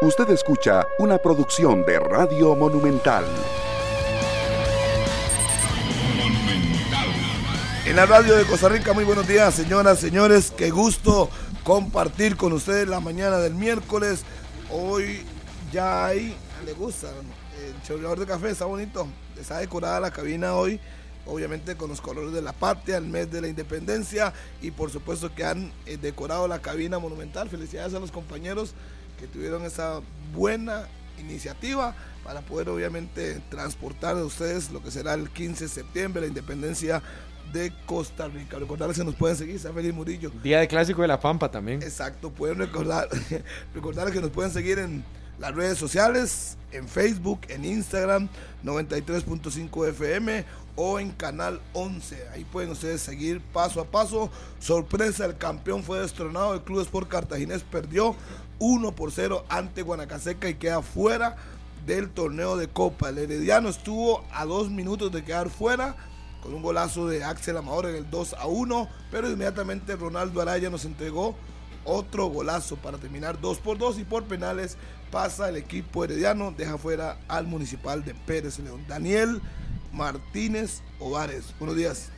Usted escucha una producción de Radio Monumental. En la radio de Costa Rica, muy buenos días, señoras, señores. Qué gusto compartir con ustedes la mañana del miércoles. Hoy ya hay, le gusta, el chorreador de café está bonito. Está decorada la cabina hoy, obviamente con los colores de la patria, el mes de la independencia y por supuesto que han eh, decorado la cabina monumental. Felicidades a los compañeros que tuvieron esa buena iniciativa para poder obviamente transportar a ustedes lo que será el 15 de septiembre, la independencia de Costa Rica. Recordarles que nos pueden seguir, está Feliz Murillo. Día de Clásico de la Pampa también. Exacto, pueden recordar, recordarles que nos pueden seguir en las redes sociales, en Facebook, en Instagram, 93.5 FM o en Canal 11. Ahí pueden ustedes seguir paso a paso. Sorpresa, el campeón fue destronado, el Club Sport Cartaginés perdió 1 por 0 ante Guanacaseca y queda fuera del torneo de Copa. El Herediano estuvo a dos minutos de quedar fuera con un golazo de Axel Amador en el 2 a 1, pero inmediatamente Ronaldo Araya nos entregó otro golazo para terminar 2 por 2 y por penales pasa el equipo herediano, deja fuera al municipal de Pérez León. Daniel Martínez Ovares, buenos días.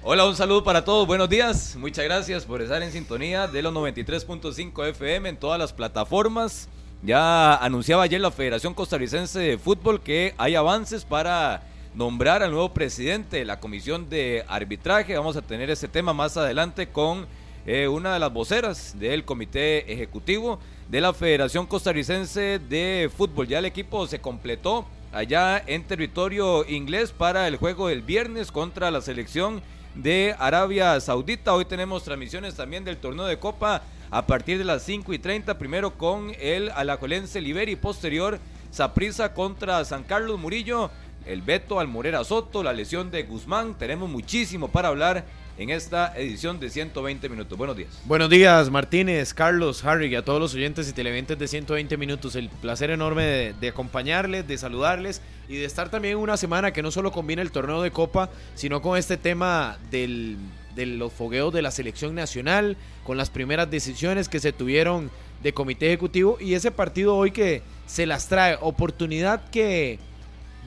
Hola, un saludo para todos, buenos días. Muchas gracias por estar en sintonía de los 93.5 FM en todas las plataformas. Ya anunciaba ayer la Federación Costarricense de Fútbol que hay avances para nombrar al nuevo presidente de la Comisión de Arbitraje. Vamos a tener ese tema más adelante con eh, una de las voceras del Comité Ejecutivo de la Federación Costarricense de Fútbol. Ya el equipo se completó allá en territorio inglés para el juego del viernes contra la selección de Arabia Saudita. Hoy tenemos transmisiones también del torneo de Copa a partir de las 5 y 30, primero con el Alajuelense Liberi, posterior Saprisa contra San Carlos Murillo, el veto al Morera Soto, la lesión de Guzmán. Tenemos muchísimo para hablar en esta edición de 120 minutos. Buenos días. Buenos días, Martínez, Carlos, Harry y a todos los oyentes y televidentes de 120 minutos. El placer enorme de, acompañarles, de saludarles y de estar también una semana que no solo combina el torneo de Copa, sino con este tema del, de los fogueos de la selección nacional, con las primeras decisiones que se tuvieron de comité ejecutivo y ese partido hoy que se las trae. Oportunidad que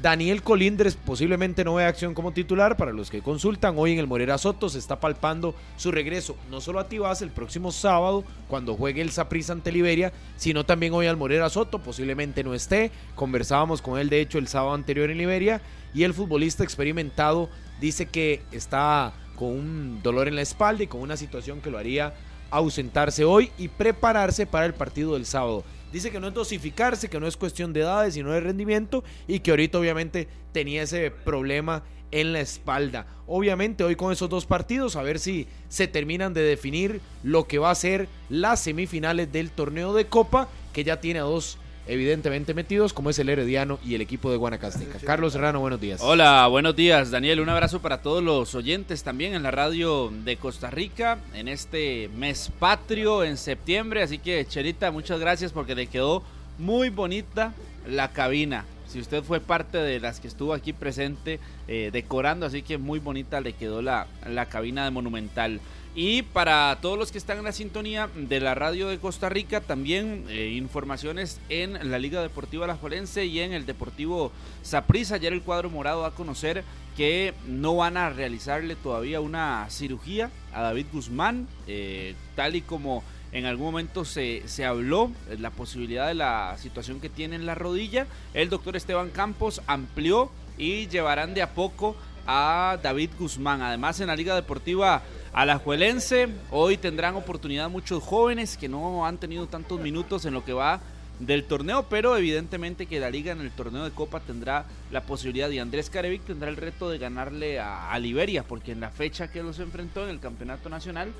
Daniel Colindres posiblemente no vea acción como titular. Para los que consultan, hoy en el Morera Soto se está palpando su regreso no solo a Tibás el próximo sábado cuando juegue el Saprissa ante Liberia, sino también hoy al Morera Soto. Posiblemente no esté. Conversábamos con él de hecho el sábado anterior en Liberia y el futbolista experimentado dice que está con un dolor en la espalda y con una situación que lo haría ausentarse hoy y prepararse para el partido del sábado. Dice que no es dosificarse, que no es cuestión de edades, sino de rendimiento y que ahorita obviamente tenía ese problema en la espalda. Obviamente hoy con esos dos partidos a ver si se terminan de definir lo que va a ser las semifinales del torneo de Copa, que ya tiene a dos evidentemente metidos, como es el Herediano y el equipo de Guanacasteca. Carlos Serrano, buenos días. Hola, buenos días, Daniel. Un abrazo para todos los oyentes también en la radio de Costa Rica en este mes patrio en septiembre. Así que, Cherita, muchas gracias porque le quedó muy bonita la cabina. Si usted fue parte de las que estuvo aquí presente eh, decorando, así que muy bonita le quedó la, la cabina de Monumental. Y para todos los que están en la sintonía de la radio de Costa Rica, también eh, informaciones en la Liga Deportiva La Jolense y en el Deportivo Saprissa. Ayer el cuadro morado va a conocer que no van a realizarle todavía una cirugía a David Guzmán, eh, tal y como en algún momento se, se habló eh, la posibilidad de la situación que tiene en la rodilla. El doctor Esteban Campos amplió y llevarán de a poco a David Guzmán. Además, en la Liga Deportiva Alajuelense, hoy tendrán oportunidad muchos jóvenes que no han tenido tantos minutos en lo que va del torneo, pero evidentemente que la liga en el torneo de Copa tendrá la posibilidad y Andrés Carevic tendrá el reto de ganarle a, Liberia, porque en la fecha que los enfrentó en el Campeonato Nacional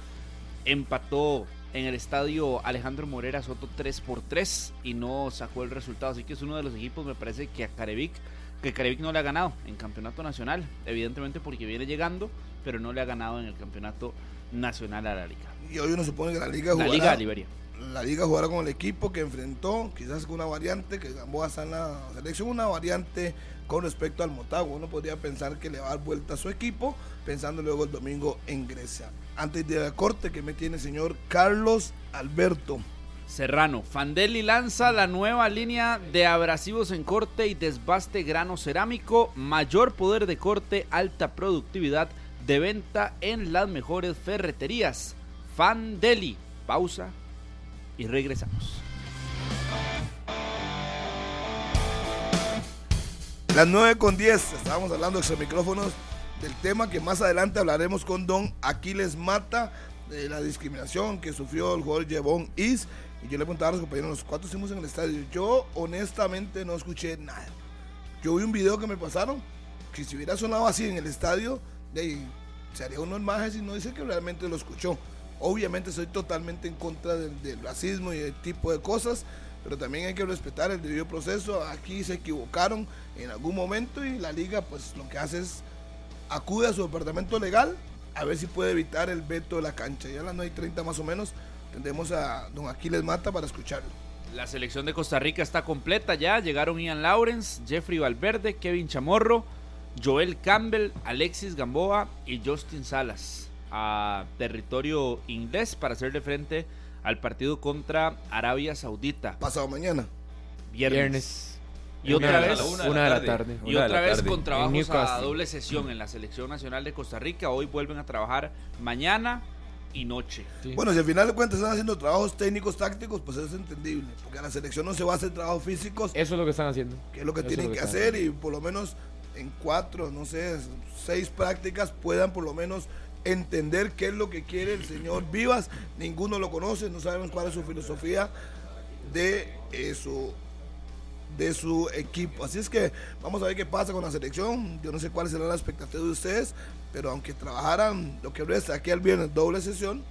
empató en el estadio Alejandro Morera Soto 3 por 3 y no sacó el resultado, así que es uno de los equipos me parece que a Carevic que Carevic no le ha ganado en campeonato nacional, evidentemente porque viene llegando, pero no le ha ganado en el campeonato nacional a la liga. Y hoy uno supone que la liga jugará, La liga de Liberia. La liga jugará con el equipo que enfrentó, quizás con una variante, que Gamboa está en la selección, una variante con respecto al Motagua. Uno podría pensar que le va a dar vuelta a su equipo, pensando luego el domingo en Grecia. Antes de la corte, que me tiene el señor Carlos Alberto. Serrano. Fandeli lanza la nueva línea de abrasivos en corte y desbaste grano cerámico, mayor poder de corte, alta productividad de venta en las mejores ferreterías. Fandeli. Pausa y regresamos. Las 9 con 10, estábamos hablando de micrófonos del tema que más adelante hablaremos con Don Aquiles Mata, de la discriminación que sufrió el jugador Jevon Is. Y yo le preguntaba a los compañeros, cuatro estuvimos en el estadio. Yo honestamente no escuché nada. Yo vi un video que me pasaron, que si hubiera sonado así en el estadio, de, se haría uno imágenes y no dice que realmente lo escuchó. Obviamente soy totalmente en contra del, racismo y del tipo de cosas, pero también hay que respetar el debido proceso. Aquí se equivocaron en algún momento y la liga pues lo que hace es acude a su departamento legal a ver si puede evitar el veto de la cancha. Ya a las 9.30 más o menos tendremos a don Aquiles Mata para escucharlo. La selección de Costa Rica está completa ya. Llegaron Ian Lawrence, Jeffrey Valverde, Kevin Chamorro, Joel Campbell, Alexis Gamboa y Justin Salas a territorio inglés para hacerle frente al partido contra Arabia Saudita. Pasado mañana. Viernes. Viernes. Y otra vez, una de la tarde. y otra vez tarde. con trabajos a doble sesión en la Selección Nacional de Costa Rica. Hoy vuelven a trabajar mañana y noche. Sí. Bueno, si al final de cuentas están haciendo trabajos técnicos, tácticos, pues es entendible. Porque a la selección no se va a hacer trabajos físicos, Eso es lo que están haciendo. que es lo que Eso tienen lo que que hacer. Y por lo menos en cuatro, no sé, seis prácticas puedan por lo menos entender qué es lo que quiere el señor Vivas. Ninguno lo conoce, no sabemos cuál es su filosofía de eh, su de su equipo. Así es que vamos a ver qué pasa con la selección. Yo no sé cuál será la expectativa de ustedes, pero aunque trabajaran lo que resta aquí al viernes doble sesión,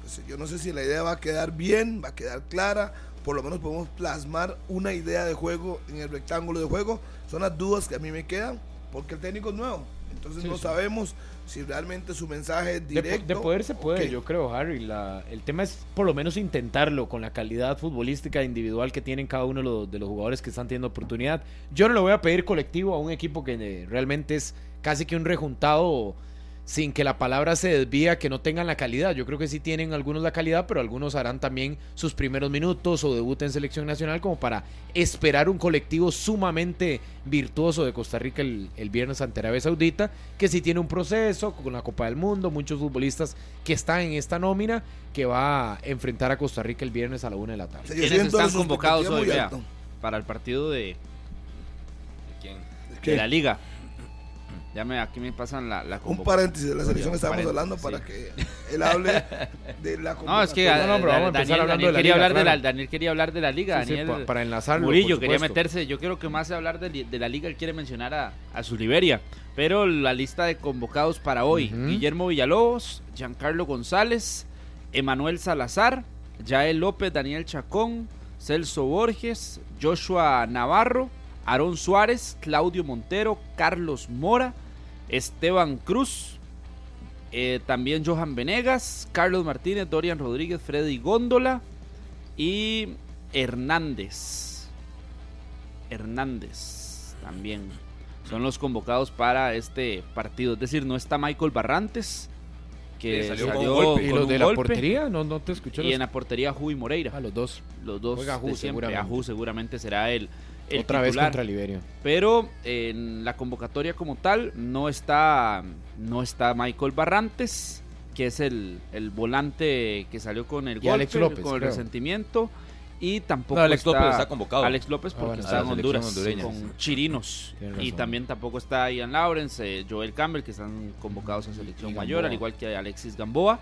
pues yo no sé si la idea va a quedar bien, va a quedar clara. Por lo menos podemos plasmar una idea de juego en el rectángulo de juego. Son las dudas que a mí me quedan, porque el técnico es nuevo. Entonces Sí, no sí. sabemos si realmente su mensaje es De, directo. de poder se puede, yo creo, Harry. La, el tema es por lo menos intentarlo con la calidad futbolística individual que tienen cada uno de los, de los jugadores que están teniendo oportunidad. Yo no le voy a pedir colectivo a un equipo que eh, realmente es casi que un rejuntado sin que la palabra se desvía, que no tengan la calidad. Yo creo que sí tienen algunos la calidad, pero algunos harán también sus primeros minutos o debut en selección nacional como para esperar un colectivo sumamente virtuoso de Costa Rica el, el viernes ante Arabia Saudita, que sí tiene un proceso con la Copa del Mundo, muchos futbolistas que están en esta nómina, que va a enfrentar a Costa Rica el viernes a la una de la tarde. Yo ¿Quiénes están convocados hoy, vea? Para el partido de, ¿Quién? ¿Qué? de la Liga. Ya me, aquí me pasan la, la Un paréntesis de la selección paréntesis, hablando sí. para que él hable de la No, es que convocatoria. No, no, pero vamos a Daniel, empezar hablando Daniel de la quería liga, hablar de la. Daniel quería hablar de la liga. Sí, Daniel pa- para enlazarlo. Murillo quería meterse. Yo creo que más de hablar de, de la liga, él quiere mencionar a, a su Liberia. Pero la lista de convocados para hoy. Guillermo Villalobos, Giancarlo González, Emanuel Salazar, Yael López, Daniel Chacón, Celso Borges, Joshua Navarro, Aarón Suárez, Claudio Montero, Carlos Mora, Esteban Cruz, eh, también Johan Venegas, Carlos Martínez, Dorian Rodríguez, Freddy Góndola y Hernández. Hernández también son los convocados para este partido. Es decir, no está Michael Barrantes, que Sí, salió, salió con un golpe. ¿Y los de la golpe, portería? No, no te escuché. Y los- en la portería Juy Moreira. Ah, los dos. Los dos Juega Ju, de siempre. seguramente. Seguramente será el, el Otra vez contra Liberia. Pero en la convocatoria como tal no está, no está Michael Barrantes, que es el, el volante que salió con el Y golpe, Alex López, con el creo. resentimiento. Y tampoco No, Alex está, López está convocado. Alex López Ah, porque bueno, está en selección Honduras con. Chirinos. Y también tampoco está Ian Lawrence, eh, Joel Campbell, que están convocados a selección mayor, al igual que Alexis Gamboa.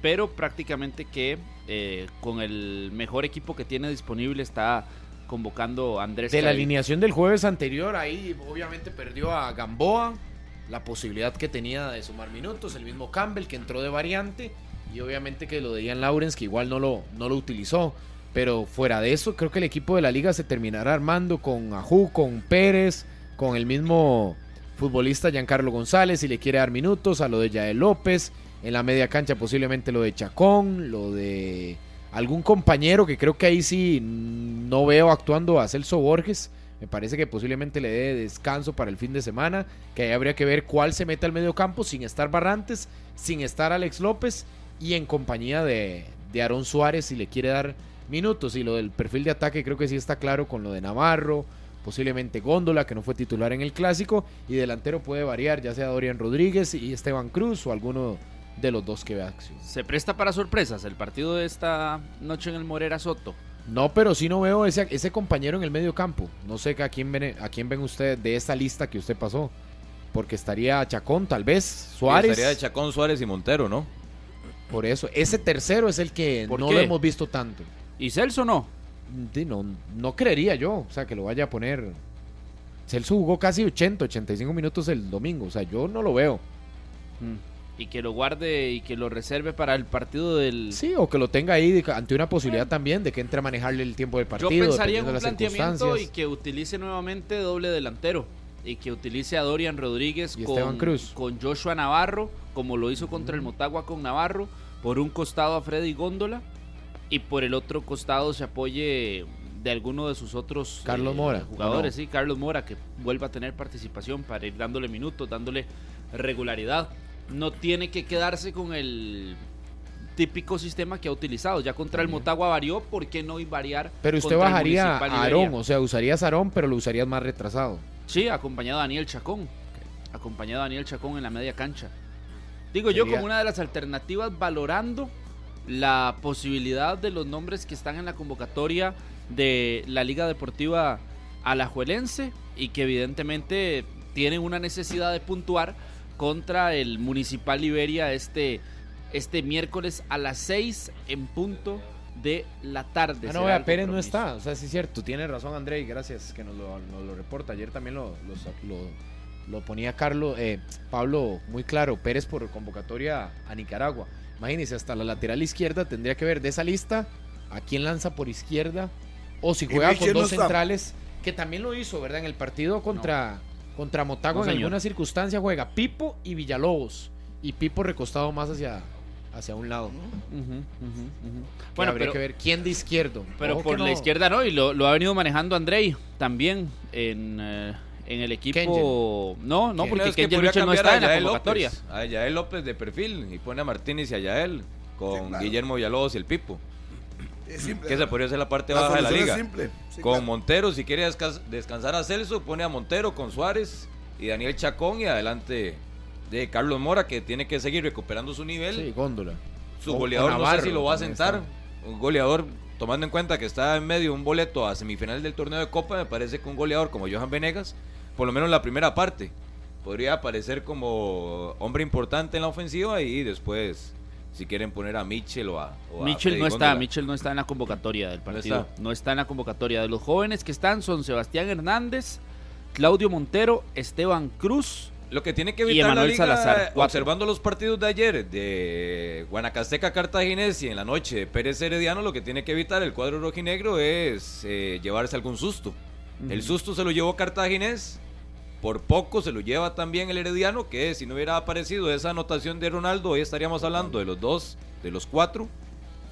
Pero prácticamente que eh, con el mejor equipo que tiene disponible está convocando a Andrés De la alineación del jueves anterior, ahí obviamente perdió a Gamboa, la posibilidad que tenía de sumar minutos, el mismo Campbell que entró de variante, y obviamente que lo de Ian Lawrence que igual no lo, no lo utilizó. Pero fuera de eso, creo que el equipo de la liga se terminará armando con Ajú, con Pérez, con el mismo futbolista Giancarlo González, si le quiere dar minutos, a lo de Yael López, en la media cancha posiblemente lo de Chacón, lo de algún compañero que creo que ahí sí no veo actuando a Celso Borges. Me parece que posiblemente le dé descanso para el fin de semana, que ahí habría que ver cuál se mete al medio campo sin estar Barrantes, sin estar Alex López y en compañía de, de Aarón Suárez si le quiere dar minutos. Y lo del perfil de ataque creo que sí está claro con lo de Navarro, posiblemente Góndola, que no fue titular en el clásico, y delantero puede variar, ya sea Dorian Rodríguez y Esteban Cruz o alguno de los dos que vea acción. Se presta para sorpresas el partido de esta noche en el Morera Soto. No, pero sí no veo ese, ese compañero en el medio campo. No sé a quién, ven, a quién ven ustedes de esta lista que usted pasó. Porque estaría Chacón, tal vez, Suárez. Estaría de Chacón, Suárez y Montero, ¿no? Por eso, ese tercero es el que ¿Por no qué? lo hemos visto tanto. ¿Y Celso no? No, no creería yo, o sea, que lo vaya a poner. Celso jugó casi 80, 85 minutos el domingo, o sea, yo no lo veo. Mm. Y que lo guarde y que lo reserve para el partido del... Sí, o que lo tenga ahí ante una posibilidad también de que entre a manejarle el tiempo del Yo partido. pensaría en un planteamiento y que utilice nuevamente doble delantero. Y que utilice a Dorian Rodríguez Y con, Cruz. con Joshua Navarro, como lo hizo contra el Motagua con Navarro. Por un costado a Freddy Góndola. Y por el otro costado se apoye de alguno de sus otros eh, Carlos Mora, jugadores. Sí, Carlos Mora, que vuelva a tener participación para ir dándole minutos, dándole regularidad. No tiene que quedarse con el típico sistema que ha utilizado. Ya contra el Motagua varió, ¿por qué no variar? Pero usted bajaría a? Aarón, o sea, usarías Aarón, pero lo usarías más retrasado. Sí, acompañado a Daniel Chacón. Acompañado a Daniel Chacón en la media cancha. Digo yo como una de las alternativas valorando la posibilidad de los nombres que están en la convocatoria de la Liga Deportiva Alajuelense y que evidentemente tienen una necesidad de puntuar contra el Municipal Liberia este, este miércoles a las 6 en punto de la tarde. Ah, no, vea, Pérez no está. O sea, sí es cierto. Tiene razón, André. y Gracias que nos lo, nos lo reporta. Ayer también lo, lo, lo- lo ponía Carlos, eh, Pablo muy claro. Pérez por convocatoria a Nicaragua. Imagínense, hasta la lateral izquierda tendría que ver de esa lista a quién lanza por izquierda. O si juega con no dos centrales, que también lo hizo, ¿verdad? En el partido contra, contra Motagua, No, en señor. alguna circunstancia juega Pipo y Villalobos. Y Pipo recostado más hacia, hacia un lado. Bueno, Bueno, habría pero, que ver quién de izquierdo. Pero Ojo por la izquierda no, y lo, lo ha venido manejando Andrei también en, eh, en el equipo. No, no, porque es que no está a en la convocatoria. López, a Yael López de perfil y pone a Martínez y a Yael con Sí, claro. Guillermo Villalobos y el Pipo. Es simple. Que se podría ser la parte La baja de la liga. es simple. Sí, con claro. Montero, si quiere descans- descansar a Celso, pone a Montero con Suárez y Daniel Chacón y adelante de Carlos Mora que tiene que seguir recuperando su nivel. Sí, góndola. Su O- goleador no sé si lo va a sentar. Un goleador, tomando en cuenta que está en medio de un boleto a semifinal del torneo de Copa, me parece que un goleador como Johan Venegas, por lo menos la primera parte, podría aparecer como hombre importante en la ofensiva y después, si quieren poner a Mitchell o a. o Mitchell no está. Mitchell no está en la convocatoria del partido. está. No está en la convocatoria. De los jóvenes que están son Sebastián Hernández, Claudio Montero, Esteban Cruz. Lo que tiene que evitar la liga, Salazar, observando los partidos de ayer de Guanacasteca Cartaginés y en la noche de Pérez Herediano, lo que tiene que evitar el cuadro rojinegro es eh, llevarse algún susto. El susto se lo llevó Cartaginés, por poco se lo lleva también el Herediano, que si no hubiera aparecido esa anotación de Ronaldo, hoy estaríamos hablando de los dos, de los cuatro,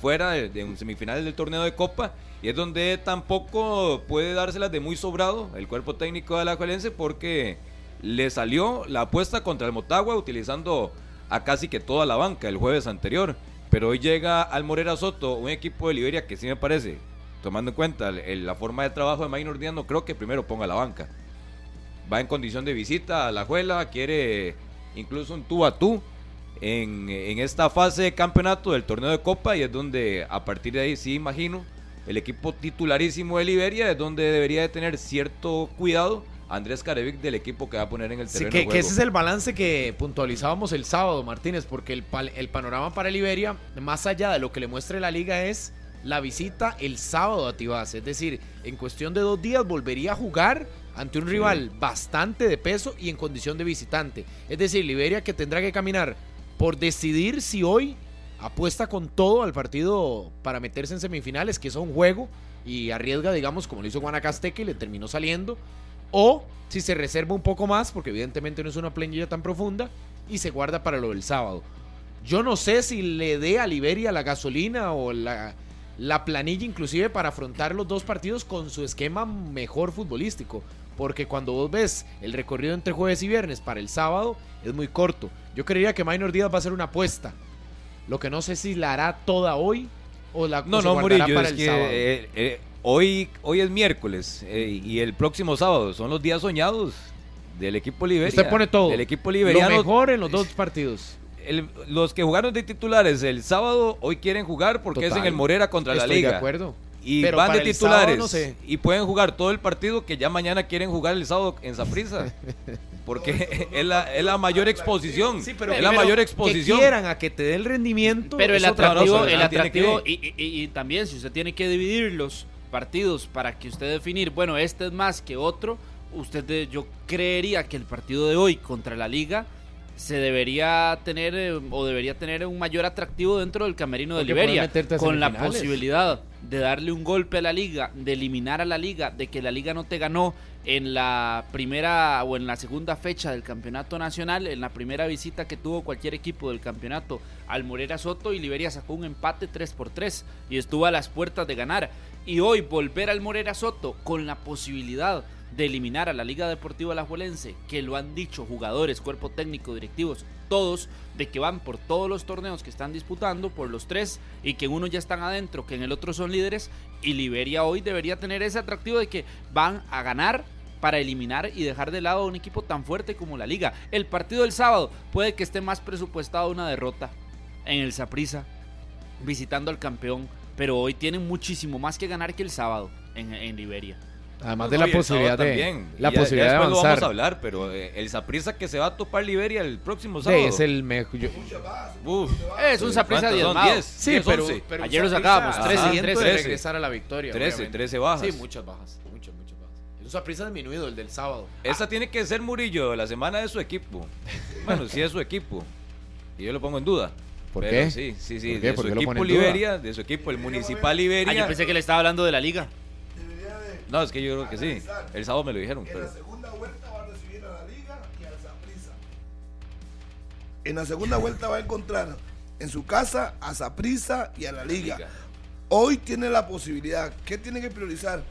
fuera de, de un semifinal del torneo de Copa, y es donde tampoco puede dárselas de muy sobrado el cuerpo técnico de la Alajuelense porque le salió la apuesta contra el Motagua utilizando a casi que toda la banca el jueves anterior. Pero hoy llega al Morera Soto, un equipo de Liberia que sí me parece, tomando en cuenta la forma de trabajo de Maynor Díaz, creo que primero ponga la banca. Va en condición de visita a la Juela, quiere incluso un tú a tú en, en esta fase de campeonato del torneo de Copa y es donde a partir de ahí sí imagino el equipo titularísimo de Liberia es donde debería de tener cierto cuidado Andrés Carevic del equipo que va a poner en el Sí, terreno que, de que juego. ese es el balance que puntualizábamos el sábado, Martínez, porque el, el panorama para Liberia, más allá de lo que le muestre la liga, es la visita el sábado a Tibás. Es decir, en cuestión de dos días volvería a jugar ante un rival bastante de peso y en condición de visitante. Es decir, Liberia que tendrá que caminar por decidir si hoy apuesta con todo al partido para meterse en semifinales, que es un juego, y arriesga, digamos, como lo hizo Guanacasteca y le terminó saliendo, o si se reserva un poco más, porque evidentemente no es una planilla tan profunda, y se guarda para lo del sábado. Yo no sé si le dé a Liberia la gasolina o la, la planilla inclusive para afrontar los dos partidos con su esquema mejor futbolístico. Porque cuando vos ves el recorrido entre jueves y viernes para el sábado, es muy corto. Yo creería que Minor Díaz va a ser una apuesta. Lo que no sé si la hará toda hoy ¿O la No, se no, guardará Murillo, para es el que sábado? eh, eh, hoy, hoy es miércoles eh, y el próximo sábado son los días soñados del equipo Liberia. Usted pone todo. Del equipo Lo liberiano. mejor en los dos partidos. El- los que jugaron de titulares el sábado hoy quieren jugar porque es en el Morera contra la Liga. de acuerdo. Y Pero van de sábado titulares no sé. y pueden jugar todo el partido que ya mañana quieren jugar el sábado en Saprissa. Porque es la, es la mayor exposición. Sí, pero es la pero mayor Que exposición. quieran a que te dé el rendimiento. Pero el atractivo, el atractivo que- y, y- y también si usted tiene que dividir los partidos para que usted definir, bueno, este es más que otro, usted de- yo creería que el partido de hoy contra la Liga se debería tener eh, o debería tener un mayor atractivo dentro del camerino de Porque Liberia con la posibilidad de darle un golpe a la liga, de eliminar a la liga, de que la liga no te ganó en la primera o en la segunda fecha del campeonato nacional, en la primera visita que tuvo cualquier equipo del campeonato al Morera Soto y Liberia sacó un empate 3 por 3 y estuvo a las puertas de ganar. Y hoy volver al Morera Soto con la posibilidad de eliminar a la Liga Deportiva Alajuelense, que lo han dicho jugadores, cuerpo técnico, directivos, todos, de que van por todos los torneos que están disputando, por los tres, y que en uno ya están adentro, que en el otro son líderes, y Liberia hoy debería tener ese atractivo de que van a ganar para eliminar y dejar de lado a un equipo tan fuerte como la liga. El partido del sábado puede que esté más presupuestado una derrota en el Saprissa, visitando al campeón, pero hoy tienen muchísimo más que ganar que el sábado en, en Liberia. Además de No, la posibilidad de también. la ya- posibilidad ya de después lo vamos a avanzar. hablar, pero eh, el Saprissa que se va a topar Liberia el próximo Sí, sábado. es el mejor. yo- Uf, Es un Saprissa ¿cuántas son? diezmado. 10, Sí, 10, pero, 11. pero Ayer lo sacábamos, está 13, sediento de 13. regresar a la victoria. 13, obviamente. 13 bajas. Sí, muchas bajas. Muchas, muchas bajas. Es un Saprissa disminuido, el del sábado. Esa tiene que ser Murillo la semana de su equipo. Bueno, sí es su equipo. Y yo lo pongo en duda. ¿Por Pero qué? Sí, sí, sí. ¿Por qué? De ¿Por su equipo? Liberia, de su equipo, el Municipal Ah, Liberia. yo pensé que le estaba hablando de la liga. No, es que yo creo que sí. El sábado me lo dijeron. En Pero... la segunda vuelta va a recibir a la Liga y al Saprissa. En la segunda vuelta va a encontrar en su casa a Saprissa y a la Liga. Liga. Hoy tiene la posibilidad. ¿Qué tiene que priorizar?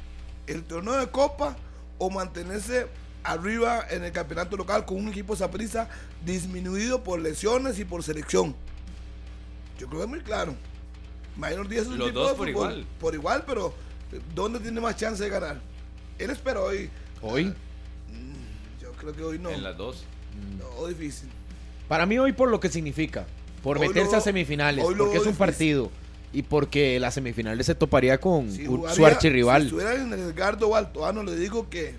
¿El torneo de Copa o mantenerse arriba en el campeonato local con un equipo Saprissa disminuido por lesiones y por selección? Yo creo que es muy claro. Mayor Díaz es un Los tipo dos de por fútbol, igual. Por igual, pero ¿dónde tiene más chance de ganar? Él espera hoy. Hoy. Yo creo que hoy no. En las dos. No, difícil. Para mí hoy por lo que significa. Por Hoy meterse lo- a semifinales. hoy lo Porque es un difícil. partido. Y porque las semifinales se toparía con Si un- jugaría- su archirrival. Si estuviera en el Edgardo Baltoano, le digo que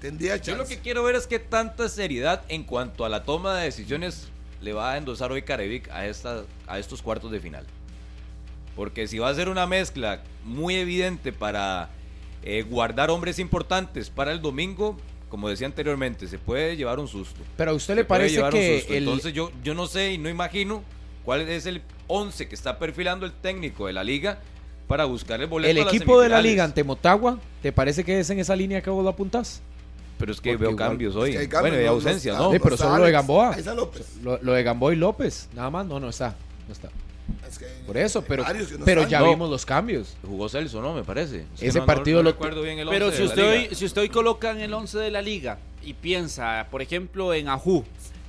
tendría chance. Yo lo que quiero ver es qué tanta seriedad en cuanto a la toma de decisiones le va a endosar hoy Carevic a, esta, a estos cuartos de final. Porque si va a ser una mezcla muy evidente para eh, guardar hombres importantes para el domingo, como decía anteriormente, se puede llevar un susto. Pero a usted Se le parece que susto. el, Entonces yo, yo no sé y no imagino cuál es el 11 que está perfilando el técnico de la liga para buscar el boleto el a las equipo de la liga ante Motagua, ¿te parece que es en esa línea que vos lo apuntás? Pero es que Porque veo igual- cambios Es hoy. que hay cambios, bueno, y no- no pero solo lo de Gamboa. ahí está López. Lo, lo de Gamboa y López, nada más, no, no está. No está. Es que Por eso, pero, varios que no pero ya No. vimos los cambios. Jugó Celso, ¿no? Me parece. Es Ese no- partido no lo- recuerdo bien el Pero 11 si de la usted, liga. hoy, si usted hoy coloca en el 11 de la liga y piensa, por ejemplo, en Ajú,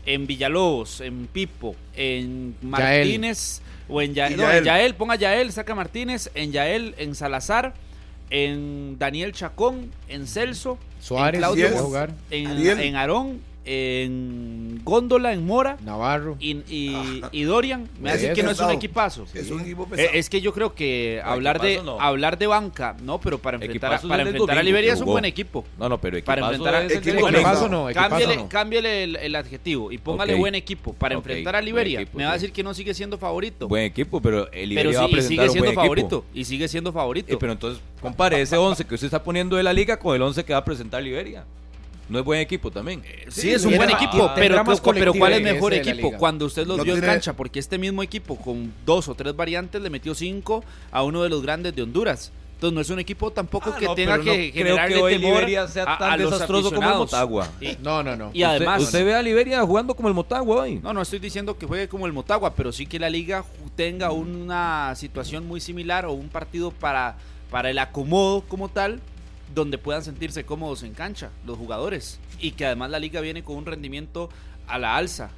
en Villalobos, en Pipo, en Martínez o en Yael, Y no, Yael. en Yael, ponga Yael, saca Martínez, en Yael, en Salazar, en Daniel Chacón, en Celso, Suárez, en Claudio, en, en Aarón, en Góndola, en Mora Navarro. y, y- y Dorian. Me hace que no es un equipazo. Es un equipo pesado. Eh, Es que yo creo que No, hablar de no. hablar de banca, no, pero para enfrentar para enfrentar a Liberia es un buen equipo. No, no, pero Para enfrentar a- Equipo no, equipazo cámbiale, no. cámbiale el, el adjetivo y póngale buen equipo para enfrentar a Liberia. equipo, Me va a sí. decir que no sigue siendo favorito. Buen equipo, pero el pero Liberia sí, va a y presentar sigue un siendo buen favorito. equipo. Y sigue siendo favorito. Eh, pero entonces compare ese 11 que usted está poniendo de la liga con el 11 que va a presentar Liberia. No es buen equipo también. Sí, es un buen equipo, pero, pero, pero ¿cuál es mejor equipo? Cuando usted los No vio en cancha, porque este mismo equipo con dos o tres variantes le metió cinco a uno de los grandes de Honduras. Entonces no es un equipo tampoco Ah, que no, tenga no que creo generarle que hoy temor Liberia sea a- tan a desastroso como el. Motagua. Y, No, no, no. y además, usted, usted ve a Liberia jugando como el Motagua hoy. No, no estoy diciendo que juegue como el Motagua, pero sí que la liga tenga una situación muy similar o un partido para, para el acomodo como tal, donde puedan sentirse cómodos en cancha los jugadores. Y que además la liga viene con un rendimiento a la alza.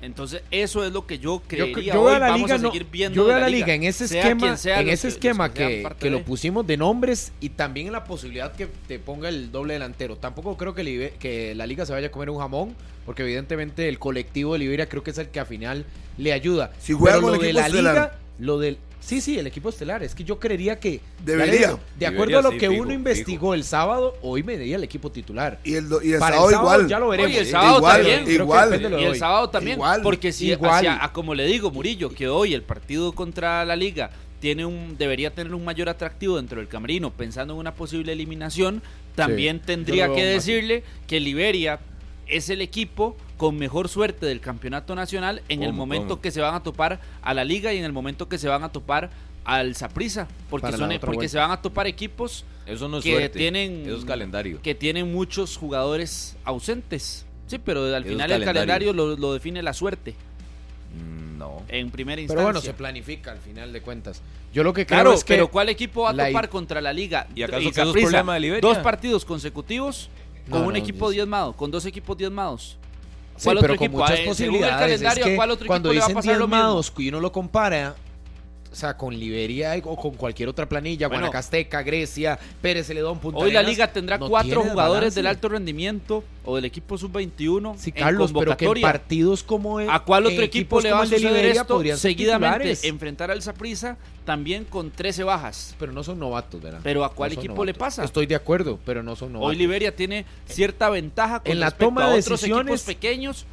Entonces, eso es lo que yo Yo, creería. yo Hoy a la vamos liga, a no- seguir viendo yo veo a la liga en ese esquema, en ese que- los esquema que que, lo pusimos de nombres y también en la posibilidad que te ponga el doble delantero. Tampoco creo que, Libe- que la liga se vaya a comer un jamón, porque evidentemente el colectivo de Liberia creo que es el que al final le ayuda. Si juega Pero con lo de equipo la liga, lo del Sí, sí, el equipo estelar. Es que yo creería que. Debería. digo, De acuerdo Debería, a lo sí, que fijo, uno fijo. investigó el sábado, hoy me diría el equipo titular. Y el, y el Para sábado el sábado igual. ya lo veremos. Oye, el sábado igual, también. Creo que igual. depende de lo Y el hoy. sábado también, Igual. porque si Igual. hacia- a como le digo, Murillo, que hoy el partido contra la Liga tiene un debería tener un mayor atractivo dentro del camerino, pensando en una posible eliminación, también tendría que decirle que Liberia es el equipo con mejor suerte del campeonato nacional en el ¿Cómo, momento cómo? que se van a topar a la Liga y en el momento que se van a topar al Saprissa, porque son porque vuelta. se van a topar equipos Eso no es que suerte. tienen Eso es calendario. que tienen muchos jugadores ausentes. Sí, pero al Eso final el calendario. calendario lo, lo define la suerte Mm, No. en primera Pero instancia. bueno, se planifica al final de cuentas. Yo lo que creo Claro, es que. pero ¿cuál equipo va a la- topar contra la liga? ¿Y acaso problema de Liberia? Dos partidos consecutivos con No, un no, equipo diezmado, con dos equipos diezmados. Sí, ¿Cuál pero otro con equipo? muchas Ah, el posibilidades. calendario, Es que ¿a cuál otro cuando equipo dicen diezmados y uno lo compara, o sea, con Liberia o con cualquier otra planilla, Bueno. Guanacasteca, Grecia, Pérez Celedón, Punta Hoy la Arenas, liga tendrá no cuatro jugadores del alto rendimiento o del equipo sub-21 Sí, en Carlos, pero que en partidos como el- ¿A cuál en otro equipo le va a suceder Liberia esto seguidamente? titulares? Enfrentar al Saprissa también con 13 bajas. Pero no son novatos, ¿verdad? Pero ¿a cuál No equipo le pasa? Estoy de acuerdo, pero no son novatos. Hoy Liberia tiene cierta ventaja con En la respecto toma a de otros decisiones- equipos pequeños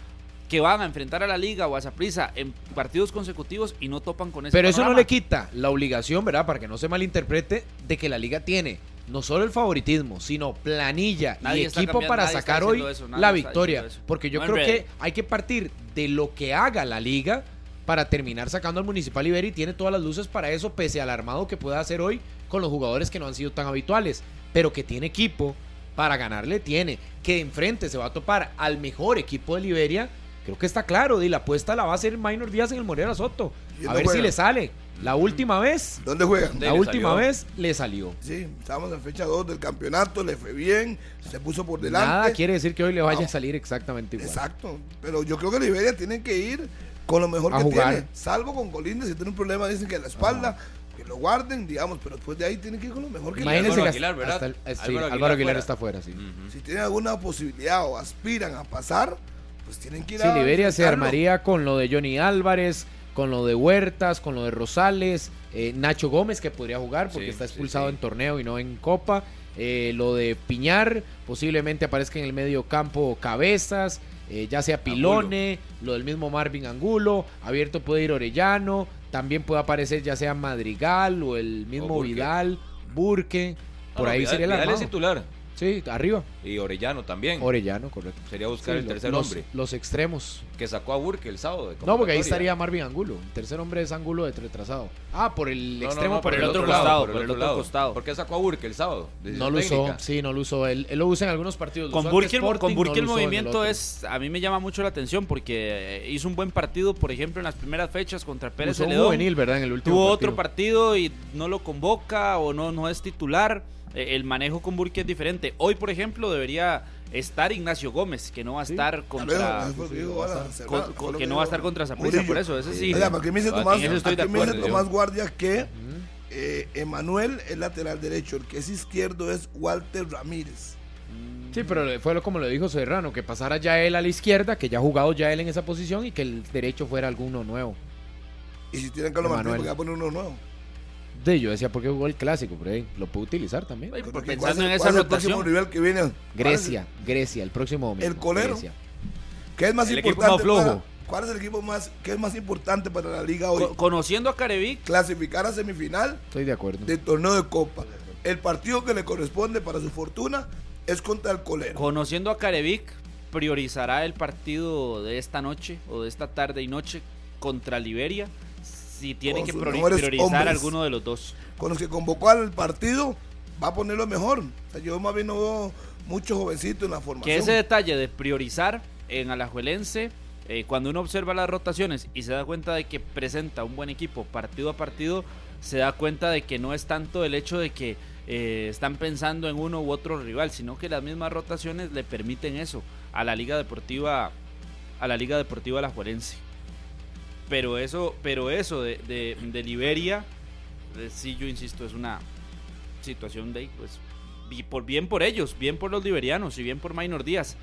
que van a enfrentar a la liga o a Saprissa en partidos consecutivos y no topan con ese Pero eso no le quita la obligación, ¿verdad? Para que no se malinterprete, de que la liga tiene no solo el favoritismo, sino planilla Nadie y equipo para sacar hoy eso, la victoria. Porque yo No creo que hay que partir de lo que haga la liga para terminar sacando al Municipal Iberi. Tiene todas las luces para eso, pese al armado que pueda hacer hoy con los jugadores que no han sido tan habituales. Pero que tiene equipo para ganarle, tiene. Que enfrente se va a topar al mejor equipo de Liberia. Creo que está claro, y la apuesta la va a hacer Minor Díaz en el Morera Soto. ¿Y A ver si juega? le sale. La última vez, ¿Dónde juegan? De- la última salió. vez le salió. Sí, estábamos en fecha 2 del campeonato, le fue bien, se puso por delante. Nada quiere decir que hoy le vaya No. a salir exactamente igual. Exacto, pero yo creo que Liberia tiene que ir con lo mejor A que jugar. tiene, salvo con Colinde, si tiene un problema dicen que la espalda, que lo guarden, digamos, pero después de ahí tiene que ir con lo mejor que Imagínense Álvaro que Aguilar, ¿verdad? hasta el- sí, Álvaro Álvaro, Aguilar está fuera, sí. Si tienen alguna posibilidad o aspiran a pasar, pues tienen que ir Sí, a Liberia se armaría con lo de Johnny Álvarez, con lo de Huertas, con lo de Rosales, eh, Nacho Gómez que podría jugar porque Sí, está expulsado sí. en torneo y no en Copa, eh, lo de Piñar, posiblemente aparezca en el medio campo Cabezas, eh, ya sea Pilone, lo del mismo Marvin Angulo, abierto puede ir Orellano, también puede aparecer ya sea Madrigal o el mismo Burke. Vidal, Burke, por No, ahí Vidal- sería el Vidal es titular. Sí, arriba, Y Orellano también. Orellano, correcto. Sería buscar Sí, el tercer los, hombre. los extremos. Que sacó a Burke el sábado. de No, porque ahí estaría Marvin Angulo. El tercer hombre es Angulo de retrasado. Ah, por el No, no, extremo, no, por, el, otro, costado, lado. por el otro costado. ¿Por qué sacó a Burke el sábado? No lo usó, sí, no lo usó. Él, él lo usa en algunos partidos. Con Burke, el- con Burke no el movimiento otro. es, a mí me llama mucho la atención porque eh, hizo un buen partido, por ejemplo, en las primeras fechas contra Pérez Celedón. juvenil, ¿verdad? En el último Tuvo partido. otro partido y no lo convoca o no, no es titular. Eh, el manejo con Burke es diferente. Hoy, por ejemplo, debería estar Ignacio Gómez, que no va a estar veo, contra... lo que lo que no va a estar contra por eso, ese sí. Oiga, porque me dice Ah, Tomás, en eso estoy de aquí me dice Tomás Guardia que eh, Emanuel es lateral derecho, el que es izquierdo es Walter Ramírez. Sí, pero fue lo- como lo dijo Serrano, que pasara ya él a la izquierda, que ya ha jugado ya él en esa posición y que el derecho fuera alguno nuevo. Y si tienen Martínez, Emanuel. porque va a poner uno nuevo. De yo decía, porque jugó el clásico, pero lo puede utilizar también. Ay, Porque pensando ¿cuál es el- en esa es el próximo rotación. rival que viene? Grecia, Grecia, el próximo domingo. El colero. Grecia. ¿Qué es más El equipo importante? más flojo. para- ¿Cuál es el equipo más, qué es más importante para la liga hoy? Co- conociendo a Carevic, Clasificar a semifinal Estoy de acuerdo. del torneo de Copa. El partido que le corresponde para su fortuna es contra el colero. conociendo a Carevic, priorizará el partido de esta noche o de esta tarde y noche contra Liberia si tiene que priorizar hombres. alguno de los dos. Con los que convocó al partido, va a ponerlo mejor. O sea, yo más bien no veo mucho jovencito en la formación. Que ese detalle de priorizar en Alajuelense, eh, cuando uno observa las rotaciones y se da cuenta de que presenta un buen equipo partido a partido, se da cuenta de que no es tanto el hecho de que eh, están pensando en uno u otro rival, sino que las mismas rotaciones le permiten eso a la Liga Deportiva a la Liga Deportiva Alajuelense. Pero eso, pero eso de, de, de Liberia, eh, sí, yo insisto, es una situación de, pues, bi- por, bien por ellos, bien por los liberianos y bien por Minor Díaz.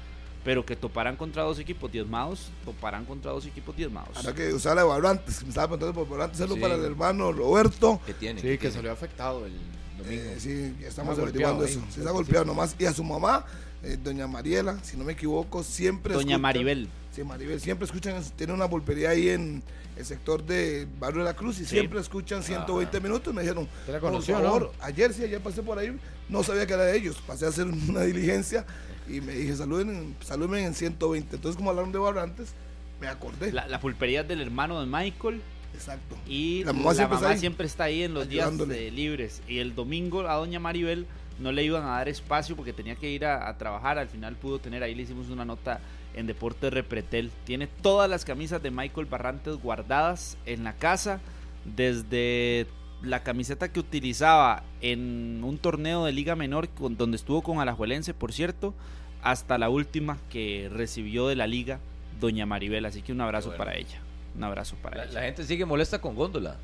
Pero que toparán contra dos equipos diezmados, toparán contra dos equipos diezmados. Ahora que usar la Barrantes, que me estaba preguntando por Barrantes, hacerlo Sí. para el hermano Roberto. ¿Qué tiene? Sí, ¿Qué que tiene? salió afectado el domingo. Eh, sí, estamos averiguando eso. Sí, está golpeado nomás. Y a su mamá, eh, doña Mariela, si no me equivoco, siempre Doña escucha- Maribel. Sí, Maribel, siempre escuchan, tiene una pulpería ahí en el sector de Barrio de la Cruz y siempre escuchan 120 minutos. Me dijeron, ¿Te la por conoció, ayer sí, ayer pasé por ahí, no sabía que era de ellos. Pasé a hacer una diligencia y me dije, saluden, salúdenme en 120. Entonces, como hablaron de Barrantes, me acordé. La, la pulpería del hermano de Michael. Exacto. Y La la mamá mamá, siempre está ahí, siempre está ahí en los días libres. Y el domingo a doña Maribel no le iban a dar espacio porque tenía que ir a, a trabajar. Al final pudo tener, ahí le hicimos una nota en Deporte Repretel. Tiene todas las camisas de Michael Barrantes guardadas en la casa. Desde la camiseta que utilizaba en un torneo de Liga Menor con- donde estuvo con Alajuelense, por cierto, hasta la última que recibió de la liga Doña Maribel. Así que un abrazo Bueno. para ella. Un abrazo para La, ella. la gente sigue molesta con Góndola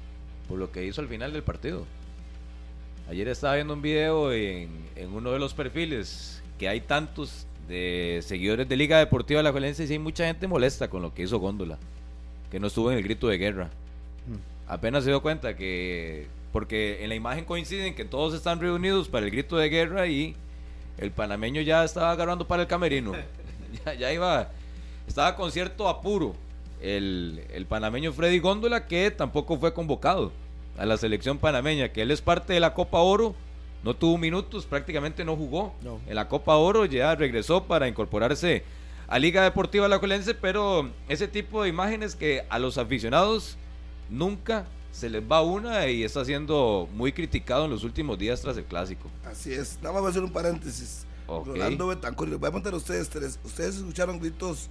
por lo que hizo al final del partido. Ayer estaba viendo un video en, en uno de los perfiles que hay tantos de seguidores de Liga Deportiva La Valencia y sí hay mucha gente molesta con lo que hizo Góndola, que no estuvo en el grito de guerra. Apenas se dio cuenta que, porque en la imagen coinciden que todos están reunidos para el grito de guerra y el panameño ya estaba agarrando para el camerino. ya, ya iba, estaba con cierto apuro el, el panameño Freddy Góndola que tampoco fue convocado a la selección panameña, que él es parte de la Copa Oro, no tuvo minutos, prácticamente no jugó. No. En la Copa Oro ya regresó para incorporarse a Liga Deportiva Alajuelense, pero ese tipo de imágenes que a los aficionados nunca se les va una y está siendo muy criticado en los últimos días tras el clásico. Así es. Nada más voy a hacer un paréntesis. Rolando Betancourt, les voy a preguntar a ustedes tres. ¿Ustedes escucharon gritos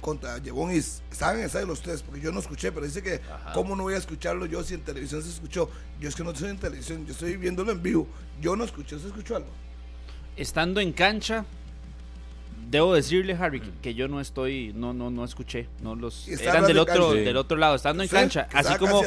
contra Yevon y estaban en el estadio los tres? Porque yo no escuché, pero dice que, Ajá. ¿cómo no voy a escucharlo yo si en televisión se escuchó? Yo es que no estoy en televisión, yo estoy viéndolo en vivo. Yo no escuché, ¿se escuchó algo? Estando en cancha, debo decirle, Harry, que- que yo no estoy, no, no, no escuché, no los está eran del otro, cancha. del otro lado, estando en ¿Usted, cancha, así como,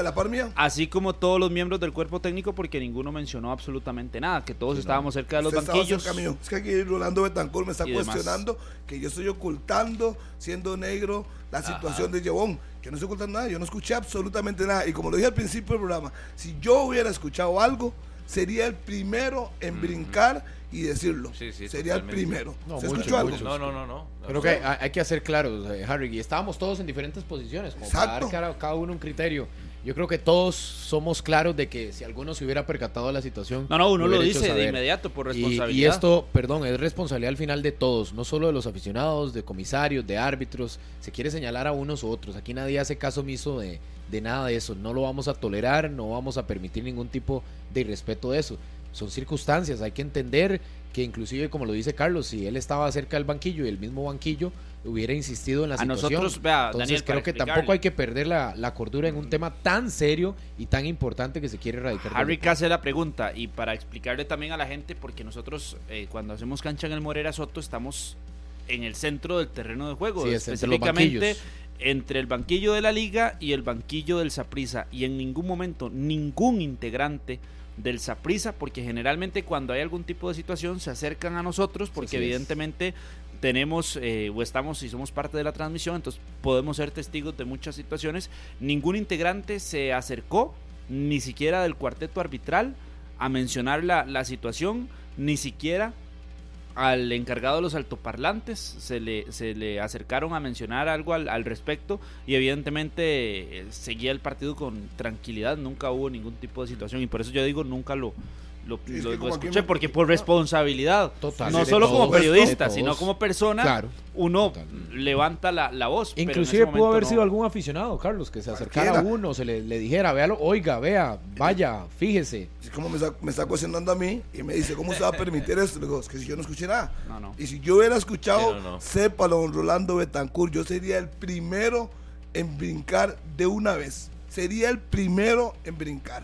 así como todos los miembros del cuerpo técnico, porque ninguno mencionó absolutamente nada, que todos estábamos cerca de los Usted estaba banquillos. Es que aquí Rolando Betancourt me está y demás. cuestionando que yo estoy ocultando, siendo negro, la situación de Yevon. Yo no estoy ocultando nada, yo no escuché absolutamente nada. Y como lo dije al principio del programa, si yo hubiera escuchado algo, sería el primero en brincar y decirlo. Sí, sí, sería el primero. No, ¿Se muchos, escuchó algo? No, no, no, no. Creo que hay, hay que hacer claros, eh, Harry, y estábamos todos en diferentes posiciones, como para dar cada, cada uno un criterio. Yo creo que todos somos claros de que si alguno se hubiera percatado de la situación. No, no, uno lo dice de inmediato por Y- responsabilidad. Y, esto, perdón, es responsabilidad al final de todos, no solo de los aficionados, de comisarios, de árbitros. Se quiere señalar a unos u otros. Aquí nadie hace caso omiso de, de nada de eso. No lo vamos a tolerar, no vamos a permitir ningún tipo de irrespeto de eso. Son circunstancias, hay que entender que inclusive, como lo dice Carlos, si él estaba cerca del banquillo y el mismo banquillo hubiera insistido en la A situación. nosotros, vea, Entonces Daniel, creo que tampoco hay que perder la, la cordura en un tema tan serio y tan importante que se quiere erradicar. Harry hace la pregunta y para explicarle también a la gente, porque nosotros eh, cuando hacemos cancha en el Morera Soto estamos en el centro del terreno de juego, Sí, específicamente entre el banquillo de la liga y el banquillo del Saprisa y en ningún momento ningún integrante del Saprisa, porque generalmente cuando hay algún tipo de situación se acercan a nosotros, porque Así es. evidentemente tenemos eh, o estamos y somos parte de la transmisión, entonces podemos ser testigos de muchas situaciones. Ningún integrante se acercó, ni siquiera del cuarteto arbitral, a mencionar la, la situación, ni siquiera al encargado de los altoparlantes se le, se le acercaron a mencionar algo al, al respecto y evidentemente eh, seguía el partido con tranquilidad, nunca hubo ningún tipo de situación y por eso yo digo nunca lo, lo, es escuché porque por responsabilidad, Total, no solo como periodista, sino como persona, Claro. uno Total. levanta la, la voz. Inclusive pudo haber sido algún aficionado, Carlos, que se acercara a uno, se le, le dijera, véalo, oiga, vea, vaya, fíjese. Así como me está, me está cuestionando a mí y me dice, ¿cómo se va a permitir esto? Le digo, es que si yo no escuché nada. No, no. Y si yo hubiera escuchado, Sí, no, no. sépalo, don Rolando Betancourt, yo sería el primero en brincar de una vez. Sería el primero en brincar.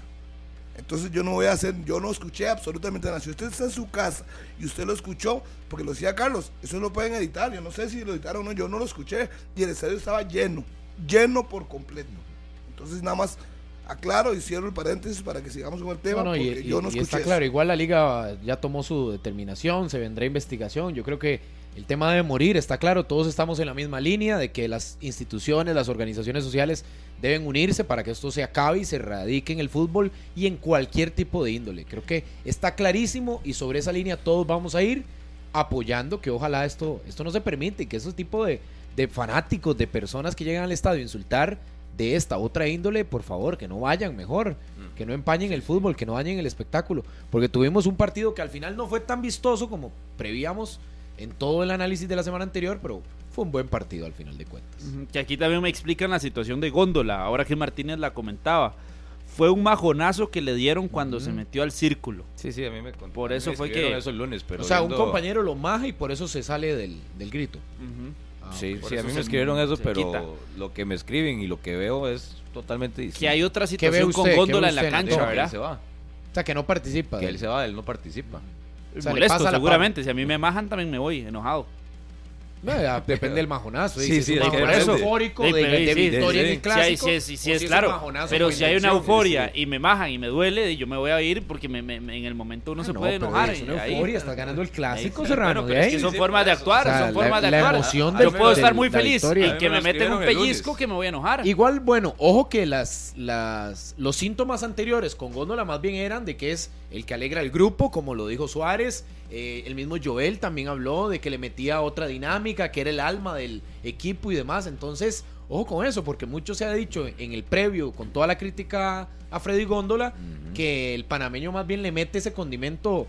Entonces yo no voy a hacer, yo no escuché absolutamente nada. Si usted está en su casa y usted lo escuchó, porque lo decía Carlos, eso lo pueden editar. Yo no sé si lo editaron o no, yo no lo escuché. Y el estadio estaba lleno, lleno por completo. Entonces nada más aclaro y cierro el paréntesis para que sigamos con el tema. No, no, y, porque y- yo no y escuché. está eso. claro, igual la liga ya tomó su determinación, se vendrá investigación. Yo creo que el tema debe morir, está claro, todos estamos en la misma línea de que las instituciones, las organizaciones sociales deben unirse para que esto se acabe y se erradique en el fútbol y en cualquier tipo de índole. Creo que está clarísimo y sobre esa línea todos vamos a ir apoyando que ojalá esto, esto no se permite y que esos tipo de, de fanáticos, de personas que llegan al estadio a insultar de esta otra índole, por favor, que no vayan mejor, que no empañen el fútbol, que no dañen el espectáculo, porque tuvimos un partido que al final no fue tan vistoso como prevíamos en todo el análisis de la semana anterior, pero fue un buen partido al final de cuentas. Que aquí también me explican la situación de Góndola, ahora que Martínez la comentaba. Fue un majonazo que le dieron cuando se metió al círculo. Sí, sí, a mí me contó. Por eso me fue escribieron que- eso el lunes, pero o sea, un compañero lo maja y por eso se sale del, del grito. Ah, Sí, sí, a mí me escribieron eso, pero quita. lo que me escriben y lo que veo es totalmente distinto. Que hay otra situación con Góndola en la cancha, ¿verdad? él se va. O sea, que no participa. Que él se va, él no participa. Sea, le Molesto, seguramente. Si a mí me majan, también me voy enojado. No, ya, depende del majonazo. Sí, sí, es un majonazo eufórico de, de victoria en el clásico. Sí, hay- sí, sí, sí, o es claro. Pero si hay una euforia sí. y me majan y me duele, yo me voy a ir porque me- me- me- en el momento uno Ah, se no, puede pero enojar. Es una ahí- euforia, estás ganando el clásico, ahí- Serrano. de pero es que son Sí, formas de actuar, O sea, son formas de la actuar. emoción yo del- puedo estar muy feliz y que me meten un pellizco que me voy a enojar. Igual, bueno, ojo que las, las, los síntomas anteriores con Góndola más bien eran de que es el que alegra el grupo, como lo dijo Suárez. Eh, el mismo Joel también habló de que le metía otra dinámica, que era el alma del equipo y demás. Entonces, ojo con eso, porque mucho se ha dicho en el previo, con toda la crítica a Freddy Góndola, que el panameño más bien le mete ese condimento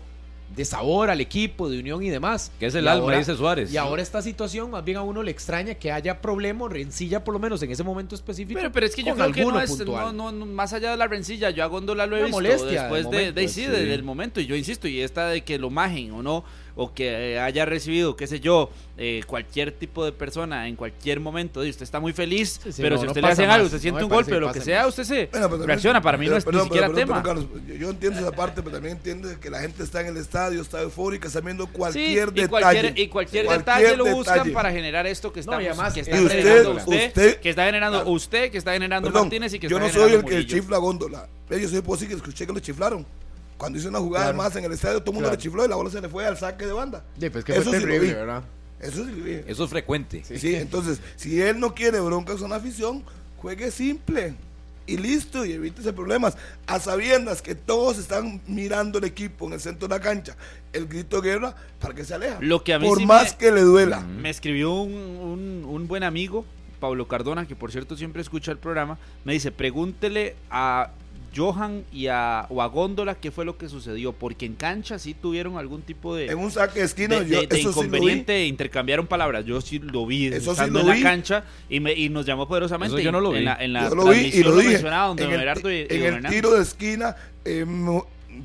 de sabor al equipo, de unión y demás. Que es el Y alma, ahora- dice Suárez. Y ahora esta situación, más bien a uno le extraña que haya problema o rencilla, por lo menos en ese momento específico. Pero, pero es que yo creo que no es, no, no, no, más allá de la rencilla, yo a Góndola lo he Una visto molestia después del de, momento, de- sí, sí. desde el momento, y yo insisto, y esta de que lo majen o no, o que eh, haya recibido, qué sé yo, eh, cualquier tipo de persona en cualquier momento, y usted está muy feliz, Sí, sí, pero no, si no usted le pasa hacen más, algo, no se siente un parece golpe o lo que sea, más. usted se Bueno, pero también- reacciona, para mí no es Perdón, ni siquiera perdón, tema. perdón, Carlos, yo- yo entiendo esa parte, pero también entiendo que la gente está en el estadio, está eufórica, está viendo Sí, cualquier y detalle. cualquier, y cualquier, detalle lo buscan detalle. para generar esto que, No, estamos, además, que está usted- generando usted, usted- que está generando Claro. usted, que está generando Perdón, Martínez y que yo está no soy el que chifla góndola. Yo soy posible que escuché que lo chiflaron. Cuando hizo una jugada Claro. más en el estadio, todo el mundo Claro. le chifló y la bola se le fue al saque de banda. Sí, pues que Eso fue terrible. ¿verdad? Eso sí lo vi. Eso es frecuente. Sí, entonces, si él no quiere broncas con la afición, juegue simple. Y listo, y evítese problemas. A sabiendas que todos están mirando el equipo en el centro de la cancha, el grito de guerra, para que se aleja. Lo que a mí Por sí más me- que le duela. Me escribió un, un- un buen amigo, Pablo Cardona, que por cierto siempre escucha el programa. Me dice: pregúntele a Johan y a, o a Góndola qué fue lo que sucedió, porque en cancha sí tuvieron algún tipo de, En un saque de esquina, de, yo, de- de eso sí lo vi. inconveniente, intercambiaron palabras. Yo sí lo vi Eso sí estando lo en la cancha y, me, y nos llamó poderosamente. Eso yo no lo en vi. la, en la Yo lo vi y lo dije. mencionaba don En el, y- en tiro de esquina, eh,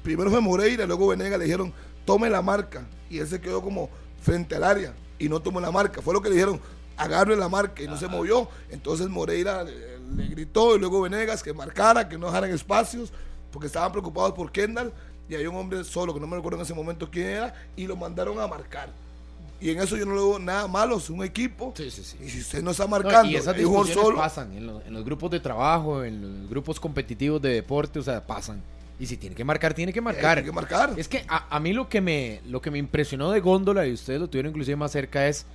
primero fue Moreira, luego Venega le dijeron, tome la marca. Y él se quedó como frente al área y no tomó la marca. Fue lo que le dijeron, agarre la marca y no se movió. Entonces Moreira eh, le gritó y luego Venegas que marcara, que no dejaran espacios, porque estaban preocupados por Kendall. Y hay un hombre solo, que no me recuerdo en ese momento quién era, y lo mandaron a marcar. Y en eso yo no le veo nada malo, es un equipo. Sí, sí, sí. Y si usted no está No, marcando, y esas discusiones solo, pasan en, los- en los grupos de trabajo, en los grupos competitivos de deporte, o sea, pasan. Y si tiene que marcar, tiene que marcar. hay que marcar. Es que a, a mí lo que me lo que me impresionó de Góndola, y ustedes lo tuvieron inclusive más cerca, es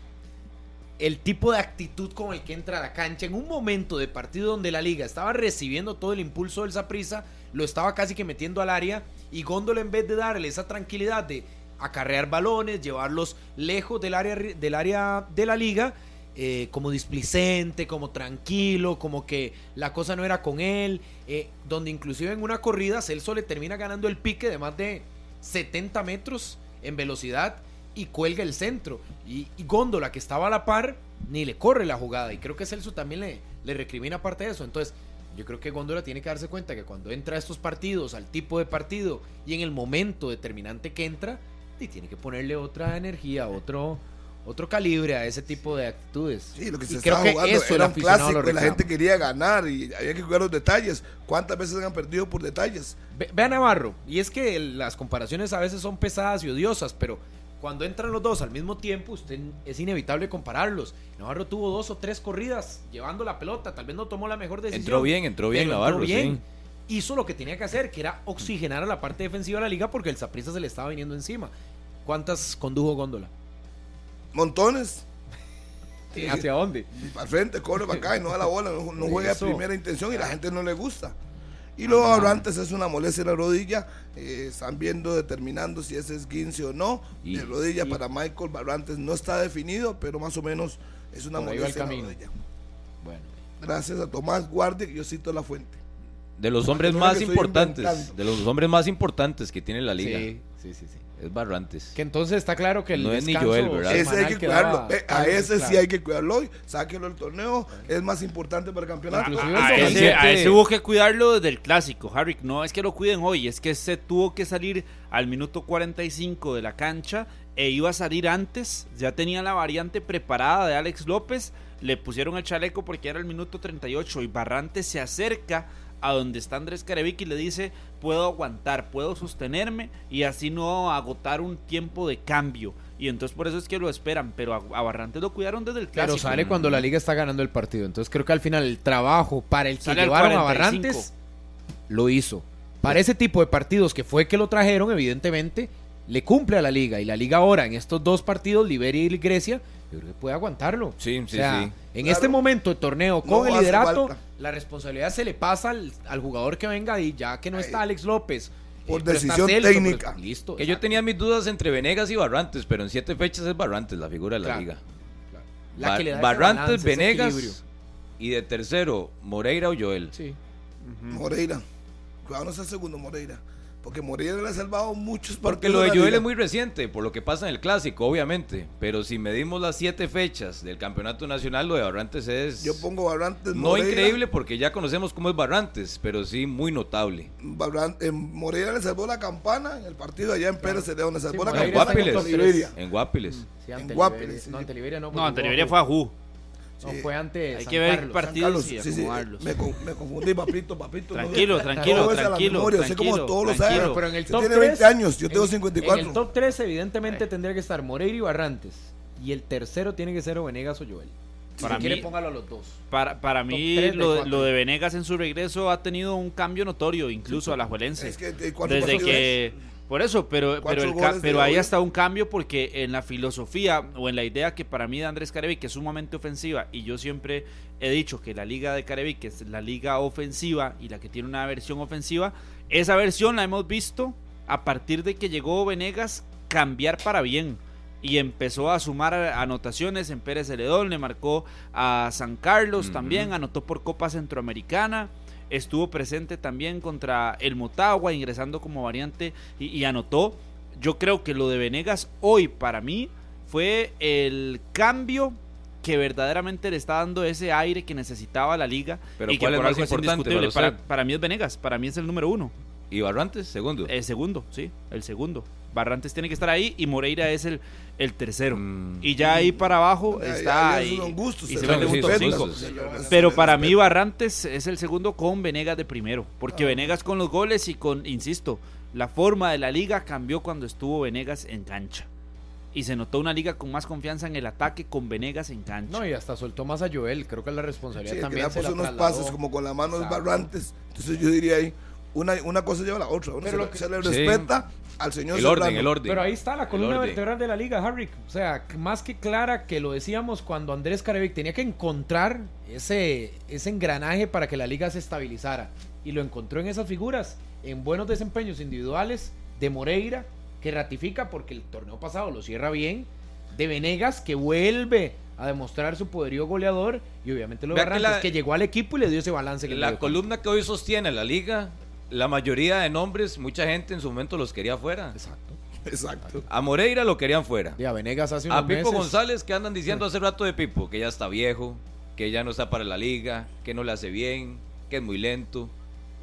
el tipo de actitud con el que entra a la cancha en un momento de partido donde la liga estaba recibiendo todo el impulso del Saprissa, lo estaba casi que metiendo al área y Góndola en vez de darle esa tranquilidad de acarrear balones, llevarlos lejos del área del área de la liga, eh, como displicente, como tranquilo, como que la cosa no era con él, eh, donde inclusive en una corrida Celso le termina ganando el pique de más de 70 metros en velocidad y cuelga el centro. Y, y Góndola, que estaba a la par, ni le corre la jugada. Y creo que Celso también le, le recrimina parte de eso. Entonces, yo creo que Góndola tiene que darse cuenta que cuando entra a estos partidos, al tipo de partido y en el momento determinante que entra, y tiene que ponerle otra energía, otro, otro calibre a ese tipo de actitudes. Sí, lo que Y se creo estaba que jugando eso era un clásico y la gente quería ganar y había que cuidar los detalles. ¿Cuántas veces han perdido por detalles? Ve, ve a Navarro, y es que las comparaciones a veces son pesadas y odiosas, pero cuando entran los dos al mismo tiempo, usted es inevitable compararlos. Navarro tuvo dos o tres corridas llevando la pelota, tal vez no tomó la mejor decisión. Entró bien, entró bien Navarro, sí. Hizo lo que tenía que hacer, que era oxigenar a la parte defensiva de la liga porque el Saprissa se le estaba viniendo encima. ¿Cuántas condujo Góndola? Montones. ¿Hacia dónde? Para frente, corre para acá y no da la bola, no, no juega de primera intención y la gente no le gusta. Y luego Barrantes es una molestia en la rodilla, eh, están viendo, determinando si ese es guince o no. Y- de rodilla y- para Michael Barrantes no está definido, pero más o menos es una Por ahí va el molestia en la camino. rodilla. Bueno. Gracias a Tomás Guardia, que yo cito la fuente. De los hombres más importantes, de los hombres más importantes que tiene la liga, Sí, sí, sí, sí. Es Barrantes. Que entonces está claro que el No es ni Joel, ¿verdad? Ese hay que cuidarlo. eh, a ese sí hay que cuidarlo hoy. Sáquelo del torneo. Es más importante para el campeonato. Inclusive A ese, a ese hubo que cuidarlo desde el clásico, Harry. No es que lo cuiden hoy, es que se tuvo que salir al minuto 45 de la cancha e iba a salir antes. Ya tenía la variante preparada de Alex López. Le pusieron el chaleco porque era el minuto 38 y Barrantes se acerca a donde está Andrés Carevic y le dice puedo aguantar, puedo sostenerme y así no agotar un tiempo de cambio. Y entonces por eso es que lo esperan, pero a, a Barrantes lo cuidaron desde el clásico. Pero sale cuando la liga está ganando el partido. Entonces creo que al final el trabajo para el que Sale llevaron a 45. Barrantes lo hizo. Para ese tipo de partidos que fue que lo trajeron, evidentemente, le cumple a la liga. Y la liga ahora, en estos dos partidos, Liberia y Grecia, yo creo que puede aguantarlo. Sí, sí, o sea, sí. En Claro. este momento de torneo, No con el liderato, falta. la responsabilidad se le pasa al, al jugador que venga y ya que no está Alex López. Por eh, está decisión Celso, técnica. listo. Que yo tenía mis dudas entre Venegas y Barrantes, pero en siete fechas es Barrantes la figura de la Claro, liga. La que le da Barrantes, balance. Venegas y de tercero Moreira o Joel. Sí. Moreira. Cuidado, no sea el segundo Moreira. Porque Moreira le ha salvado muchos partidos. Porque lo de Joel es muy reciente, por lo que pasa en el clásico, obviamente. Pero si medimos las siete fechas del campeonato nacional, lo de Barrantes es Yo pongo Barrantes. no Moreira. increíble porque ya conocemos cómo es Barrantes, pero sí muy notable. Barran- eh, Moreira le salvó la campana en el partido allá en Pérez Celedón. Le salvó Sí, la Moreira En en campana el Guapiles. Liberia. en Guapiles. Sí, ante En. Guapiles, No, ante Liberia no. No, ante Liberia fue a Ju. No, fue ante Hay San que ver Carlos. partidos Carlos, y sí, sí, acomodarlos. me, me confundí, papito, papito. no- Tranquilo, tranquilo, Todo es a la tranquilo, memoria, sé como tranquilo, todos lo tranquilo. saben. Pero en el top tiene 3, 20 años, yo tengo en- 54. En el top 3 evidentemente tendría que estar Moreira y Barrantes. Y el tercero tiene que ser o Venegas o Joel. Para si quiere mí- póngalo a los dos. Para, para mí, tres de lo, lo de Venegas en su regreso ha tenido un cambio notorio, incluso a la Juelense. Es que, eh, ¿cuántos Desde partidos que. Por eso, pero, pero, el pero ahí está un cambio porque en la filosofía o en la idea que para mí de Andrés Carevic que es sumamente ofensiva y yo siempre he dicho que la liga de Carevic es la liga ofensiva y la que tiene una versión ofensiva, esa versión la hemos visto a partir de que llegó Venegas cambiar para bien y empezó a sumar anotaciones en Pérez Celedón, le marcó a San Carlos también, anotó por Copa Centroamericana, estuvo presente también contra el Motagua, ingresando como variante y, y anotó. Yo creo que lo de Venegas hoy para mí fue el cambio que verdaderamente le está dando ese aire que necesitaba la liga Pero y que ¿cuál es por más algo es importante indiscutible. para para mí es Venegas, para mí es el número uno. ¿Y Barrantes? Segundo. El segundo, sí, el segundo. Barrantes tiene que estar ahí y Moreira es el, el tercero. Mm. Y ya ahí para abajo Ya- está ya ahí. gustos, y se vende sí, un top son cinco. gustos. Pero para mí Barrantes es el segundo con Venegas de primero. Porque Venegas con los goles y con, insisto, la forma de la liga cambió cuando estuvo Venegas en cancha. Y se notó una liga con más confianza en el ataque con Venegas en cancha. No, y hasta soltó más a Joel. Creo que la responsabilidad Sí, es que también le se puso la unos pases como con la mano de. Barrantes. Entonces yo diría ahí, una, una cosa lleva a la otra. Uno se, que- se le Sí. Al señor El orden, el orden. Pero ahí está la columna vertebral de la liga, Harry. O sea, más que clara que lo decíamos cuando Andrés Carevic tenía que encontrar ese, ese engranaje para que la liga se estabilizara. Y lo encontró en esas figuras, en buenos desempeños individuales de Moreira, que ratifica porque el torneo pasado lo cierra bien, de Venegas, que vuelve a demostrar su poderío goleador, y obviamente lo de que Barrantes, la- que llegó al equipo y le dio ese balance. en el La columna que hoy sostiene la liga, la mayoría de nombres, mucha gente en su momento los quería fuera. Exacto. Exacto. A Moreira lo querían fuera. Y a Venegas hace unos A Pipo meses- González que andan diciendo hace rato de Pipo, que ya está viejo, que ya no está para la liga, que no le hace bien, que es muy lento.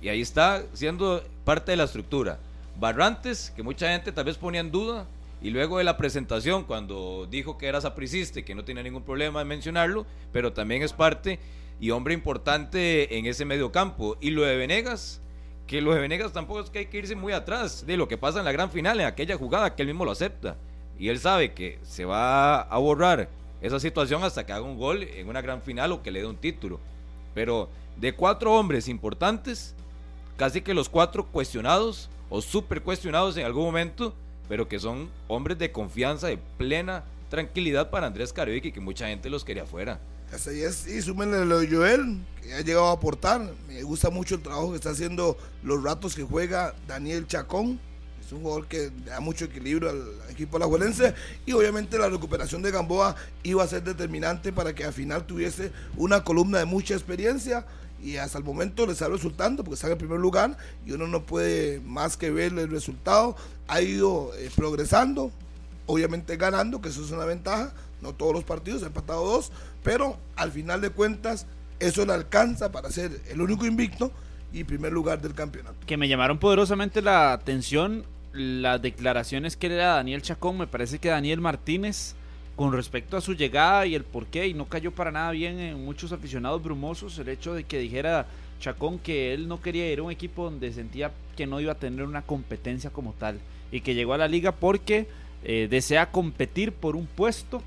Y ahí está siendo parte de la estructura. Barrantes, que mucha gente tal vez ponía en duda, Y luego de la presentación, cuando dijo que era sapricista que no tenía ningún problema en mencionarlo, pero también es parte y hombre importante en ese medio campo. Y lo de Venegas, que lo de Venegas tampoco es que hay que irse muy atrás de lo que pasa en la gran final, en aquella jugada que él mismo lo acepta. Y él sabe que se va a borrar esa situación hasta que haga un gol en una gran final o que le dé un título. Pero de cuatro hombres importantes, casi que los cuatro cuestionados o súper cuestionados en algún momento, pero que son hombres de confianza, de plena tranquilidad para Andrés Carevic que mucha gente los quería afuera. Así es, y súmenle lo de Joel, que ha llegado a aportar. Me gusta mucho el trabajo que está haciendo los ratos que juega Daniel Chacón. Es un jugador que da mucho equilibrio al equipo alajuelense. Y obviamente la recuperación de Gamboa iba a ser determinante para que al final tuviese una columna de mucha experiencia. Y hasta el momento le está resultando porque está en el primer lugar y uno no puede más que ver el resultado. Ha ido eh, progresando, obviamente ganando, que eso es una ventaja. No todos los partidos, ha empatado dos, pero al final de cuentas eso le alcanza para ser el único invicto y primer lugar del campeonato. Que me llamaron poderosamente la atención las declaraciones que le da Daniel Chacón. Me parece que Daniel Martínez, con respecto a su llegada y el por qué, y no cayó para nada bien en muchos aficionados brumosos, el hecho de que dijera Chacón que él no quería ir a un equipo donde sentía que no iba a tener una competencia como tal y que llegó a la liga porque eh, desea competir por un puesto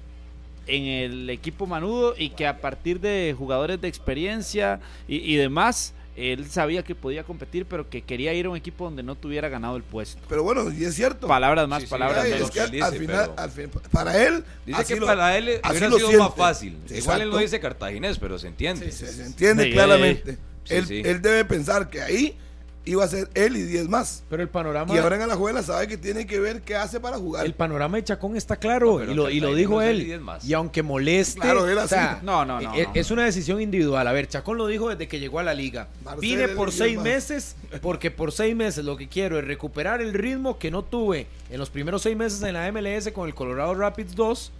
en el equipo manudo y que a partir de jugadores de experiencia y, y demás él sabía que podía competir, pero que quería ir a un equipo donde no tuviera ganado el puesto. Pero bueno, y es cierto. Palabras más, Sí, sí, palabras menos. es que al, dice, al final, pero- al fin- para él, Dice que lo- para él hubiera sido más fácil. Sí, Igual él exacto. lo dice cartaginés, pero se entiende. se, se entiende Sí, claramente. sí, él, sí. él debe pensar que ahí iba a ser él y 10 más. Pero el panorama, Y ahora en Alajuela sabe que tiene que ver qué hace para jugar. el panorama de Chacón está claro. No, y, lo, y lo dijo no él. diez más. Y aunque moleste. Claro, él o sea, así. No, no, no, e- no. Es una decisión individual. A ver, Chacón lo dijo desde que llegó a la liga. Marcelo Vine por seis más. meses, porque por seis meses lo que quiero es recuperar el ritmo que no tuve en los primeros seis meses en la MLS con el Colorado Rapids 2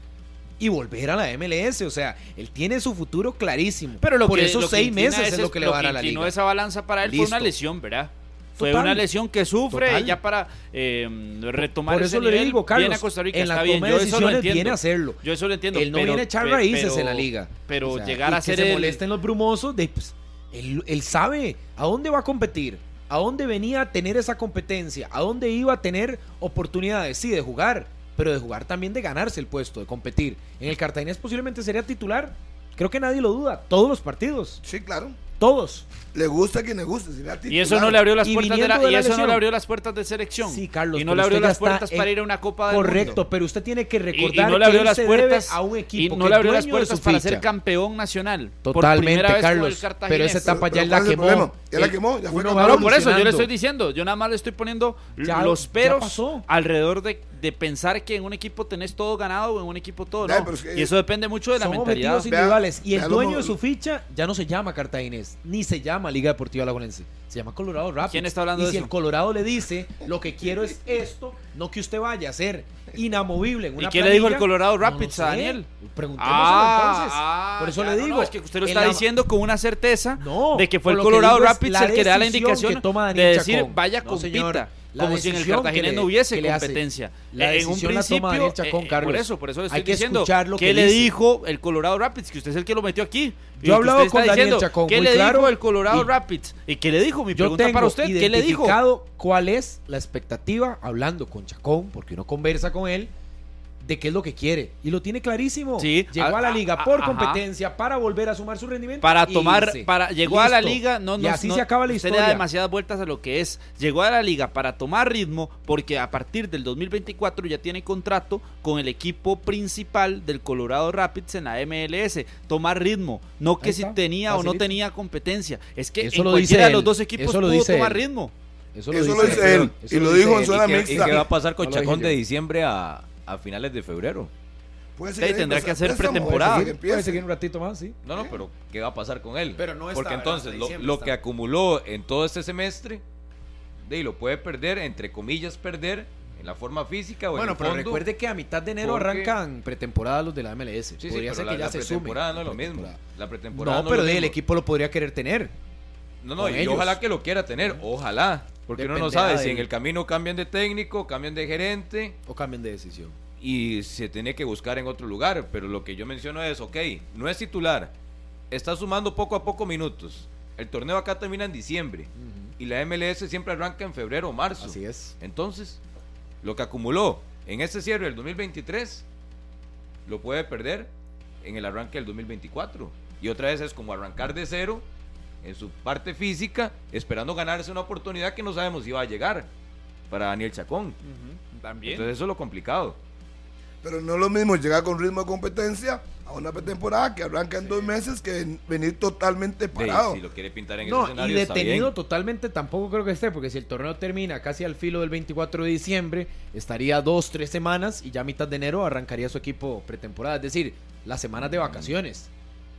y volver a la MLS. O sea, él tiene su futuro clarísimo. Pero lo por que, esos lo que seis meses es ese- lo que le va a dar a la liga. esa balanza para él fue una lesión, ¿verdad? Fue Total. una lesión que sufre Total. y ya para eh, retomar Por ese eso le nivel, digo, Carlos, viene a Costa Rica, en la está bien, toma de yo eso lo decisiones entiendo. viene a hacerlo. Yo eso lo entiendo. Él no pero- viene a echar raíces pero- en la liga. Pero O sea, llegar a que ser se el- molesten los brumosos, de, pues, él, él sabe a dónde va a competir, a dónde venía a tener esa competencia, a dónde iba a tener oportunidades, sí, de jugar, pero de jugar también de ganarse el puesto, de competir. En el Cartaginés posiblemente sería titular, creo que nadie lo duda, todos los partidos, Sí, claro. todos. Le gusta a quien le guste. sería Y eso no le abrió las Y puertas de la, y la eso no le abrió las puertas de selección. Sí, Carlos, y no le abrió ya las puertas para ir a una Copa del Correcto, Mundo. pero usted tiene que recordar y, no le abrió que las puertas a un equipo y no le abrió las puertas para ficha. ser campeón nacional por Totalmente, con Carlos. el Pero esa etapa Pero- ya pero la ¿cuál es el quemó. Ya la Eh, quemó, ya fue No, por eso yo le estoy diciendo, yo nada más le estoy poniendo Ya- los ya peros alrededor de, de pensar que en un equipo tenés todo ganado o en un equipo todo no. pero es que- y eso depende mucho de la Son mentalidad. objetivos individuales. y el lo dueño de su ficha ya no se llama Cartaginés, ni se llama Liga Deportiva Alajuelense. Se llama Colorado Rapids. ¿Quién está hablando y de si eso? el Colorado le dice, lo que quiero es esto, no que usted vaya a ser inamovible en ¿Y una qué le dijo el Colorado no Rapids sé. a Daniel? Preguntémoselo Ah, entonces. ah, Por eso ya, le digo. no, es que usted lo está la- diciendo con una certeza No, de que fue el Colorado Rapids el que da la indicación que toma de decir Chacón. vaya No, compita. señor. La como si en el Cartaginés no hubiese competencia. La en un principio, Chacón, eh, Carlos. por eso, por eso le estoy Hay que diciendo escuchar lo ¿qué que le dice. dijo el Colorado Rapids, que usted es el que lo metió aquí. Yo he hablado con Daniel diciendo, Chacón, ¿Qué muy le claro, dijo el Colorado y- Rapids? ¿Y qué le dijo? Mi Yo pregunta tengo para usted, ¿qué le dijo? cuál es la expectativa, hablando con Chacón, porque uno conversa con él, de qué es lo que quiere. Y lo tiene clarísimo. Sí, Llegó a- a la liga a- por ajá. competencia para volver a sumar su rendimiento. para tomar, irse. para llegó a la liga, no, no, y así no, se acaba la historia. le da demasiadas vueltas a lo que es. Llegó a la liga para tomar ritmo, porque a partir del 2024 ya tiene contrato con el equipo principal del Colorado Rapids en la MLS. Tomar ritmo, no que si tenía o no tenía competencia. Es que Eso en lo cualquiera dice de los él, dos equipos eso lo pudo dice tomar él. ritmo. Eso Eso lo dice él. Eso Y lo dice dijo en él. zona ¿Y qué, y mixta. qué va a pasar con Chacón de diciembre a, a finales de febrero? Puede Sí, seguir tendrá en que hacer pretemporada. puede que Puede empiece. seguir un ratito más, sí. No, no, pero ¿qué va a pasar con él? Pero no está, Porque entonces lo, que acumuló en todo este semestre, de lo puede perder, entre comillas, perder en la forma física o en Bueno, el pero fondo. recuerde que a mitad de enero porque- arrancan pretemporada los de la MLS. Sí, sí, Podría pero ser la, que ya la se sume. pretemporada no es lo mismo. La pretemporada No, no, pero es lo de- el equipo lo podría querer tener. No, no, y ellos. ojalá que lo quiera tener, ojalá. Porque uno no sabe si del- en el camino cambian de técnico, cambian de gerente O cambien de decisión. Y se tiene que buscar en otro lugar. Pero lo que yo menciono es, ok, no es titular, está sumando poco a poco minutos. El torneo acá termina en diciembre y la MLS siempre arranca en febrero o marzo. Así es. Entonces, lo que acumuló en este cierre del 2023 lo puede perder en el arranque del 2024. Y otra vez es como arrancar de cero en su parte física, esperando ganarse una oportunidad que no sabemos si va a llegar para Daniel Chacón. También. Entonces eso es lo complicado. Pero no es lo mismo llegar con ritmo de competencia a una pretemporada que arranca en dos meses que en- venir totalmente parado. si lo quiere pintar en No, ese y escenario, está detenido bien. totalmente tampoco creo que esté, porque si el torneo termina casi al filo del 24 de diciembre, estaría dos, tres semanas y ya a mitad de enero arrancaría su equipo pretemporada. Es decir, las semanas de vacaciones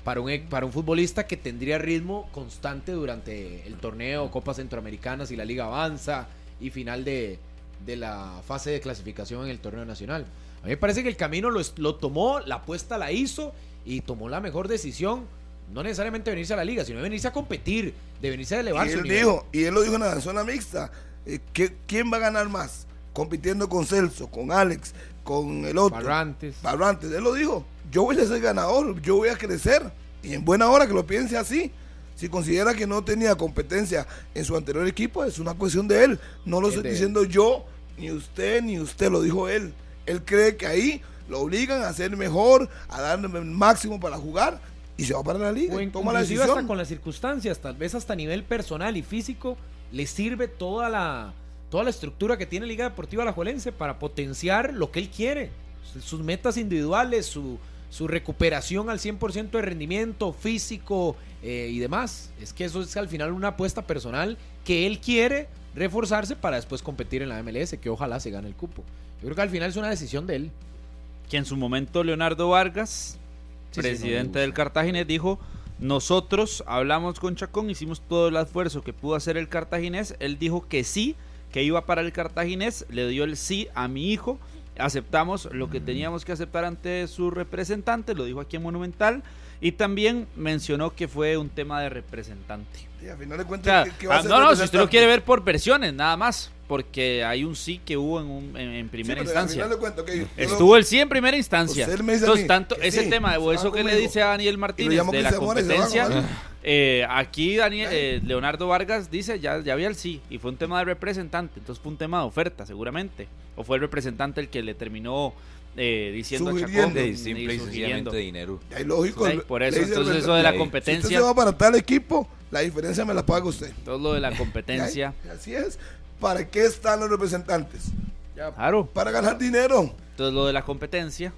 para un, e- para un futbolista que tendría ritmo constante durante el torneo, Copas Centroamericanas y la Liga Avanza y final de, de la fase de clasificación en el torneo nacional. A mí me parece que el camino lo, lo tomó, la apuesta la hizo y tomó la mejor decisión. No necesariamente venirse a la liga, sino de venirse a competir, de venirse a Y elevar su él nivel. dijo, y él lo dijo en la zona mixta, eh, que- ¿quién va a ganar más? Compitiendo con Celso, con Alex, con el otro. Barrantes. Barrantes, él lo dijo, yo voy a ser ganador, yo voy a crecer. Y en buena hora que lo piense así. Si considera que no tenía competencia en su anterior equipo, es una cuestión de él. No lo Es estoy él. diciendo yo, ni usted, ni usted, lo dijo él. Él cree que ahí lo obligan a ser mejor, a darle el máximo para jugar y se va para la liga. O y en- toma la decisión. hasta con las circunstancias, tal vez hasta a nivel personal y físico, le sirve toda la, toda la estructura que tiene Liga Deportiva Alajuelense para potenciar lo que él quiere, sus- sus metas individuales, su, su recuperación al 100% de rendimiento físico eh, y demás. Es que eso es al final una apuesta personal que él quiere reforzarse para después competir en la MLS, que ojalá se gane el cupo. Yo creo que al final es una decisión de él. que en su momento Leonardo Vargas, Sí, sí, presidente no del. Cartaginés, dijo, nosotros hablamos con Chacón, hicimos todo el esfuerzo que pudo hacer el Cartaginés, él dijo que sí, que iba para el Cartaginés, le dio el sí a mi hijo, aceptamos lo que teníamos que aceptar ante su representante, lo dijo aquí en Monumental, y también mencionó que fue un tema de representante. Y al final de O cuentas, sea, ¿qué- qué va a ah, hacer no, no, si usted lo quiere ver por versiones, nada más, porque hay un sí que hubo en, un- en- en Sí, primera al instancia. final de cuentas, Estuvo el sí en primera instancia. Pues Entonces, tanto que ese sí, tema, o se eso que le dice a Daniel Martínez de la competencia, él. eh, aquí Daniel, eh, Leonardo Vargas dice ya, ya había el sí, y fue un tema de representante, entonces fue un tema de oferta, seguramente. O fue el representante el que le terminó eh, diciendo a Chacón Sugiriendo. De y simple y sugiriendo. sencillamente dinero. Ya, y lógico. Sí, por eso, entonces eso de la usted Si usted competencia, se va para tal equipo, la diferencia me la paga usted. todo lo de la competencia, ahí- Así es. ¿Para qué están los representantes? claro, Para ganar dinero. entonces lo de la competencia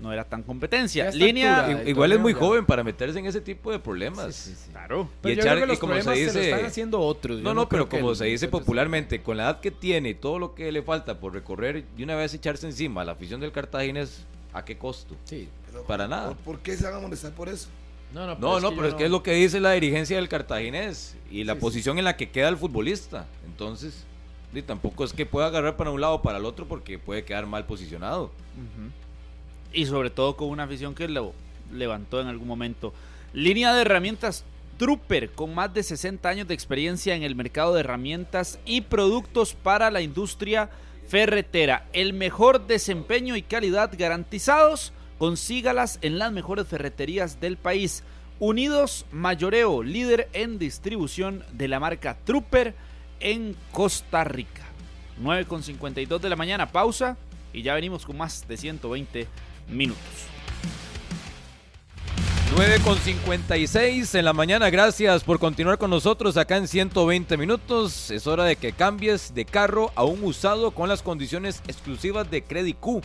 no era tan competencia. Línea, altura, Igual es muy ya. joven para meterse en ese tipo de problemas. Sí, sí, sí. claro. Pero Y yo echar- creo que y los como se problemas se, lo dice- están haciendo otros. No, no, pero que como se dice popularmente, con la edad que tiene y todo lo que le falta por recorrer, y una vez echarse encima a la afición del Cartaginés, ¿a qué costo? Sí. Pero, Para nada. ¿Por, qué se van a molestar por eso? No, no, No, no, yo pero es que es lo que dice la dirigencia del Cartaginés y la Sí, sí. posición en la que queda el futbolista. Entonces, y tampoco es que pueda agarrar para un lado o para el otro porque puede quedar mal posicionado. Y sobre todo con una afición que lo levantó en algún momento. Línea de herramientas Trooper, con más de 60 años de experiencia en el mercado de herramientas y productos para la industria ferretera. El mejor desempeño y calidad garantizados. Consígalas en las mejores ferreterías del país. Unidos Mayoreo, líder en distribución de la marca Trooper en Costa Rica. 9.52 de la mañana, pausa y ya venimos con más de 120 minutos. 9 con 56 en la mañana, gracias por continuar con nosotros acá en 120 minutos. Es hora de que cambies de carro a un usado con las condiciones exclusivas de Credit Q.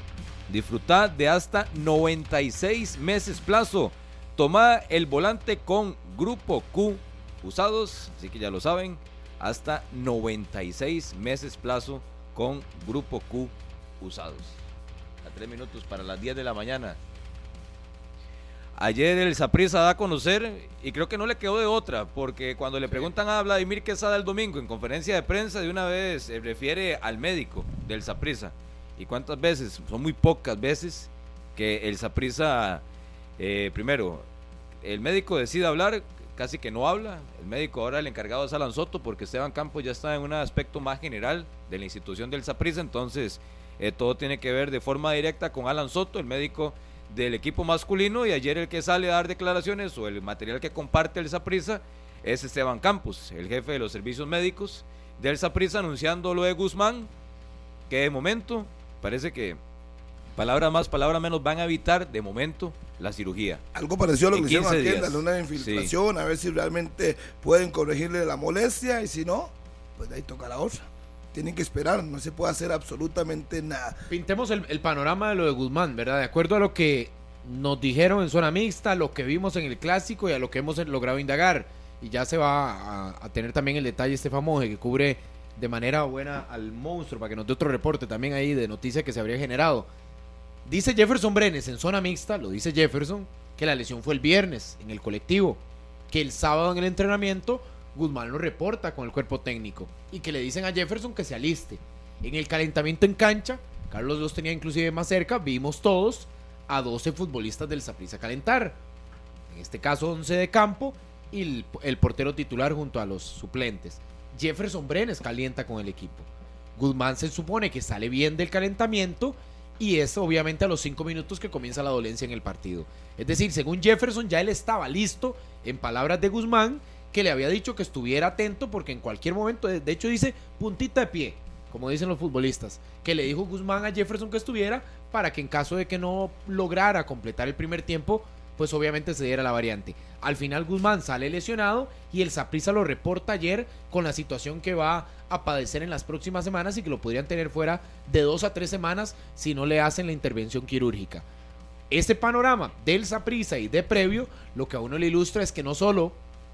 Disfruta de hasta 96 meses plazo. Toma el volante con Grupo Q usados, así que ya lo saben, hasta 96 meses plazo con Grupo Q usados. A 3 minutos para las 10 de la mañana. Ayer el Saprissa da a conocer, y creo que no le quedó de otra, porque cuando le preguntan a Vladimir Quesada el domingo en conferencia de prensa, de una vez se refiere al médico del Saprissa. ¿Y cuántas veces? Son muy pocas veces que el Saprissa, primero, el médico decide hablar, casi que no habla. El médico ahora el encargado es Alan Soto porque Esteban Campos ya está en un aspecto más general de la institución del Saprissa, entonces eh, todo tiene que ver de forma directa con Alan Soto, el médico del equipo masculino y ayer el que sale a dar declaraciones o el material que comparte el Saprissa es Esteban Campos, el jefe de los servicios médicos del Saprissa anunciando lo de Guzmán, que de momento parece que palabras más, palabras menos van a evitar de momento la cirugía. Algo parecido a lo que hicieron 15 aquí, días. darle una infiltración, a ver si realmente pueden corregirle la molestia y si no, pues de ahí toca la otra. Tienen que esperar, no se puede hacer absolutamente nada. Pintemos el, panorama de lo de Guzmán, ¿verdad? De acuerdo a lo que nos dijeron en zona mixta, lo que vimos en el clásico y a lo que hemos logrado indagar. Y ya se va a, a tener también el detalle este famoso que cubre de manera buena al monstruo para que nos dé otro reporte también ahí de noticia que se habría generado. Dice Jefferson Brenes en zona mixta, lo dice Jefferson, que la lesión fue el viernes en el colectivo, que el sábado en el entrenamiento Guzmán lo reporta con el cuerpo técnico y que le dicen a Jefferson que se aliste. En el calentamiento en cancha, Carlos los tenía inclusive más cerca, vimos todos a 12 futbolistas del Saprissa calentar. En este caso 11 de campo y el, el portero titular junto a los suplentes. Jefferson Brenes calienta con el equipo. Guzmán se supone que sale bien del calentamiento y es obviamente a los 5 minutos que comienza la dolencia en el partido. Es decir, según Jefferson ya él estaba listo, en palabras de Guzmán, que le había dicho que estuviera atento porque en cualquier momento, de hecho dice puntita de pie, como dicen los futbolistas, que le dijo Guzmán a Jefferson que estuviera para que en caso de que no lograra completar el primer tiempo, pues obviamente se diera la variante. Al final Guzmán sale lesionado y el Saprissa lo reporta ayer con la situación que va a padecer en las próximas semanas y que lo podrían tener fuera de dos a tres semanas si no le hacen la intervención quirúrgica. Este panorama del Saprissa y de previo, lo que a uno le ilustra es que no solo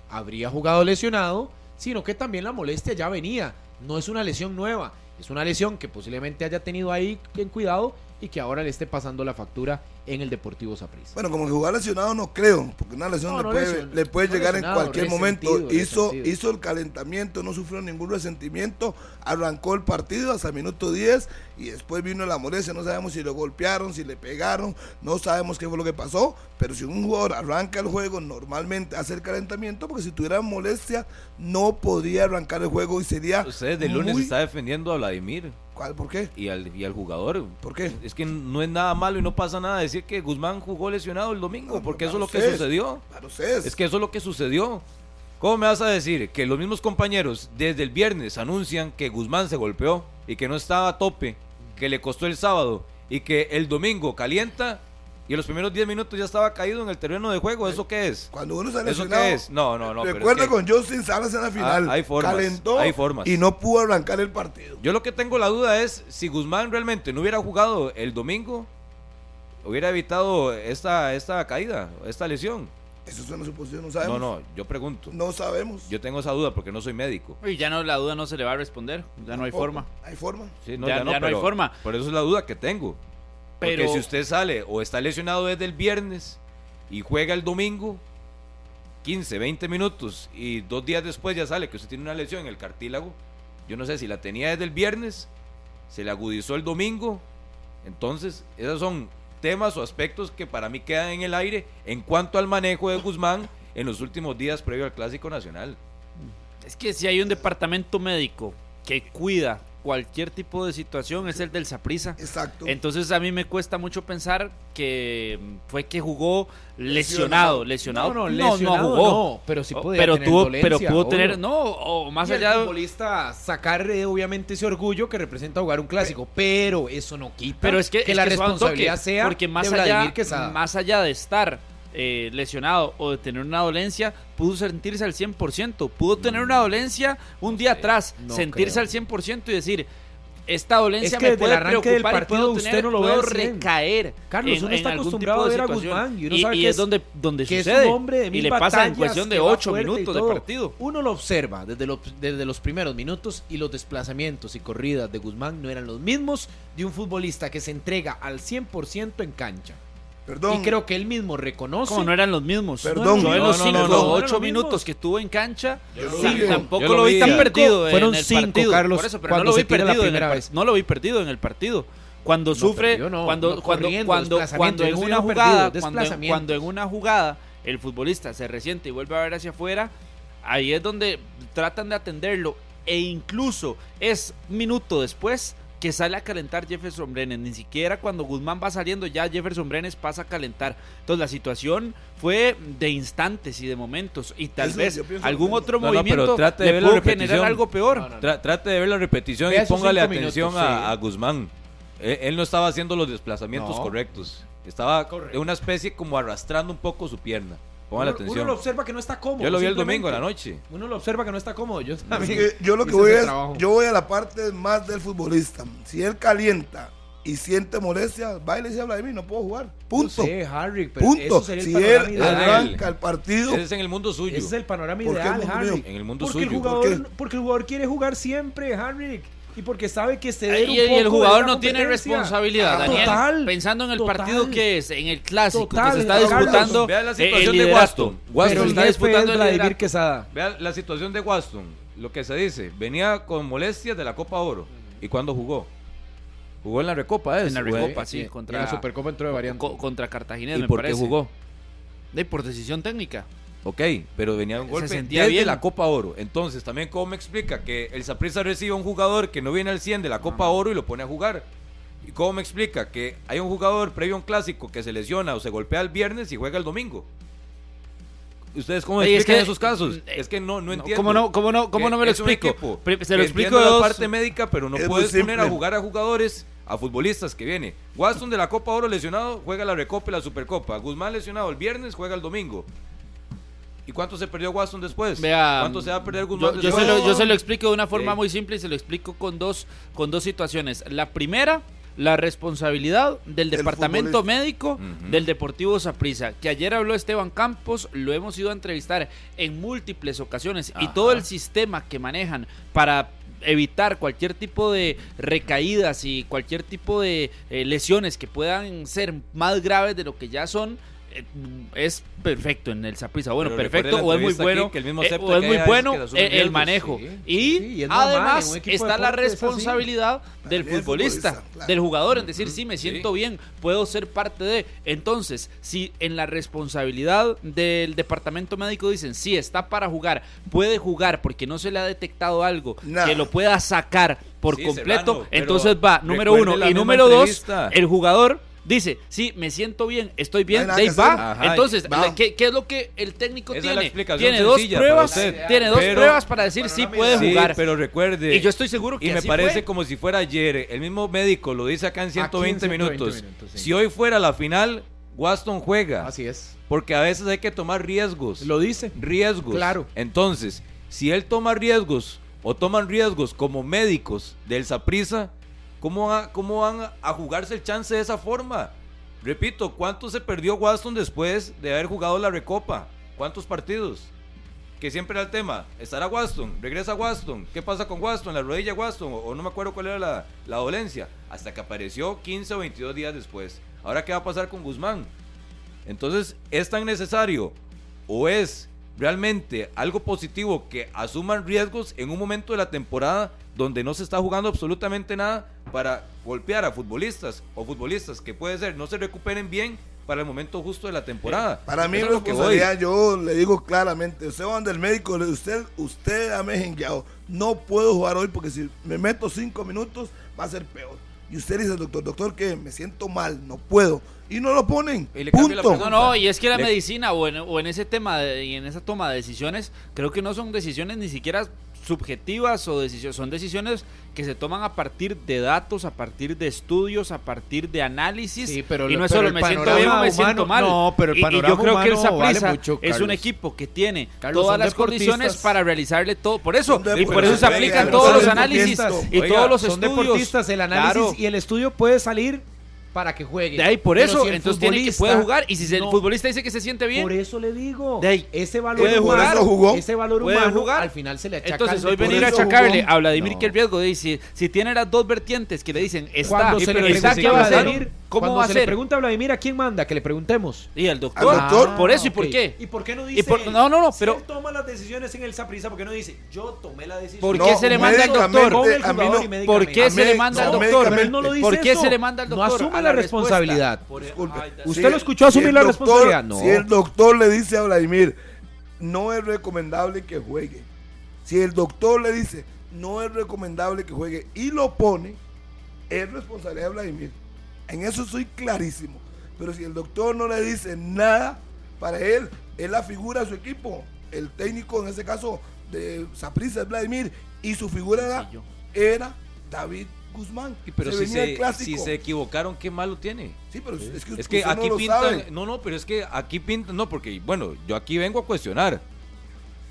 habría jugado lesionado, sino que también la molestia ya venía. No es una lesión nueva, es una lesión que posiblemente haya tenido ahí en cuidado y que ahora le esté pasando la factura en el Deportivo Saprissa. Bueno, como que jugar lesionado no creo, porque una lesión No, le, puede, lesión- le puede no llegar en cualquier momento. Hizo, hizo el calentamiento, no sufrió ningún resentimiento, arrancó el partido hasta el minuto 10 y después vino la molestia. No sabemos si lo golpearon, si le pegaron, no sabemos qué fue lo que pasó, pero si un jugador arranca el juego, normalmente hace el calentamiento, porque si tuviera molestia, no podría arrancar el juego y sería. Ustedes de lunes muy- está defendiendo a Vladimir ¿Cuál? ¿Por qué? y al, y al jugador. ¿Por qué? Es que no es nada malo y no pasa nada decir que Guzmán jugó lesionado el domingo, No, porque eso es lo que sucedió. Es que eso es lo que sucedió. ¿Cómo me vas a decir que los mismos compañeros desde el viernes anuncian que Guzmán se golpeó y que no estaba a tope, que le costó el sábado y que el domingo calienta y en los primeros 10 minutos ya estaba caído en el terreno de juego? ¿Eso qué es? Cuando uno está ¿Eso qué es? No, no, no. es Recuerda que- con Justin Salas en la final. Ah, hay formas, calentó hay formas. y no pudo arrancar el partido. Yo lo que tengo la duda es si Guzmán realmente no hubiera jugado el domingo, hubiera evitado esta, esta caída, esta lesión. Eso es una suposición, no No, sabemos. no, yo pregunto. No sabemos. Yo tengo esa duda porque no soy médico. Y ya no, la duda no se le va a responder. Ya no hay forma. Hay forma. Sí, Ya- ya no hay pero forma. Por eso es la duda que tengo. Pero Porque si usted sale o está lesionado desde el viernes y juega el domingo 15, 20 minutos y dos días después ya sale que usted tiene una lesión en el cartílago, yo no sé si la tenía desde el viernes, se le agudizó el domingo, entonces esos son temas o aspectos que para mí quedan en el aire en cuanto al manejo de Guzmán en los últimos días previo al Clásico Nacional. es que si hay un departamento médico que cuida cualquier tipo de situación es el del Saprisa. Exacto. Entonces a mí me cuesta mucho pensar que fue que jugó lesionado, lesionado. No, no, no, lesionado jugó. no, pero sí Oh, podía pero tener tuvo, dolencia, pero pudo obvio. tener, no, o más Y el allá de, futbolista sacar eh, obviamente ese orgullo que representa jugar un clásico, pero eso no quita Pero es que, es la que responsabilidad toque, sea porque más de allá, Quesada. más allá de estar eh, lesionado o de tener una dolencia, pudo sentirse al 100%, pudo tener una dolencia un día atrás, no sentirse creo. al 100% y decir, esta dolencia Es que me puede del preocupar y partido puedo usted tener, no lo puedo al 100. recaer. Carlos, en- uno está acostumbrado a ver a. Guzmán y uno y, sabe y que es es- donde, donde que es sucede un hombre de y mil le pasa en cuestión de que va 8 fuerte y minutos de partido. Uno lo observa desde los, desde los primeros minutos y los desplazamientos y corridas de Guzmán no eran los mismos de un futbolista que se entrega al 100% en cancha. Perdón. Y creo que él mismo reconoce Como no eran los mismos. Perdón. Yo en No, los no, 5 no, o no, no eran 8 los minutos que estuvo en cancha, Yo lo sí, tampoco Yo lo, lo vi vi. tan Cinco, perdido fueron en el cinco, partido. Carlos, Por eso, pero cuando no lo vi perdido en el primera par- vez. No lo vi perdido en el partido. Cuando No, sufre, cuando, no cuando, cuando, en una jugada, perdido, cuando, cuando en una jugada el futbolista se resiente y vuelve a ver hacia afuera, ahí es donde tratan de atenderlo e incluso es minuto después que sale a calentar Jefferson Brenes. Ni siquiera cuando Guzmán va saliendo ya Jefferson Brenes pasa a calentar. Entonces la situación fue de instantes y de momentos y tal Eso vez algún otro No, no, movimiento trate de le ver la pudo repetición. generar algo peor. No, no, Tra- trate de ver la repetición Vea y póngale atención minutos, a, sí. a Guzmán. Él, él no estaba haciendo los desplazamientos No. correctos. Estaba Correcto. en una especie como arrastrando un poco su pierna. Póngale Uno, atención. uno lo observa que no está cómodo. Yo lo vi el domingo en la noche. Uno lo observa que no está cómodo. Yo Es también. que yo lo que voy es, trabajo. yo voy a la parte más del futbolista. Si él calienta y siente molestia, baile y se habla de mí, no puedo jugar. Punto. Yo sé, Harry, pero Punto. eso sería el Si panorama él ideal. arranca el partido, Ese es en el mundo suyo. Ese es el panorama ¿Por qué ideal, el Harry. mío? En el mundo porque suyo. El ¿Por jugador, qué? porque el jugador quiere jugar siempre, Harry. Y porque sabe que se Y, y el jugador no tiene responsabilidad, Ah, Daniel. total, pensando en el total. partido que es, en el clásico Total, que se está disputando, Vea la eh, situación el de. Waston. Waston el está disputando es el Vladimir liderato. Quesada. Vea la situación de Waston. Lo que se dice. Venía con molestias de la Copa Oro. ¿Y cuándo jugó? Jugó en la Recopa, ¿es? En la Recopa, sí, en contra, la Supercopa entró de variante. co- contra Cartaginés, ¿Y me por qué jugó? De, por decisión técnica. Ok, pero venía un Se golpe sentía desde bien. la Copa Oro. Entonces, también cómo me explica que el Saprissa recibe a un jugador que no viene al 100 de la Copa Oro y lo pone a jugar. ¿Y cómo me explica que hay un jugador previo a un clásico que se lesiona o se golpea el viernes y juega el domingo? ¿Ustedes cómo Ey, es explican que- esos casos? eh, es que no, no entiendo. ¿cómo no- cómo no- cómo no me lo explico? equipo se lo explico de la parte médica, pero no puedes poner a jugar a jugadores, a futbolistas que viene. Watson de la Copa Oro lesionado, juega la Recopa y la Supercopa. Guzmán lesionado el viernes, juega el domingo. ¿Y cuánto se perdió Watson después? Vea, ¿Cuánto se va a perder Guzmán yo, yo después? se lo, yo se lo explico de una forma Sí. muy simple y se lo explico con dos, con dos situaciones. La primera, la responsabilidad del departamento futbolista. médico del Deportivo Saprissa, que ayer habló Esteban Campos, lo hemos ido a entrevistar en múltiples ocasiones y todo el sistema que manejan para evitar cualquier tipo de recaídas y cualquier tipo de eh, lesiones que puedan ser más graves de lo que ya son es perfecto en el Saprissa. Bueno, Pero perfecto o es muy bueno aquí que él mismo eh, o es que muy bueno que asumen eh, el manejo sí. y Sí, es además está la es así. responsabilidad del el futbolista, futbolista, claro. del jugador en decir sí me siento Sí. bien, puedo ser parte de. Entonces, si en la responsabilidad del departamento médico dicen sí está para jugar, puede jugar porque no se le ha detectado algo Nah. que lo pueda sacar por completo, Serrano, entonces va número uno y número dos, el jugador dice, sí, me siento bien, estoy bien, No va. Ajá, Entonces, va. ¿qué, qué es lo que el técnico Esa es la tiene? Tiene dos pruebas, usted. tiene dos Pero- pruebas para decir sí puede Sí, jugar. pero recuerde. Y yo estoy seguro que Y me así parece fue. como si fuera ayer. El mismo médico lo dice acá en 120, 120 minutos. minutos, sí. Si hoy fuera la final, Waston juega. Así es. Porque a veces hay que tomar riesgos. Lo dice. riesgos. Claro. Entonces, si él toma riesgos o toman riesgos como médicos del Saprisa, ¿cómo, va- ¿cómo van a jugarse el chance de esa forma? Repito, ¿cuánto se perdió Waston después de haber jugado la Recopa? ¿Cuántos partidos? Que siempre era el tema. ¿Estará Waston? ¿Regresa Waston? ¿Qué pasa con Waston? ¿La rodilla Waston? O, o no me acuerdo cuál era la, la dolencia. Hasta que apareció 15 o 22 días después. Ahora, ¿qué va a pasar con Guzmán? Entonces, ¿es tan necesario o es realmente algo positivo que asuman riesgos en un momento de la temporada donde no se está jugando absolutamente nada para golpear a futbolistas o futbolistas que puede ser no se recuperen bien para el momento justo de la temporada? Para mí, es lo que voy. responsabilidad, yo le digo claramente, usted va del médico, le- usted, usted ha mejengueado, no puedo jugar hoy porque si me meto cinco minutos va a ser peor. Y usted dice, doctor, doctor, que me siento mal, no puedo. Y no lo ponen. Y le cambio la Punto. No, no, y es que la Le- medicina o en, o en ese tema de- y en esa toma de decisiones, creo que no son decisiones ni siquiera subjetivas o decisiones, son decisiones que se toman a partir de datos, a partir de estudios, a partir de análisis. Sí, pero y no es solo me siento bien o me siento mal. no, pero el Y- y, panorama yo creo que el vale es un equipo que tiene Carlos, todas las condiciones para realizarle todo. Por eso, y por eso se aplican todos los análisis y todos los Son estudios. deportistas, el análisis Claro. y el estudio puede salir para que juegue. De ahí por Pero eso, si el entonces tiene que puede jugar y si el No, futbolista dice que se siente bien, Por eso le digo. De ahí. ese valor Puede humano, jugar. Jugó. ese valor Puede humano jugar. al final se le achaca Entonces, hoy venir a achacarle jugó. a Vladimir No. Kelviesgo, dice, si, si tiene las dos vertientes que le dicen, está, Cuando Sí, se pero le ese está, sí ¿qué va a que decir- ¿Cómo Cuando va a se ser? le pregunta a Vladimir a quién manda, que le preguntemos. Y el doctor. Al doctor. por eso, ¿y por qué? ¿Y por qué no dice? por- no, no, no, si pero- él toma las decisiones en el Saprissa, ¿por qué no dice? Yo tomé la decisión. ¿Por No, qué se le manda al doctor? A mí no- ¿Por qué A se le manda al no, doctor? Pero él no lo dice ¿Por qué eso. se le manda al No doctor? asume A la responsabilidad. Por- Disculpe. Ay, Usted Si- lo escuchó asumir si la doctor- responsabilidad. No. Si el doctor le dice a Vladimir, no es recomendable que juegue. Si el doctor le dice, no es recomendable que juegue y lo pone, es responsabilidad de Vladimir. En eso soy clarísimo. Pero si el doctor no le dice nada, para él, es la figura de su equipo. El técnico, en ese caso, de Saprissa es Vladimir. Y su figura era, David Guzmán. Y Pero Se si venía se, si se equivocaron, ¿qué malo tiene? Sí, pero es que, Es que no aquí pintan, sabe. no, no, pero es que aquí pintan, no, porque, bueno, yo aquí vengo a cuestionar,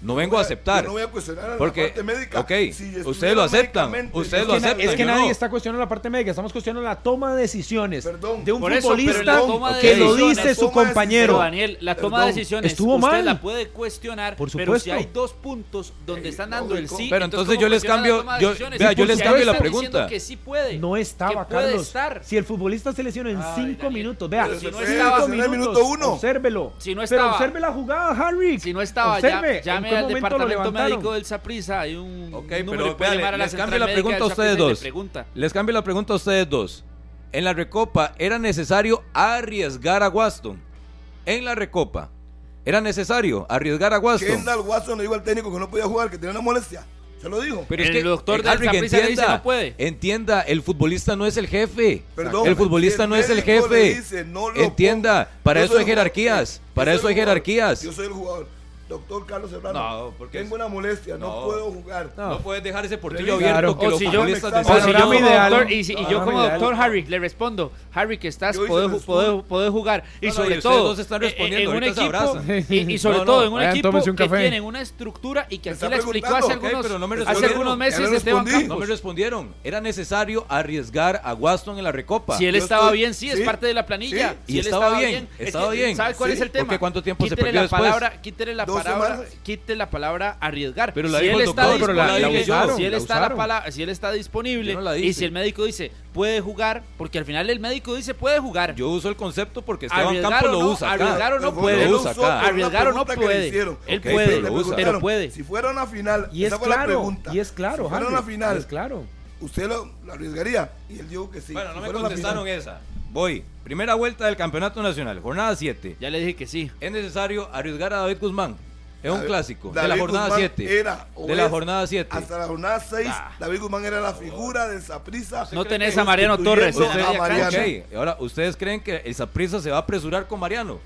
no vengo voy a aceptar. Yo no voy a cuestionar a Porque, la parte médica. ok, Si ustedes lo aceptan, ustedes lo aceptan, es que nadie no. está cuestionando la parte médica, estamos cuestionando la toma de decisiones Perdón. de un eso, pero futbolista de que lo dice su compañero. Pero Daniel, la toma de decisiones estuvo usted mal. la puede cuestionar, Por pero si supuesto. hay dos puntos donde están dando el sí, Pero entonces ¿cómo yo les cambio- yo- vea, les cambio la pregunta. que sí puede. No estaba, que puede Carlos. estar. Si el futbolista se lesiona en Ay, cinco Daniel. minutos, vea, Pero si no cinco estaba- en el minuto uno. Obsérvelo. Si no Pero estaba- observe la jugada, Harry. Si no estaba, ya, llame ¿en qué al momento lo departamento levantaron? médico del Saprissa, hay un Ok, número pero y puede llamar a la les cambio la pregunta a ustedes dos. pregunta. Les cambio la pregunta a ustedes dos. En la Recopa, ¿era necesario arriesgar a Waston? En la Recopa, ¿era necesario arriesgar a Waston? Kendall Watson le dijo al técnico que no podía jugar, que tenía una molestia. Se lo dijo. Pero es El que doctor eh, Harry, que dice, entienda, no puede. entienda, el futbolista no es el jefe. Perdón, el futbolista si no es el jefe. dice, no lo Entienda, para Yo eso hay el jugador. jerarquías, para eso el hay jugador. jerarquías. Yo soy el jugador. Doctor Carlos Serrano. No, porque tengo una molestia, no, No. puedo jugar. No, puedes dejar ese portillo Claro. abierto que O los si yo- futbolistas o O si yo, Panorama como ideal. doctor, y, si- y yo como doctor Harry le respondo, Harry que estás, puede jugar y sobre todo en un equipo y, sobre todo en un equipo que tienen una estructura y que está le explicó hace algunos, pero no me hace algunos meses Esteban respondí. No Campos. me respondieron. Era necesario arriesgar a Waston en la Recopa. Si él Yo estaba bien, sí, es parte de la planilla. y él estaba bien, es estaba bien. ¿Sabe cuál es el tema? ¿cuánto tiempo se Quítele perdió la después? palabra, quítele la palabra, quítele la palabra arriesgar. Pero la si dijo él el está doctor, pero la- disponible, la usaron, si él la está si él está disponible no y si el médico dice puede jugar, porque al final el médico dice puede jugar. Yo uso el concepto porque Esteban arriesgar Campos o lo no, usa acá. arriesgar o no Pero puede. Lo usó Arriesgar o no puede. Él puede, pero pero. Si fuera una final, Y es fue la claro, pregunta. y es claro, Si fuera una final, es claro. ¿usted lo, lo arriesgaría? Y él dijo que sí. Bueno, Si no me contestaron esa. Voy. Primera vuelta del Campeonato Nacional, jornada 7. Ya le dije que sí. Es necesario arriesgar a David Guzmán. Es un David- clásico. de la jornada Guzmán 7. era, o De la jornada 7. Hasta la jornada 6, Ah. David Guzmán era la figura del Saprissa. No tenés a Mariano Torres a Mariano. ahora, ¿ustedes creen que el Saprissa se va a apresurar con Mariano?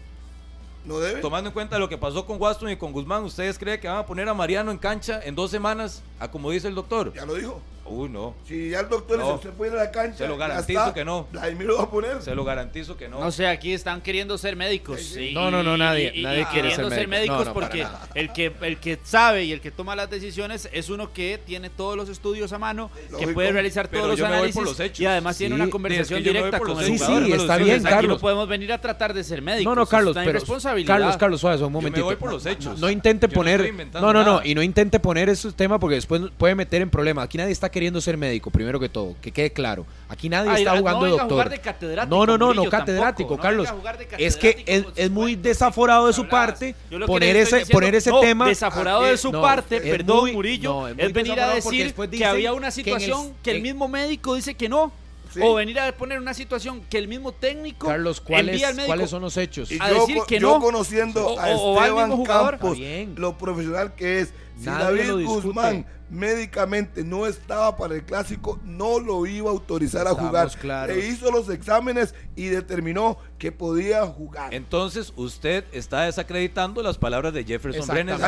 No debe. Tomando en cuenta lo que pasó con Waston y con Guzmán, ¿ustedes creen que van a poner a Mariano en cancha en dos semanas, a como dice el doctor? Ya lo dijo. Uy, no. Si ya el doctor No. usted puede ir a la cancha. Se lo garantizo está, que no. Vladimir lo va a poner. Se lo garantizo que no. No sé, aquí están queriendo ser médicos. sí, No, no, no, y- nadie- y- y nadie quiere queriendo ser ser médico. médicos No, no, porque el que, el que sabe y el que toma las decisiones es uno que tiene todos los estudios a mano, que puede realizar todos los yo análisis los y además tiene Sí, una es conversación que yo directa con el jugador. Sí, lo está bien, Aquí Carlos. no podemos venir a tratar de ser médicos. No, no, Carlos, pero responsabilidad. Carlos, Carlos, suave, un Yo me momentito. voy por los hechos. No intente Yo poner, no, no, no, y no intente poner ese tema porque después puede meter en problemas. Aquí nadie está queriendo ser médico, primero que todo, que quede claro. Aquí nadie Ay, está no jugando de venga a doctor. jugar de catedrático, no, no, no, Murillo, no catedrático, tampoco. No Carlos. a jugar de es que catedrático es, con es sus muy desaforado de su parte que poner ese, diciendo- poner ese no, tema. Desaforado de su No, parte, es perdón, muy- Murillo, no, es es venir a decir que había una que en el- situación que el mismo médico dice que no. Sí. O venir a poner una situación que el mismo técnico Carlos, ¿cuáles, envía al médico. ¿cuáles son los hechos? Y a yo, decir que yo no. conociendo O- a o Esteban. Campos, lo profesional que es, si Nadie David. Guzmán médicamente no estaba para el clásico, no lo iba a autorizar a jugar. claros. Le hizo los exámenes y determinó que podía jugar. Entonces, usted está desacreditando las palabras de Jefferson. Brenes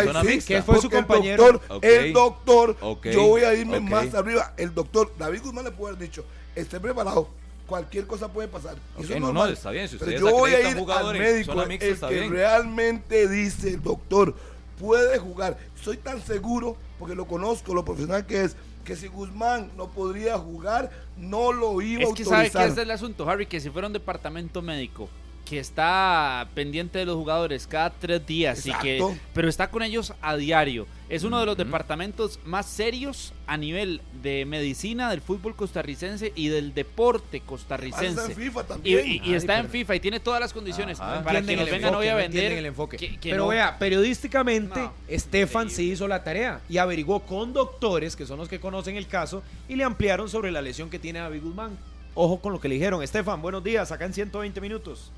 que fue su el compañero. doctor, el doctor, Ok. yo voy a irme más arriba. El doctor David Guzmán le puede haber dicho, esté preparado, cualquier cosa puede pasar. Y Ok, eso es no, no, está bien, si Pero ustedes yo voy a ir al jugadores, médico, el está que bien. realmente dice el doctor puede jugar. Soy tan seguro, porque lo conozco, lo profesional que es, que si Guzmán no podría jugar, no lo iba a Es que sabe autorizar. que ese es el asunto, Harry, que si fuera un departamento médico que está pendiente de los jugadores cada tres días y que pero está con ellos a diario. Es uno de los departamentos más serios a nivel de medicina del fútbol costarricense y del deporte Está costarricense. en FIFA Y, también. y- está en FIFA y tiene todas las condiciones Ajá. para que nos el vengan enfoque, hoy a vender. el enfoque. que- que Pero no. vea, periodísticamente, No, Estefan se increíble. hizo la tarea y averiguó con doctores, que son los que conocen el caso, y le ampliaron sobre la lesión que tiene David Guzmán. Ojo con lo que le dijeron. Estefan, buenos días, acá en 120 minutos.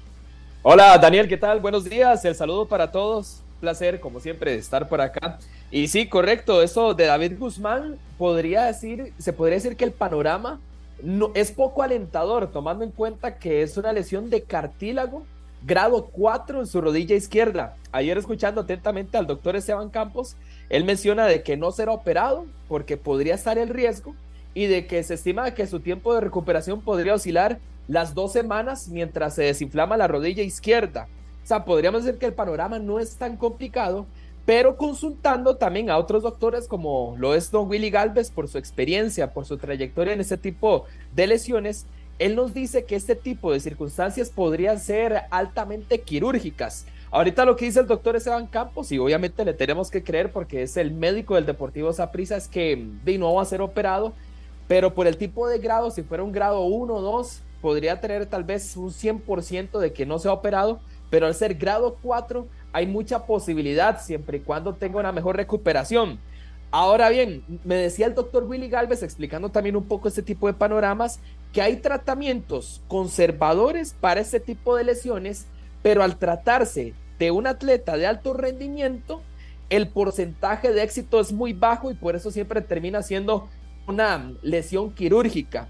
Hola Daniel, ¿qué tal? Buenos días, el saludo para todos. Placer, como siempre, estar por acá. Y sí, correcto, eso de David Guzmán podría decir, se podría decir que el panorama no, es poco alentador, tomando en cuenta que es una lesión de cartílago, grado 4 en su rodilla izquierda. Ayer escuchando atentamente al doctor Esteban Campos, él menciona de que no será operado porque podría estar el riesgo y de que se estima que su tiempo de recuperación podría oscilar las dos semanas mientras se desinflama la rodilla izquierda. O sea, podríamos decir que el panorama no es tan complicado, pero consultando también a otros doctores como lo es don Willy Galvez por su experiencia, por su trayectoria en este tipo de lesiones, él nos dice que este tipo de circunstancias podrían ser altamente quirúrgicas. Ahorita lo que dice el doctor Esteban Campos, y obviamente le tenemos que creer porque es el médico del Deportivo Saprissa, es que de no va a ser operado, pero por el tipo de grado, si fuera un grado 1 o 2, podría tener tal vez un 100% de que no se ha operado, pero al ser grado 4 hay mucha posibilidad siempre y cuando tenga una mejor recuperación. Ahora bien, me decía el doctor Willy Galvez explicando también un poco este tipo de panoramas, que hay tratamientos conservadores para este tipo de lesiones, pero al tratarse de un atleta de alto rendimiento, el porcentaje de éxito es muy bajo y por eso siempre termina siendo una lesión quirúrgica.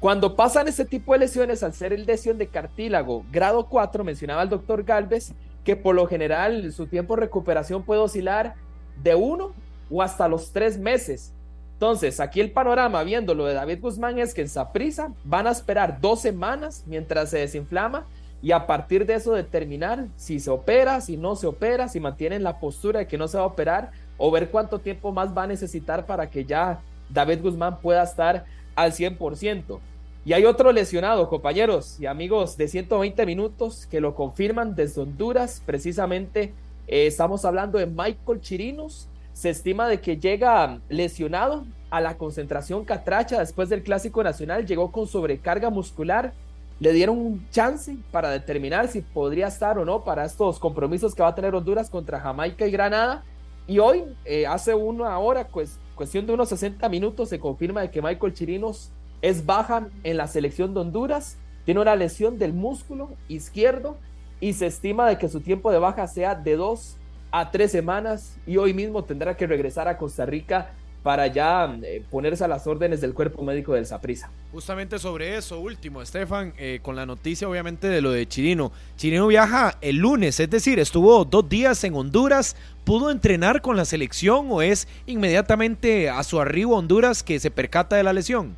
Cuando pasan este tipo de lesiones, al ser el lesión de cartílago grado 4, mencionaba el doctor Galvez, que por lo general su tiempo de recuperación puede oscilar de uno o hasta los tres meses. Entonces, aquí el panorama, viendo lo de David Guzmán, es que en Saprisa van a esperar dos semanas mientras se desinflama y a partir de eso determinar si se opera, si no se opera, si mantienen la postura de que no se va a operar o ver cuánto tiempo más va a necesitar para que ya David Guzmán pueda estar al 100%. Y hay otro lesionado, compañeros y amigos de 120 minutos que lo confirman desde Honduras. Precisamente eh, estamos hablando de Michael Chirinos. Se estima de que llega lesionado a la concentración Catracha después del Clásico Nacional. Llegó con sobrecarga muscular. Le dieron un chance para determinar si podría estar o no para estos compromisos que va a tener Honduras contra Jamaica y Granada. Y hoy, eh, hace una hora, pues, cuestión de unos 60 minutos, se confirma de que Michael Chirinos es baja en la selección de Honduras, tiene una lesión del músculo izquierdo y se estima de que su tiempo de baja sea de dos a tres semanas y hoy mismo tendrá que regresar a Costa Rica para ya eh, ponerse a las órdenes del cuerpo médico del Saprissa. Justamente sobre eso último, Estefan, eh, con la noticia obviamente de lo de Chirino. Chirino viaja el lunes, es decir, estuvo dos días en Honduras. ¿Pudo entrenar con la selección o es inmediatamente a su arribo a Honduras que se percata de la lesión?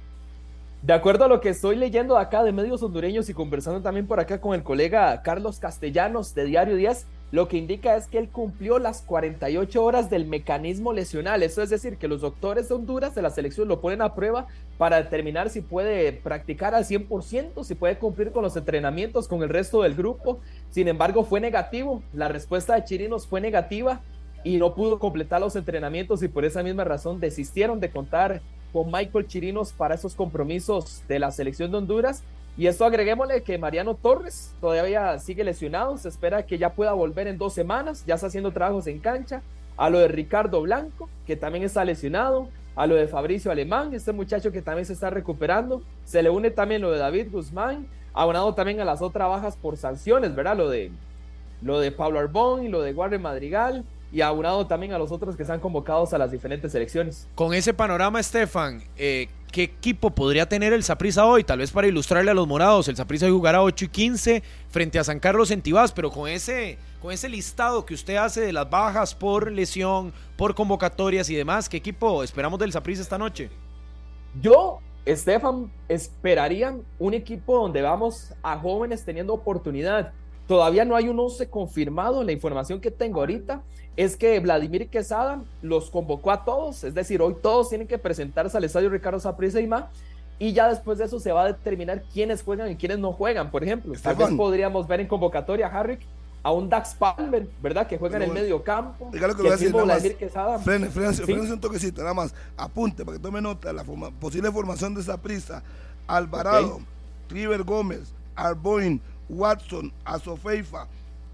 De acuerdo a lo que estoy leyendo acá de medios hondureños y conversando también por acá con el colega Carlos Castellanos de Diario 10, lo que indica es que él cumplió las 48 horas del mecanismo lesional. Eso es decir, que los doctores de Honduras de la selección lo ponen a prueba para determinar si puede practicar al 100%, si puede cumplir con los entrenamientos con el resto del grupo. Sin embargo, fue negativo. La respuesta de Chirinos fue negativa y no pudo completar los entrenamientos y por esa misma razón desistieron de contar con Michael Chirinos para esos compromisos de la selección de Honduras. Y esto agreguémosle que Mariano Torres todavía sigue lesionado, se espera que ya pueda volver en dos semanas, ya está haciendo trabajos en cancha. A lo de Ricardo Blanco, que también está lesionado. A lo de Fabricio Alemán, este muchacho que también se está recuperando. Se le une también lo de David Guzmán, abonado también a las otras bajas por sanciones, ¿verdad? Lo de, lo de Pablo Arbón y lo de Warren Madrigal y aunado también a los otros que están convocados a las diferentes selecciones. Con ese panorama, Estefan, eh, ¿qué equipo podría tener el Saprissa hoy? Tal vez para ilustrarle a los morados, el Saprissa hoy jugará 8 y 15 frente a San Carlos en Tibás, pero con ese, con ese listado que usted hace de las bajas por lesión, por convocatorias y demás, ¿qué equipo esperamos del Saprissa esta noche? Yo, Estefan, esperaría un equipo donde vamos a jóvenes teniendo oportunidad. Todavía no hay un 11 confirmado. La información que tengo ahorita es que Vladimir Quesada los convocó a todos. Es decir, hoy todos tienen que presentarse al estadio Ricardo Saprissa y más. y ya después de eso se va a determinar quiénes juegan y quiénes no juegan. Por ejemplo, tal vez podríamos ver en convocatoria a Harrick a un Dax Palmer, ¿verdad? Que juega en el medio campo. Lo que voy a decir, nada más. Quesada. Frene, frene, Sí. frene un toquecito, nada más. Apunte para que tome nota la forma- posible formación de esa prisa. Alvarado, Ok. River Gómez, Arboin, Watson, Azofeifa,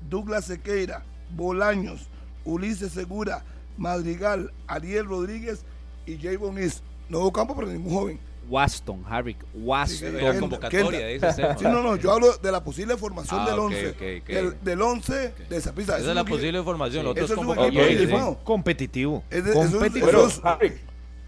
Douglas Sequeira, Bolaños, Ulises Segura, Madrigal, Ariel Rodríguez y Javon Is. Nuevo campo, pero ningún joven. Waston, Harrick, Waston. Sí, convocatoria, dice. Sí, no, no, yo hablo de la posible formación Ah, del ok, 11. ok, ok. Del, del 11 de esa prisa. Esa es la posible formación, Sí. los otros Eso es un convocatorios. equipo sí. diezmado. Competitivo. Es de- eso es- competitivo. Pero,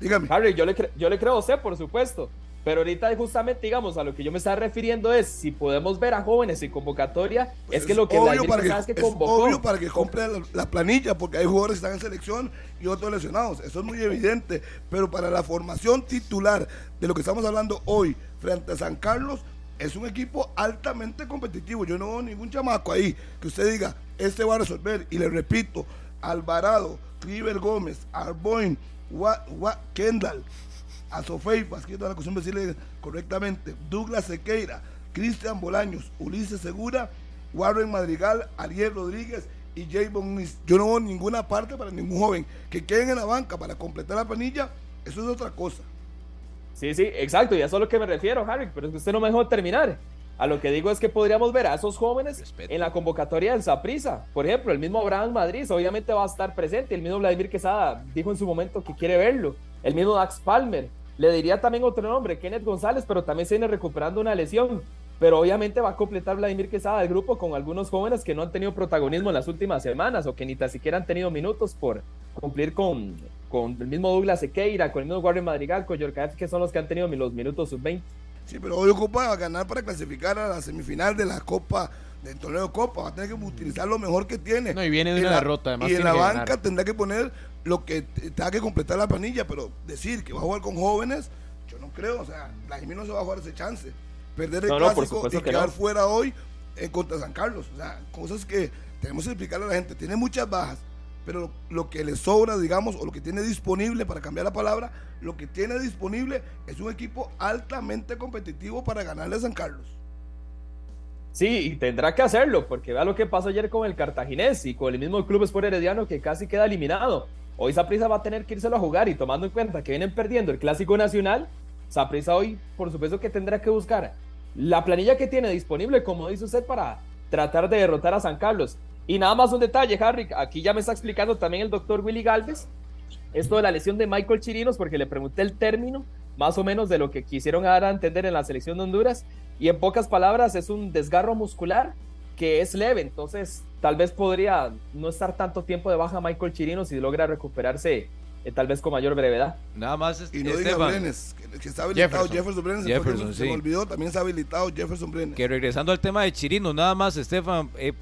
Dígame. Harry, yo le, cre- yo le creo a usted, por supuesto. Pero ahorita justamente, digamos, a lo que yo me estaba refiriendo es si podemos ver a jóvenes en convocatoria, Pues es que lo que obvio para que, es que es convocó. obvio para que compre la, la planilla, porque hay jugadores que están en selección y otros lesionados. Eso es muy evidente. Pero para la formación titular de lo que estamos hablando hoy frente a San Carlos, es un equipo altamente competitivo. Yo no veo ningún chamaco ahí que usted diga, este va a resolver. Y le repito, Alvarado, River Gómez, Arboin, Wa- Wa- Kendall, Azofeifa, es que yo tengo la costumbre de decirle correctamente, Douglas Sequeira, Cristian Bolaños, Ulises Segura, Warren Madrigal, Ariel Rodríguez y Javon Nis. Yo no veo ninguna parte para ningún joven que queden en la banca para completar la planilla, eso es otra cosa. Sí, sí, exacto, y a eso es a lo que me refiero, Harry, pero es que usted no me dejó terminar. A lo que digo es que podríamos ver a esos jóvenes Respeto. en la convocatoria del Saprisa. Por ejemplo, el mismo Abraham Madrid obviamente va a estar presente. El mismo Vladimir Quesada dijo en su momento que quiere verlo. El mismo Dax Palmer. Le diría también otro nombre, Kenneth González, pero también se viene recuperando una lesión. Pero obviamente va a completar Vladimir Quesada el grupo con algunos jóvenes que no han tenido protagonismo en las últimas semanas o que ni tan siquiera han tenido minutos por cumplir con, con el mismo Douglas Sequeira, con el mismo Guardia Madrigal, con Yorkaev, que son los que han tenido los minutos sub-20. Sí, pero hoy ocupa ganar para clasificar a la semifinal de la Copa, del torneo de Copa. Va a tener que utilizar lo mejor que tiene. No, y viene de En una la- derrota, además Y en la banca ganar. tendrá que poner lo que tenga que completar la planilla, pero decir que va a jugar con jóvenes, yo no creo. O sea, Vladimir no se va a jugar ese chance. Perder el No, clásico y que quedar no. fuera hoy en contra San Carlos. O sea, cosas que tenemos que explicarle a la gente. Tiene muchas bajas, pero lo, lo que le sobra, digamos, o lo que tiene disponible, para cambiar la palabra, lo que tiene disponible es un equipo altamente competitivo para ganarle a San Carlos. Sí, y tendrá que hacerlo, porque vea lo que pasó ayer con el Cartaginés y con el mismo Club Sport Herediano que casi queda eliminado. Hoy Saprissa va a tener que írselo a jugar y tomando en cuenta que vienen perdiendo el Clásico Nacional, Saprissa hoy, por supuesto que tendrá que buscar la planilla que tiene disponible, como dice usted, para tratar de derrotar a San Carlos. Y nada más un detalle, Harry, aquí ya me está explicando también el doctor Willy Galvez, esto de la lesión de Michael Chirinos, porque le pregunté el término, más o menos de lo que quisieron dar a entender en la selección de Honduras, y en pocas palabras es un desgarro muscular que es leve, entonces tal vez podría no estar tanto tiempo de baja Michael Chirinos si logra recuperarse eh, tal vez con mayor brevedad. Nada más, Y no diga Brenes, que, que está habilitado Jefferson. Jefferson, Brenes. Jefferson, se sí. me olvidó, también está habilitado Jefferson Brenes. que regresando al tema de Chirinos, nada más, Estefan, eh,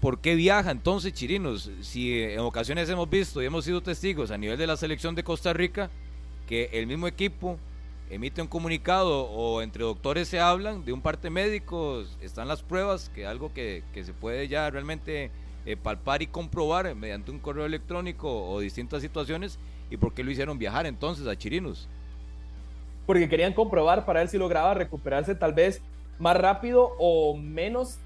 ¿por qué viaja entonces Chirinos? Si eh, en ocasiones hemos visto y hemos sido testigos a nivel de la selección de Costa Rica que el mismo equipo emite un comunicado o entre doctores se hablan de un parte médico, están las pruebas, que algo que, que se puede ya realmente eh, palpar y comprobar mediante un correo electrónico o distintas situaciones, ¿y por qué lo hicieron viajar entonces a Chirinos? porque querían comprobar para ver si lograba recuperarse tal vez más rápido o menos,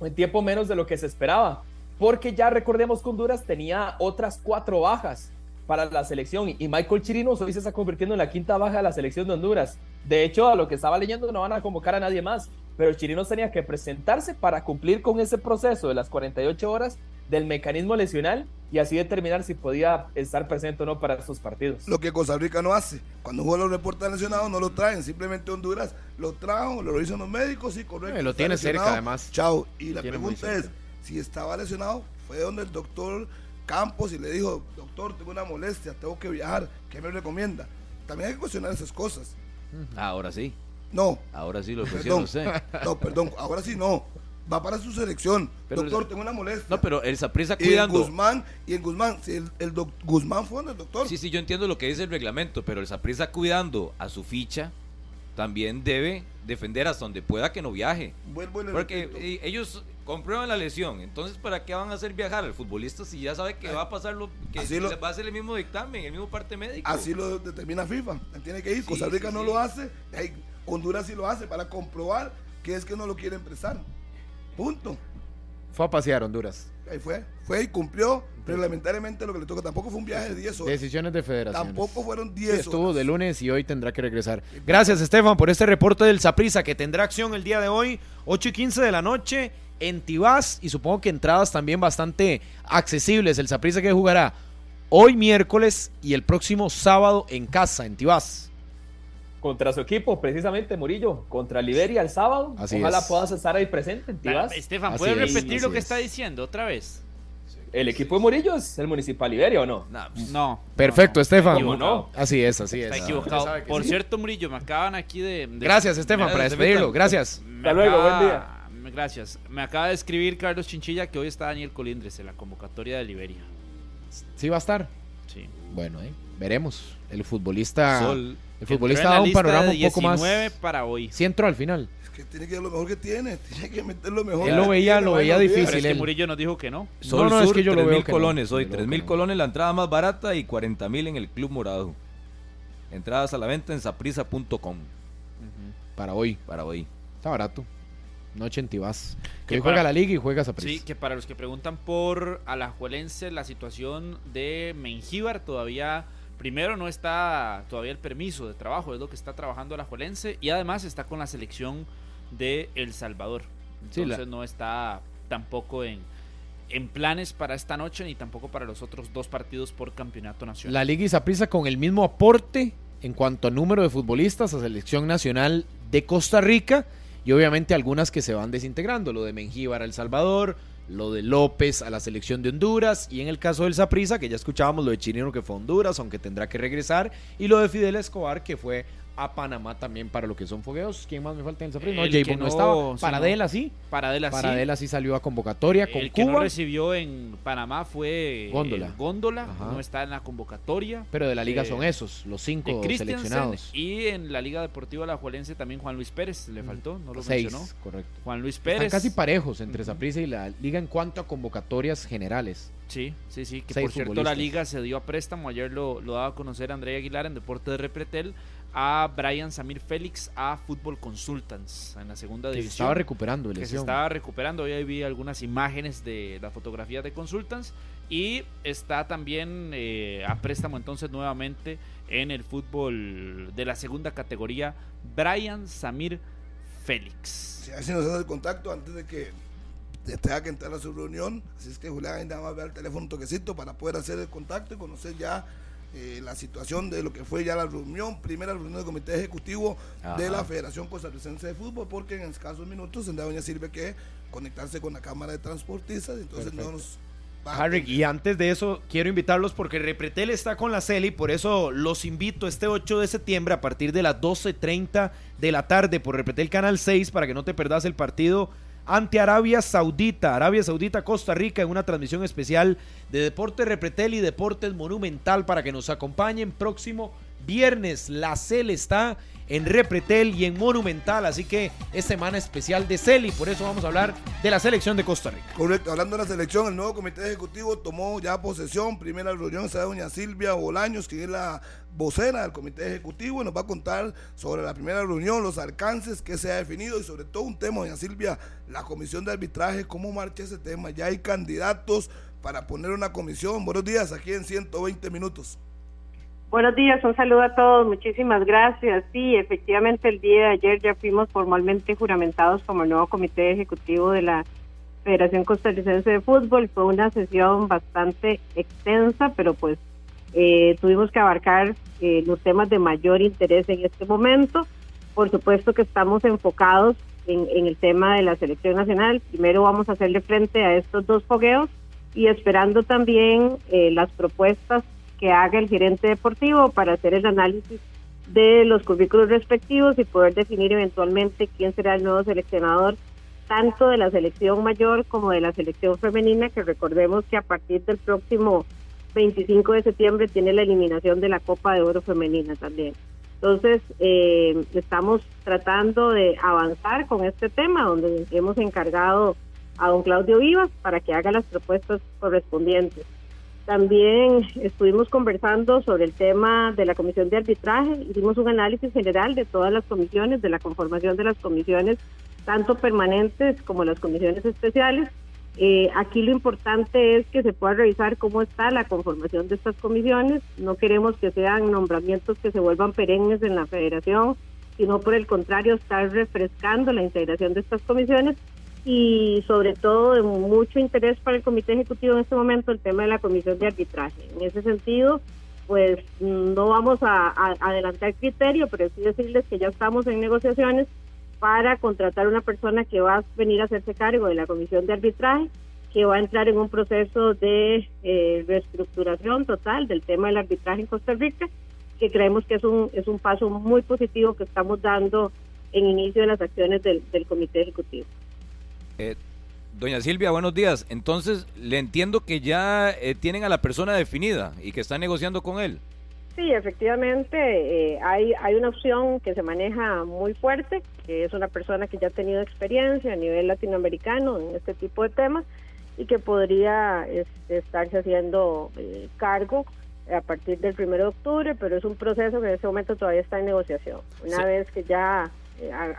en tiempo menos de lo que se esperaba. Porque ya recordemos que Honduras tenía otras cuatro bajas para la selección y Michael Chirinos hoy se está convirtiendo en la quinta baja de la selección de Honduras. De hecho, a lo que estaba leyendo no van a convocar a nadie más, pero Chirinos tenía que presentarse para cumplir con ese proceso de las 48 horas del mecanismo lesional y así determinar si podía estar presente o no para estos partidos. Lo que Costa Rica no hace. Cuando un jugador reporta lesionado, no lo traen. Simplemente Honduras lo trajo, lo dicen los médicos, y correcto. Eh, lo tiene cerca, además. Chao. Y la pregunta es: si estaba lesionado, fue donde el doctor Campos y le dijo: Doctor, tengo una molestia, tengo que viajar. ¿Qué me recomienda? También hay que cuestionar esas cosas. Ahora sí, No, ahora sí lo cuestiona usted. No, perdón. Ahora sí no. Va para su selección. Pero doctor, el- tengo una molestia. No, pero el Saprissa y en cuidando. Guzmán, y en Guzmán, si el, el doc- Guzmán fue donde el doctor. Sí, sí, yo entiendo lo que dice el reglamento, pero el Saprissa cuidando a su ficha, también debe defender hasta donde pueda que no viaje. Vuelvo Porque repito. eh, ellos comprueban la lesión, entonces ¿para qué van a hacer viajar al futbolista si ya sabe que va a pasar lo que Así lo- va a ser el mismo dictamen, el mismo parte médico? Así lo determina FIFA. Tiene que ir. Sí, Costa Rica sí, no sí. lo hace. Honduras sí lo hace para comprobar que es que no lo quieren prestar. Punto. Fue a pasear Honduras. Ahí fue. Fue y cumplió reglamentariamente lo que le toca. Tampoco fue un viaje de 10 horas. Decisiones de federación. Tampoco fueron Sí, 10 estuvo horas. de lunes y hoy tendrá que regresar. Gracias, Estefan, por este reporte del Saprisa que tendrá acción el día de hoy, 8 y 15 de la noche en Tibás y supongo que entradas también bastante accesibles. El Saprisa que jugará hoy miércoles y el próximo sábado en casa, en Tibás. Contra su equipo, precisamente, Murillo, contra Liberia el sábado. Así Ojalá es. puedes estar ahí presente. Estefan, Así ¿puedes es, repetir lo que es. está diciendo otra vez? ¿El equipo de Murillo es el Municipal Liberia o no? Nah, pues, No. Perfecto, Estefan. ¿Cómo no? Así es, así es. Está Usted equivocado. Por sí. cierto, Murillo, me acaban aquí de. de- Gracias, Estefan, para despedirlo. Estefan. Gracias. Hasta luego, buen día. Gracias. Me acaba de escribir Carlos Chinchilla que hoy está Daniel Colindres en la convocatoria de Liberia. ¿Sí va a estar? Sí. Bueno, eh, veremos. El futbolista, Sol. El futbolista da un panorama un poco más. 19 para hoy. Sí entró al final. Es que tiene que dar lo mejor que tiene. Tiene que meter lo mejor. Él lo veía- lo veía no difícil, Pero es que. Murillo nos dijo que no. Sol no, es Sur, que yo lo 3 veo mil que no. colones hoy, Yo lo veo 3 mil no. colones la entrada más barata y 40 mil en el Club Morado. Entradas a la venta en saprisa.com Para hoy. para hoy. Está barato. Noche en Tibás. Que Que hoy juega la liga y juega Saprissa. Sí, que para los que preguntan por Alajuelense, la situación de Mengíbar todavía, primero no está todavía el permiso de trabajo, es lo que está trabajando Alajuelense y además está con la selección de El Salvador. Sí, la- Entonces no está tampoco en, en planes para esta noche ni tampoco para los otros dos partidos por campeonato nacional. La liga y Saprissa con el mismo aporte en cuanto a número de futbolistas a selección nacional de Costa Rica y obviamente algunas que se van desintegrando, lo de Mengíbar a El Salvador, lo de López a la selección de Honduras y en el caso del Saprissa que ya escuchábamos lo de Chirino que fue a Honduras, aunque tendrá que regresar y lo de Fidel Escobar que fue a Panamá también para lo que son fogueos. ¿Quién más me falta en el Saprissa? No, El que no, no- estaba. Paradela sí. Paradela sí. Paradela sí salió a convocatoria con el que no Cuba, recibió en Panamá fue Góndola. el Góndola, Ajá. no está en la convocatoria. pero de la liga eh, son esos, los cinco seleccionados. y en la Liga Deportiva Alajuelense también Juan Luis Pérez le faltó, no lo Seis, mencionó. correcto. Juan Luis Están Pérez. casi parejos entre. Saprissa y la liga en cuanto a convocatorias generales. Sí, sí, sí, que Seis por cierto la liga se dio a préstamo, ayer lo, lo daba a conocer Andrea Aguilar en Deporte de Repretel a Brian Samir Félix a Fútbol Consultants en la segunda Que se división. estaba recuperando de que se lesión. estaba recuperando. Hoy ahí vi algunas imágenes de las fotografías de Consultants y está también eh, a préstamo entonces nuevamente en el fútbol de la segunda categoría Brian Samir Félix. Sí, así nos dan el contacto antes de que tenga que entrar a su reunión. Así es que Julián ahí nada más ve el teléfono un toquecito para poder hacer el contacto y conocer ya eh, la situación de lo que fue ya la reunión, primera reunión del comité ejecutivo de la Federación Costarricense de Fútbol, porque en escasos minutos tendrá doña Silvia que conectarse con la Cámara de Transportistas, entonces no nos Harry, y antes de eso, quiero invitarlos porque Repretel está con la CELI, por eso los invito este 8 de septiembre a partir de las 12.30 de la tarde por Repretel Canal 6 para que no te perdas el partido ante Arabia Saudita, Arabia Saudita, Costa Rica, en una transmisión especial de Deportes Repretel y Deportes Monumental para que nos acompañen próximo viernes. La CEL está en Repretel y en Monumental, así que es semana especial de CELI, por eso vamos a hablar de la selección de Costa Rica. Correcto, hablando de la selección, el nuevo comité ejecutivo tomó ya posesión. Primera reunión será doña Silvia Bolaños, quien es la vocera del comité ejecutivo, y nos va a contar sobre la primera reunión, los alcances que se ha definido y sobre todo un tema, doña Silvia, la comisión de arbitraje, cómo marcha ese tema. Ya hay candidatos para poner una comisión. Buenos días, aquí en 120 minutos. Buenos días, un saludo a todos, muchísimas gracias. Sí, efectivamente el día de ayer ya fuimos formalmente juramentados como el nuevo comité ejecutivo de la Federación Costarricense de Fútbol. Fue una sesión bastante extensa, pero pues eh, tuvimos que abarcar eh, los temas de mayor interés en este momento. Por supuesto que estamos enfocados en, en el tema de la selección nacional. Primero vamos a hacerle frente a estos dos fogueos y esperando también eh, las propuestas que haga el gerente deportivo para hacer el análisis de los currículos respectivos y poder definir eventualmente quién será el nuevo seleccionador tanto de la selección mayor como de la selección femenina, que recordemos que a partir del próximo 25 de septiembre tiene la eliminación de la Copa de Oro femenina también. Entonces, eh, estamos tratando de avanzar con este tema, donde hemos encargado a don Claudio Vivas para que haga las propuestas correspondientes. También estuvimos conversando sobre el tema de la comisión de arbitraje, hicimos un análisis general de todas las comisiones, de la conformación de las comisiones, tanto permanentes como las comisiones especiales. Eh, aquí lo importante es que se pueda revisar cómo está la conformación de estas comisiones. No queremos que sean nombramientos que se vuelvan perennes en la federación, sino por el contrario, estar refrescando la integración de estas comisiones y sobre todo de mucho interés para el Comité Ejecutivo en este momento el tema de la Comisión de Arbitraje. En ese sentido, pues no vamos a, adelantar criterio, pero sí decirles que ya estamos en negociaciones para contratar una persona que va a venir a hacerse cargo de la Comisión de Arbitraje, que va a entrar en un proceso de eh, reestructuración total del tema del arbitraje en Costa Rica, que creemos que es un, es un paso muy positivo que estamos dando en inicio de las acciones del Comité Ejecutivo. Eh, doña Silvia, buenos días. Entonces, le entiendo que ya eh, tienen a la persona definida y que están negociando con él. Sí, efectivamente, eh, hay, hay una opción que se maneja muy fuerte, que es una persona que ya ha tenido experiencia a nivel latinoamericano en este tipo de temas y que podría este, estarse haciendo cargo a partir del 1 de octubre, pero es un proceso que en este momento todavía está en negociación. Una vez que ya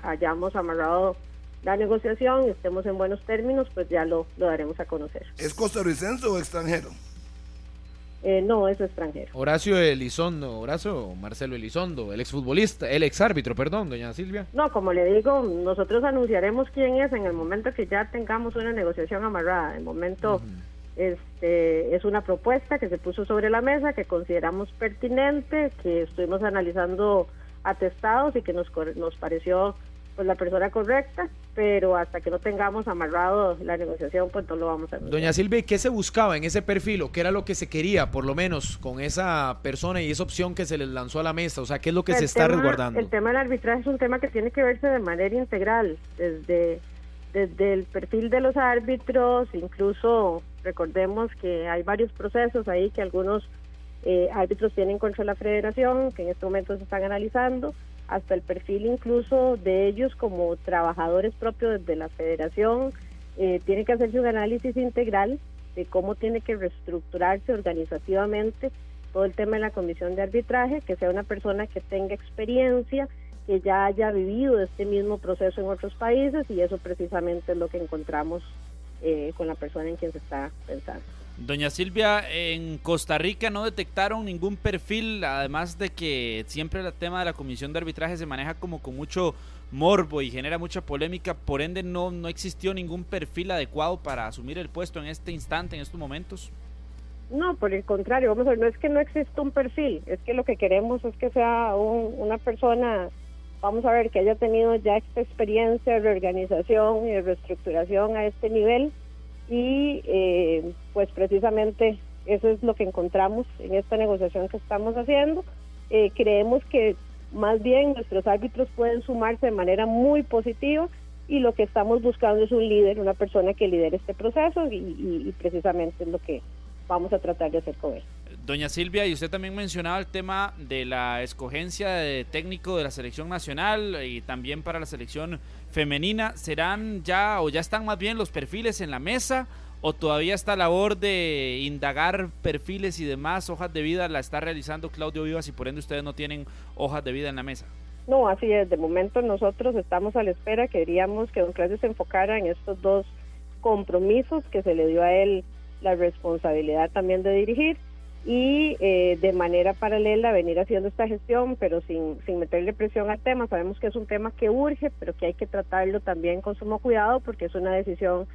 hayamos amarrado la negociación y estemos en buenos términos, pues ya lo, lo daremos a conocer. ¿Es costarricense o extranjero? Eh, no, es extranjero. Horacio Elizondo, Horacio Marcelo Elizondo, el exfutbolista, el exárbitro, perdón, doña Silvia. No, como le digo, nosotros anunciaremos quién es en el momento que ya tengamos una negociación amarrada. En el momento este, es una propuesta que se puso sobre la mesa, que consideramos pertinente, que estuvimos analizando atestados y que nos, nos pareció pues la persona correcta, pero hasta que no tengamos amarrado la negociación, pues no lo vamos a Doña Silvia, ¿qué se buscaba en ese perfil o qué era lo que se quería, por lo menos, con esa persona y esa opción que se les lanzó a la mesa? O sea, ¿qué es lo que se está resguardando? El tema del arbitraje es un tema que tiene que verse de manera integral, desde, desde el perfil de los árbitros, incluso recordemos que hay varios procesos ahí que algunos eh, árbitros tienen contra la federación, que en este momento se están analizando hasta el perfil incluso de ellos como trabajadores propios de la federación. Eh, tiene que hacerse un análisis integral de cómo tiene que reestructurarse organizativamente todo el tema de la comisión de arbitraje, que sea una persona que tenga experiencia, que ya haya vivido este mismo proceso en otros países y eso precisamente es lo que encontramos eh, con la persona en quien se está pensando. Doña Silvia, en Costa Rica no detectaron ningún perfil, además de que siempre el tema de la comisión de arbitraje se maneja como con mucho morbo y genera mucha polémica, por ende no, no existió ningún perfil adecuado para asumir el puesto en este instante, en estos momentos. No, por el contrario, vamos a ver, no es que no exista un perfil, es que lo que queremos es que sea una persona, vamos a ver, que haya tenido ya esta experiencia de reorganización y de reestructuración a este nivel y eh, pues precisamente eso es lo que encontramos en esta negociación que estamos haciendo. Eh, creemos que más bien nuestros árbitros pueden sumarse de manera muy positiva y lo que estamos buscando es un líder, una persona que lidere este proceso y, y precisamente es lo que vamos a tratar de hacer con él. Doña Silvia, y usted también mencionaba el tema de la escogencia de técnico de la selección nacional y también para la selección femenina. ¿Serán ya o ya están más bien los perfiles en la mesa o todavía esta labor de indagar perfiles y demás hojas de vida la está realizando Claudio Vivas y por ende ustedes no tienen hojas de vida en la mesa? No, así es. De momento nosotros estamos a la espera. Queríamos que don Claudio se enfocara en estos dos compromisos que se le dio a él la responsabilidad también de dirigir y eh, de manera paralela venir haciendo esta gestión, pero sin, sin meterle presión al tema. Sabemos que es un tema que urge, pero que hay que tratarlo también con sumo cuidado porque es una decisión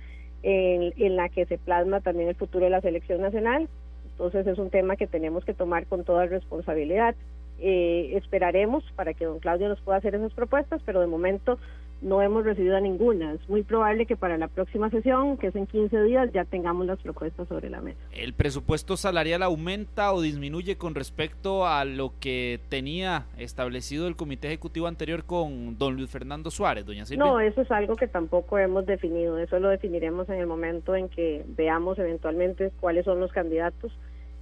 en, en la que se plasma también el futuro de la selección nacional. Entonces es un tema que tenemos que tomar con toda responsabilidad. Eh, esperaremos para que don Claudio nos pueda hacer esas propuestas, pero de momento no hemos recibido ninguna. Es muy probable que para la próxima sesión, que es en 15 días, ya tengamos las propuestas sobre la mesa. ¿El presupuesto salarial aumenta o disminuye con respecto a lo que tenía establecido el comité ejecutivo anterior con don Luis Fernando Suárez, doña Silvia? No, eso es algo que tampoco hemos definido. Eso lo definiremos en el momento en que veamos eventualmente cuáles son los candidatos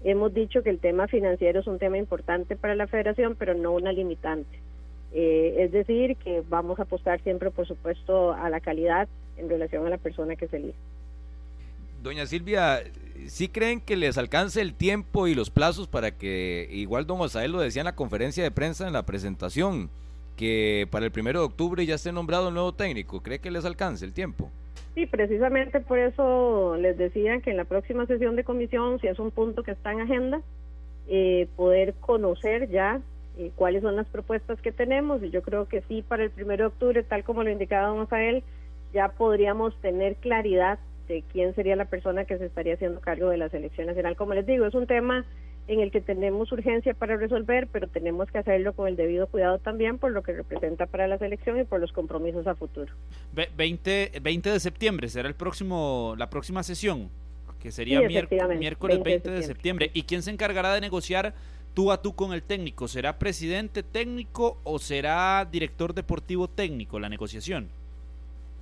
hemos dicho que el tema financiero es un tema importante para la federación, pero no una limitante. Eh, es decir, que vamos a apostar siempre, por supuesto, a la calidad en relación a la persona que se elige. Doña Silvia, ¿sí creen que les alcance el tiempo y los plazos para que, igual don Osael lo decía en la conferencia de prensa en la presentación, que para el primero de octubre ya esté nombrado el nuevo técnico? ¿Cree que les alcance el tiempo? Sí, precisamente por eso les decía que en la próxima sesión de comisión, si es un punto que está en agenda, eh, poder conocer ya eh, cuáles son las propuestas que tenemos. Y yo creo que sí, para el primero de octubre, tal como lo indicaba don Osael, ya podríamos tener claridad de quién sería la persona que se estaría haciendo cargo de la selección nacional. Como les digo, es un tema en el que tenemos urgencia para resolver, pero tenemos que hacerlo con el debido cuidado también por lo que representa para la selección y por los compromisos a futuro. 20, 20 de septiembre será el próximo la próxima sesión, que sería miércoles 20, de septiembre. ¿Y quién se encargará de negociar tú a tú con el técnico? ¿Será presidente técnico o será director deportivo técnico la negociación?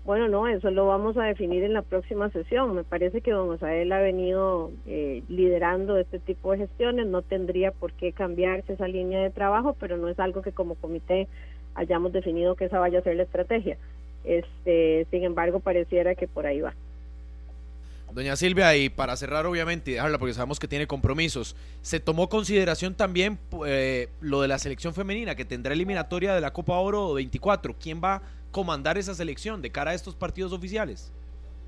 Bueno, no, eso lo vamos a definir en la próxima sesión. Me parece que don Osael ha venido eh, liderando este tipo de gestiones, no tendría por qué cambiarse esa línea de trabajo, pero no es algo que como comité hayamos definido que esa vaya a ser la estrategia. Este, sin embargo, pareciera que por ahí va. Doña Silvia, y para cerrar obviamente y dejarla porque sabemos que tiene compromisos, ¿se tomó consideración también eh, lo de la selección femenina que tendrá eliminatoria de la Copa Oro 24? ¿Quién va comandar esa selección de cara a estos partidos oficiales?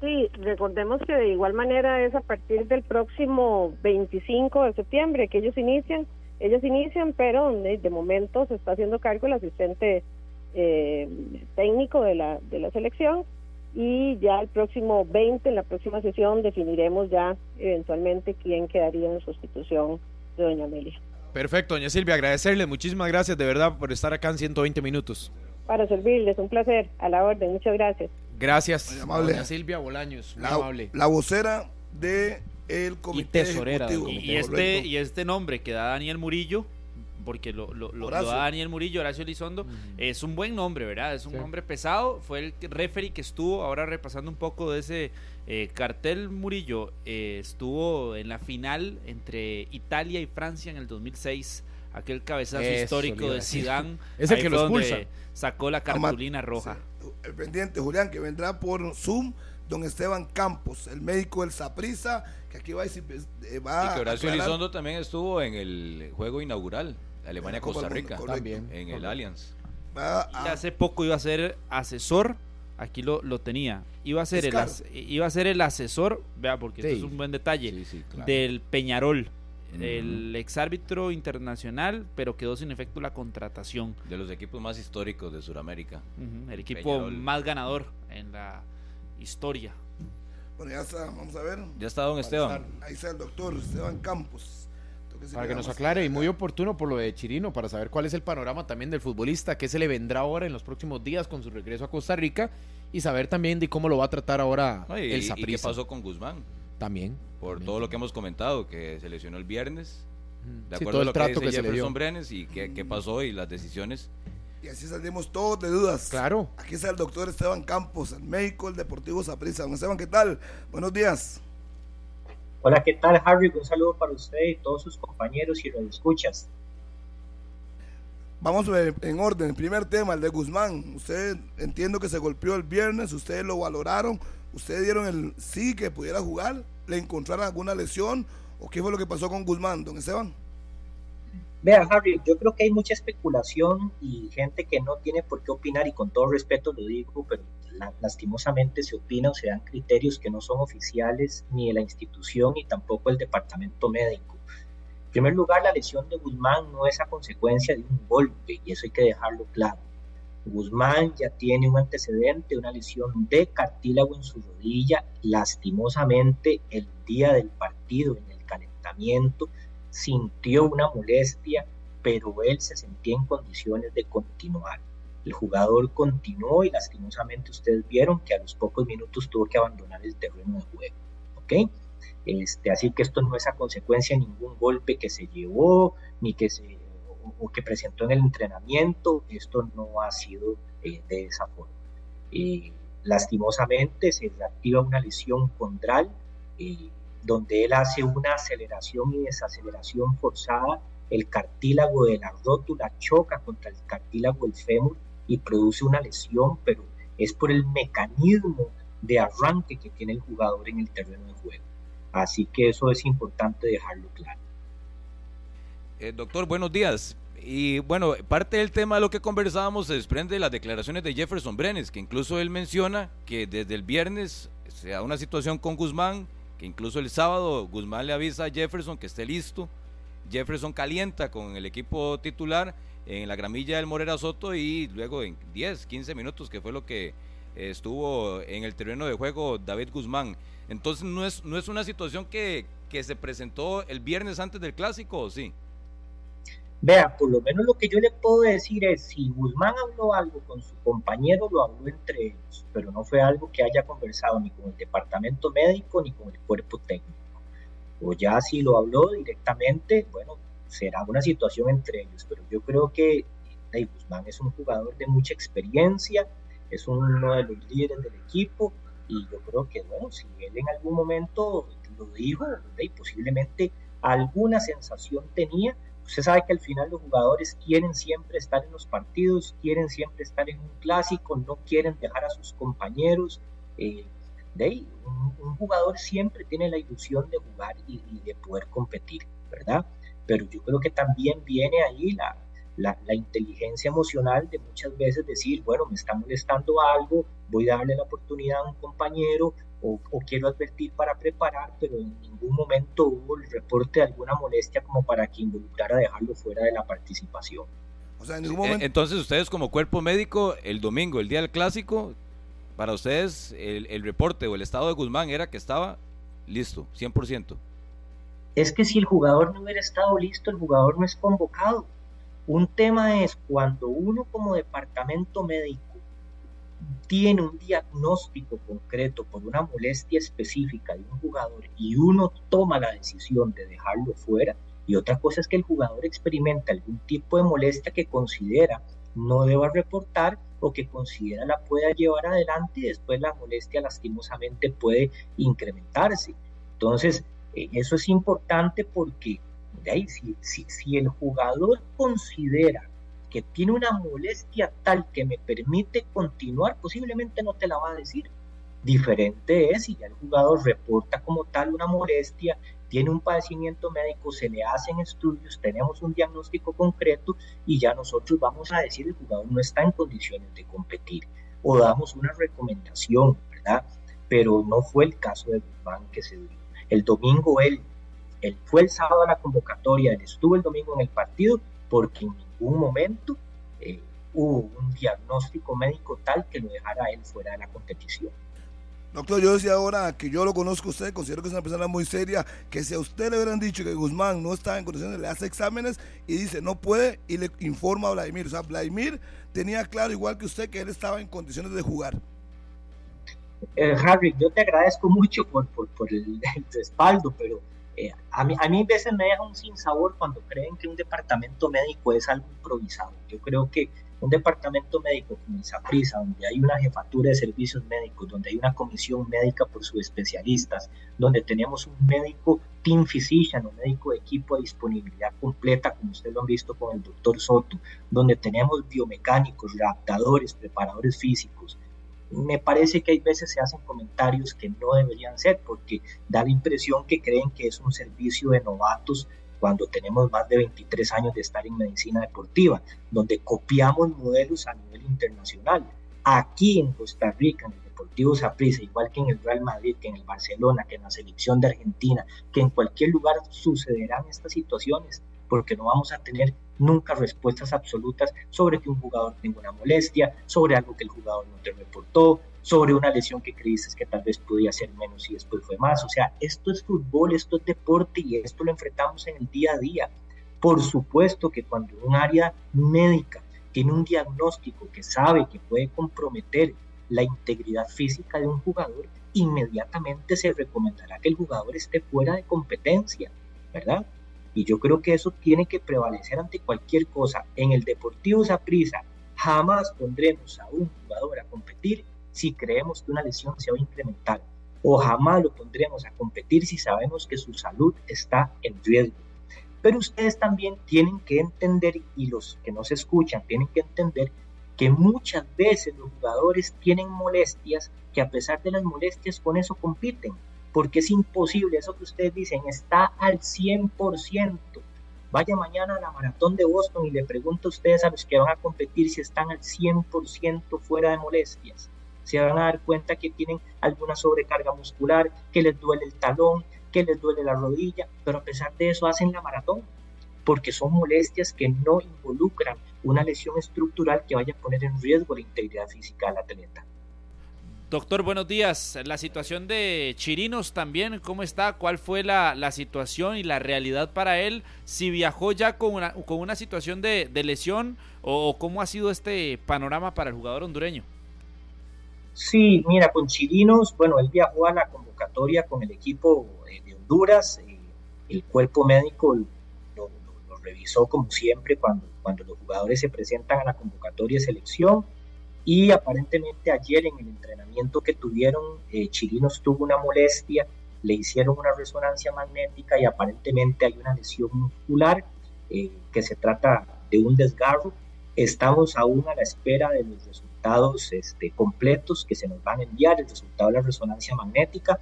Sí, recordemos que de igual manera es a partir del próximo 25 de septiembre que ellos inician, ellos inician, pero de, momento se está haciendo cargo el asistente eh, técnico de la, de la selección y ya el próximo 20, en la próxima sesión, definiremos ya eventualmente quién quedaría en sustitución de doña Amelia. Perfecto, doña Silvia, agradecerle, muchísimas gracias de verdad por estar acá en 120 minutos para servirles. Un placer. A la orden. Muchas gracias. Gracias. Doña Silvia Bolaños. la, amable. La vocera de el comité y Y, este, y este nombre que da Daniel Murillo, porque lo, lo, da Daniel Murillo, Horacio Elizondo, es un buen nombre, ¿verdad? Es un nombre pesado. Fue el referee que estuvo, ahora repasando un poco de ese eh, cartel Murillo, eh, estuvo en la final entre Italia y Francia en el 2006 aquel cabezazo histórico de Zidane. es el que lo expulsa. Sacó la cartulina roja. El pendiente, Julián, que vendrá por Zoom, don Esteban Campos, el médico del Saprisa, que aquí va a decir. Eh, va y que Horacio Elizondo también estuvo en el juego inaugural, Alemania-Costa Rica, también, en el Allianz. Y hace poco iba a ser asesor aquí lo, lo tenía. Iba a ser el iba a ser el asesor, vea porque esto es un buen detalle, del Peñarol el exárbitro internacional, pero quedó sin efecto la contratación. De los equipos más históricos de Sudamérica. el equipo más ganador en la historia. Bueno, ya está, vamos a ver. Ya está don Esteban. Ahí está el doctor Esteban Campos. Para que nos aclare, y muy oportuno por lo de Chirino, para saber cuál es el panorama también del futbolista, qué se le vendrá ahora en los próximos días con su regreso a Costa Rica, y saber también de cómo lo va a tratar ahora el Saprissa. ¿Y qué pasó con Guzmán? También. Por todo lo que hemos comentado, que se lesionó el viernes. De acuerdo a lo trato que, dice Jefferson Brenes y qué, pasó y las decisiones. Y así salimos todos de dudas. Claro. Aquí está el doctor Esteban Campos, el médico del Deportivo Saprissa. Don Esteban, ¿qué tal? Buenos días. Hola, ¿qué tal, Harry? Un saludo para usted y todos sus compañeros y los escuchas. Vamos en orden. El primer tema, el de Guzmán. Usted entiendo que se golpeó el viernes, ustedes lo valoraron ¿Ustedes dieron el sí que pudiera jugar? ¿Le encontraron alguna lesión? ¿O qué fue lo que pasó con Guzmán, don Esteban? Vea, Harry, yo creo que hay mucha especulación y gente que no tiene por qué opinar, y con todo respeto lo digo, pero lastimosamente se opina o se dan criterios que no son oficiales ni de la institución ni tampoco el departamento médico. En primer lugar, la lesión de Guzmán no es a consecuencia de un golpe, y eso hay que dejarlo claro. Guzmán ya tiene un antecedente, una lesión de cartílago en su rodilla. Lastimosamente, el día del partido, en el calentamiento, sintió una molestia, pero él se sentía en condiciones de continuar. El jugador continuó y lastimosamente ustedes vieron que a los pocos minutos tuvo que abandonar el terreno de juego. ¿Ok? Este, así que esto no es a consecuencia de ningún golpe que se llevó, ni que se o, que presentó en el entrenamiento, esto no ha sido eh, de esa forma. lastimosamente se reactiva una lesión condral, donde él hace una aceleración y desaceleración forzada, el cartílago de la rótula choca contra el cartílago del fémur y produce una lesión, pero es por el mecanismo de arranque que tiene el jugador en el terreno de juego. Así que eso es importante dejarlo claro. Eh, doctor, buenos días. Y bueno, parte del tema de lo que conversábamos se desprende de las declaraciones de Jefferson Brenes, que incluso él menciona que desde el viernes se da una situación con Guzmán, que incluso el sábado Guzmán le avisa a Jefferson que esté listo. Jefferson calienta con el equipo titular en la gramilla del Morera Soto y luego en 10, 15 minutos, que fue lo que estuvo en el terreno de juego David Guzmán. Entonces no es, no es una situación que, que se presentó el viernes antes del clásico, ¿o sí? Vea, por lo menos lo que yo le puedo decir es, si Guzmán habló algo con su compañero, lo habló entre ellos, pero no fue algo que haya conversado ni con el departamento médico ni con el cuerpo técnico. O ya si lo habló directamente, bueno, será una situación entre ellos, pero yo creo que Dave Guzmán es un jugador de mucha experiencia, es uno de los líderes del equipo y yo creo que, bueno, si él en algún momento lo dijo, posiblemente alguna sensación tenía, Usted sabe que al final los jugadores quieren siempre estar en los partidos, quieren siempre estar en un clásico, no quieren dejar a sus compañeros. Eh, de ahí, un, jugador siempre tiene la ilusión de jugar y, de poder competir, ¿verdad? Pero yo creo que también viene ahí la, la, la, inteligencia emocional de muchas veces decir, bueno, me está molestando algo, voy a darle la oportunidad a un compañero o, quiero advertir para preparar, pero en ningún momento hubo el reporte de alguna molestia como para que involucrara dejarlo fuera de la participación. O sea, en ningún momento... Entonces ustedes como cuerpo médico, el domingo, el día del clásico, para ustedes el, el reporte o el estado de Guzmán era que estaba listo, 100%. Es que si el jugador no hubiera estado listo, el jugador no es convocado. Un tema es cuando uno como departamento médico tiene un diagnóstico concreto por una molestia específica de un jugador y uno toma la decisión de dejarlo fuera, y otra cosa es que el jugador experimenta algún tipo de molestia que considera no deba reportar o que considera la pueda llevar adelante y después la molestia lastimosamente puede incrementarse. Entonces, eso es importante porque si el jugador considera que tiene una molestia tal que me permite continuar, posiblemente no te la va a decir. Diferente es si ya el jugador reporta como tal una molestia, tiene un padecimiento médico, se le hacen estudios, tenemos un diagnóstico concreto y ya nosotros vamos a decir el jugador no está en condiciones de competir o damos una recomendación, ¿verdad? Pero no fue el caso de Guzmán que se dio. El domingo él, él fue el sábado a la convocatoria, él estuvo el domingo en el partido porque un momento eh, hubo un diagnóstico médico tal que lo dejara él fuera de la competición. Doctor, yo decía ahora que yo lo conozco a usted, considero que es una persona muy seria, que si a usted le hubieran dicho que Guzmán no está en condiciones, le hace exámenes y dice no puede y le informa a Vladimir. O sea, Vladimir tenía claro, igual que usted, que él estaba en condiciones de jugar. Eh, Harry, yo te agradezco mucho por, por, por el, respaldo, pero eh, a, mí, a mí veces me deja un sinsabor cuando creen que un departamento médico es algo improvisado. Yo creo que un departamento médico como ISAPRISA, donde hay una jefatura de servicios médicos, donde hay una comisión médica por sus especialistas, donde tenemos un médico team physician, un médico de equipo de disponibilidad completa, como ustedes lo han visto con el doctor Soto, donde tenemos biomecánicos, adaptadores, preparadores físicos, me parece que hay veces se hacen comentarios que no deberían ser porque da la impresión que creen que es un servicio de novatos cuando tenemos más de 23 años de estar en medicina deportiva, donde copiamos modelos a nivel internacional. Aquí en Costa Rica, en el Deportivo Saprissa, igual que en el Real Madrid, que en el Barcelona, que en la selección de Argentina, que en cualquier lugar sucederán estas situaciones, porque no vamos a tener nunca respuestas absolutas sobre que un jugador tenga una molestia, sobre algo que el jugador no te reportó, sobre una lesión que creíste que tal vez podía ser menos y después fue más. O sea, esto es fútbol, esto es deporte y esto lo enfrentamos en el día a día. Por supuesto que cuando un área médica tiene un diagnóstico que sabe que puede comprometer la integridad física de un jugador, inmediatamente se recomendará que el jugador esté fuera de competencia, ¿verdad? Y yo creo que eso tiene que prevalecer ante cualquier cosa. En el Deportivo Saprissa jamás pondremos a un jugador a competir si creemos que una lesión se va a incrementar. o jamás lo pondremos a competir si sabemos que su salud está en riesgo. Pero ustedes también tienen que entender, y los que nos escuchan tienen que entender, que muchas veces los jugadores tienen molestias que a pesar de las molestias con eso compiten, porque es imposible, eso que ustedes dicen, está al 100%. Vaya mañana a la maratón de Boston y le pregunto a ustedes a los que van a competir si están al 100% fuera de molestias. Se van a dar cuenta que tienen alguna sobrecarga muscular, que les duele el talón, que les duele la rodilla, pero a pesar de eso hacen la maratón, porque son molestias que no involucran una lesión estructural que vaya a poner en riesgo la integridad física del atleta. Doctor, buenos días. La situación de Chirinos también, ¿cómo está? ¿Cuál fue la, situación y la realidad para él? Si viajó ya con una, con una situación de, lesión o, cómo ha sido este panorama para el jugador hondureño. Sí, mira, con Chirinos, bueno, él viajó a la convocatoria con el equipo eh, de Honduras. Eh, el cuerpo médico lo, revisó como siempre cuando, cuando los jugadores se presentan a la convocatoria de selección y aparentemente ayer en el entrenamiento que tuvieron, eh, tuvo una molestia, le hicieron una resonancia magnética y aparentemente hay una lesión muscular eh, que se trata de un desgarro. Estamos aún a la espera de los resultados este, completos que se nos van a enviar, el resultado de la resonancia magnética.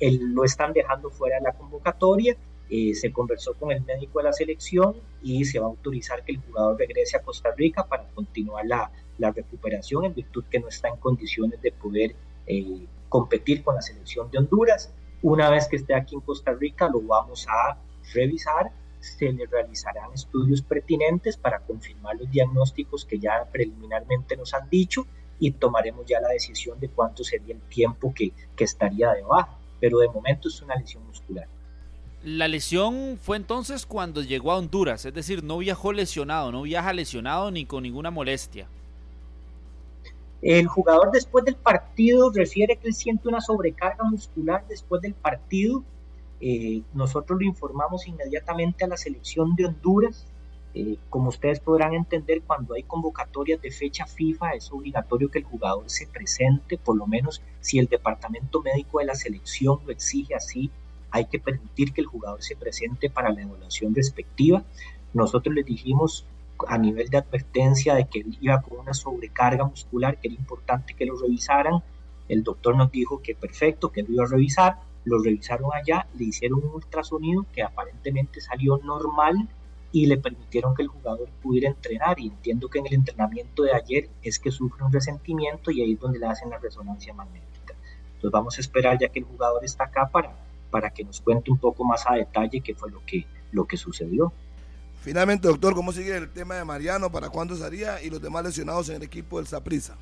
lo están dejando fuera de la convocatoria. Eh, se conversó con el médico de la selección y se va a autorizar que el jugador regrese a Costa Rica para continuar la, recuperación en virtud que no está en condiciones de poder eh, competir con la selección de Honduras. Una vez que esté aquí en Costa Rica lo vamos a revisar, se le realizarán estudios pertinentes para confirmar los diagnósticos que ya preliminarmente nos han dicho y tomaremos ya la decisión de cuánto sería el tiempo que, que estaría de baja, pero de momento es una lesión muscular. La lesión fue entonces cuando llegó a Honduras, es decir, no viajó lesionado, no viaja lesionado ni con ninguna molestia. El jugador después del partido refiere que él siente una sobrecarga muscular después del partido. Eh, nosotros lo informamos inmediatamente a la selección de Honduras. Eh, como ustedes podrán entender, cuando hay convocatorias de fecha FIFA es obligatorio que el jugador se presente, por lo menos si el departamento médico de la selección lo exige así, hay que permitir que el jugador se presente para la evaluación respectiva. Nosotros les dijimos a nivel de advertencia de que él iba con una sobrecarga muscular, que era importante que lo revisaran. El doctor nos dijo que perfecto, que lo iba a revisar. Lo revisaron allá, le hicieron un ultrasonido que aparentemente salió normal y le permitieron que el jugador pudiera entrenar. Y entiendo que en el entrenamiento de ayer es que sufre un resentimiento y ahí es donde le hacen la resonancia magnética. Entonces vamos a esperar ya que el jugador está acá para, para que nos cuente un poco más a detalle qué fue lo que, lo que sucedió. Finalmente, doctor, ¿cómo sigue el tema de Mariano? ¿Para cuándo estaría? Y los demás lesionados en el equipo del Saprisa.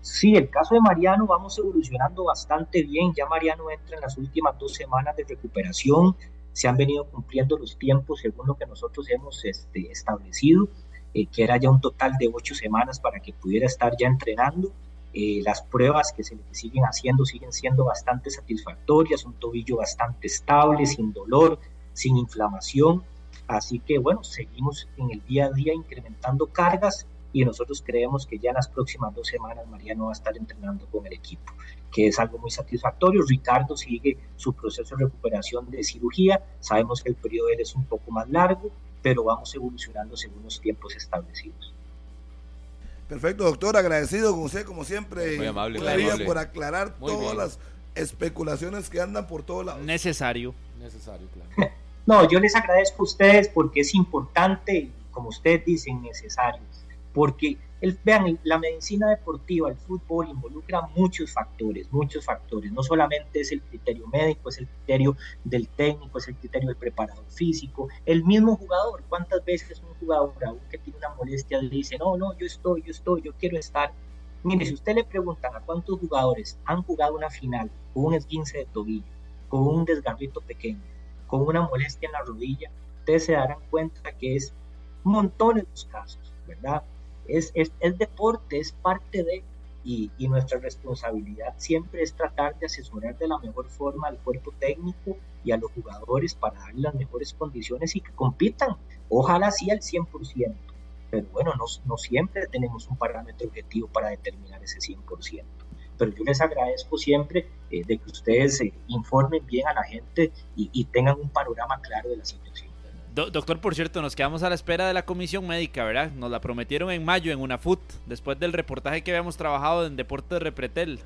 Sí, el caso de Mariano vamos evolucionando bastante bien. Ya Mariano entra en las últimas dos semanas de recuperación. Se han venido cumpliendo los tiempos según lo que nosotros hemos este, establecido, eh, que era ya un total de ocho semanas para que pudiera estar ya entrenando. Eh, las pruebas que se le siguen haciendo siguen siendo bastante satisfactorias, un tobillo bastante estable, sin dolor, sin inflamación Así que bueno, seguimos en el día a día incrementando cargas y nosotros creemos que ya en las próximas dos semanas Mariano va a estar entrenando con el equipo, que es algo muy satisfactorio. Ricardo sigue su proceso de recuperación de cirugía, sabemos que el periodo de él es un poco más largo, pero vamos evolucionando según los tiempos establecidos. Perfecto, doctor, agradecido con usted como siempre. Muy amable, por aclarar todas las especulaciones que andan por todos lados. Necesario. Necesario, claro. No, yo les agradezco a ustedes porque es importante, como ustedes dicen, necesario. Porque, el, vean, la medicina deportiva, el fútbol involucra muchos factores, muchos factores. No solamente es el criterio médico, es el criterio del técnico, es el criterio del preparador físico, el mismo jugador. ¿Cuántas veces un jugador, aún que tiene una molestia, le dice, no, no, yo estoy, yo estoy, yo quiero estar? Mire, si usted le preguntan a cuántos jugadores han jugado una final con un esguince de tobillo, con un desgarrito pequeño, con una molestia en la rodilla, ustedes se darán cuenta que es montones de casos, ¿verdad? Es, es, deporte, es parte de, y, y, nuestra responsabilidad siempre es tratar de asesorar de la mejor forma al cuerpo técnico y a los jugadores para darle las mejores condiciones y que compitan. Ojalá sí al 100%, pero bueno, no, no siempre tenemos un parámetro objetivo para determinar ese 100%. Pero yo les agradezco siempre eh, de que ustedes informen bien a la gente y, tengan un panorama claro de la situación. Doctor, por cierto, nos quedamos a la espera de la comisión médica, ¿verdad? Nos la prometieron en mayo en una FUT, después del reportaje que habíamos trabajado en Deportes de Repretel.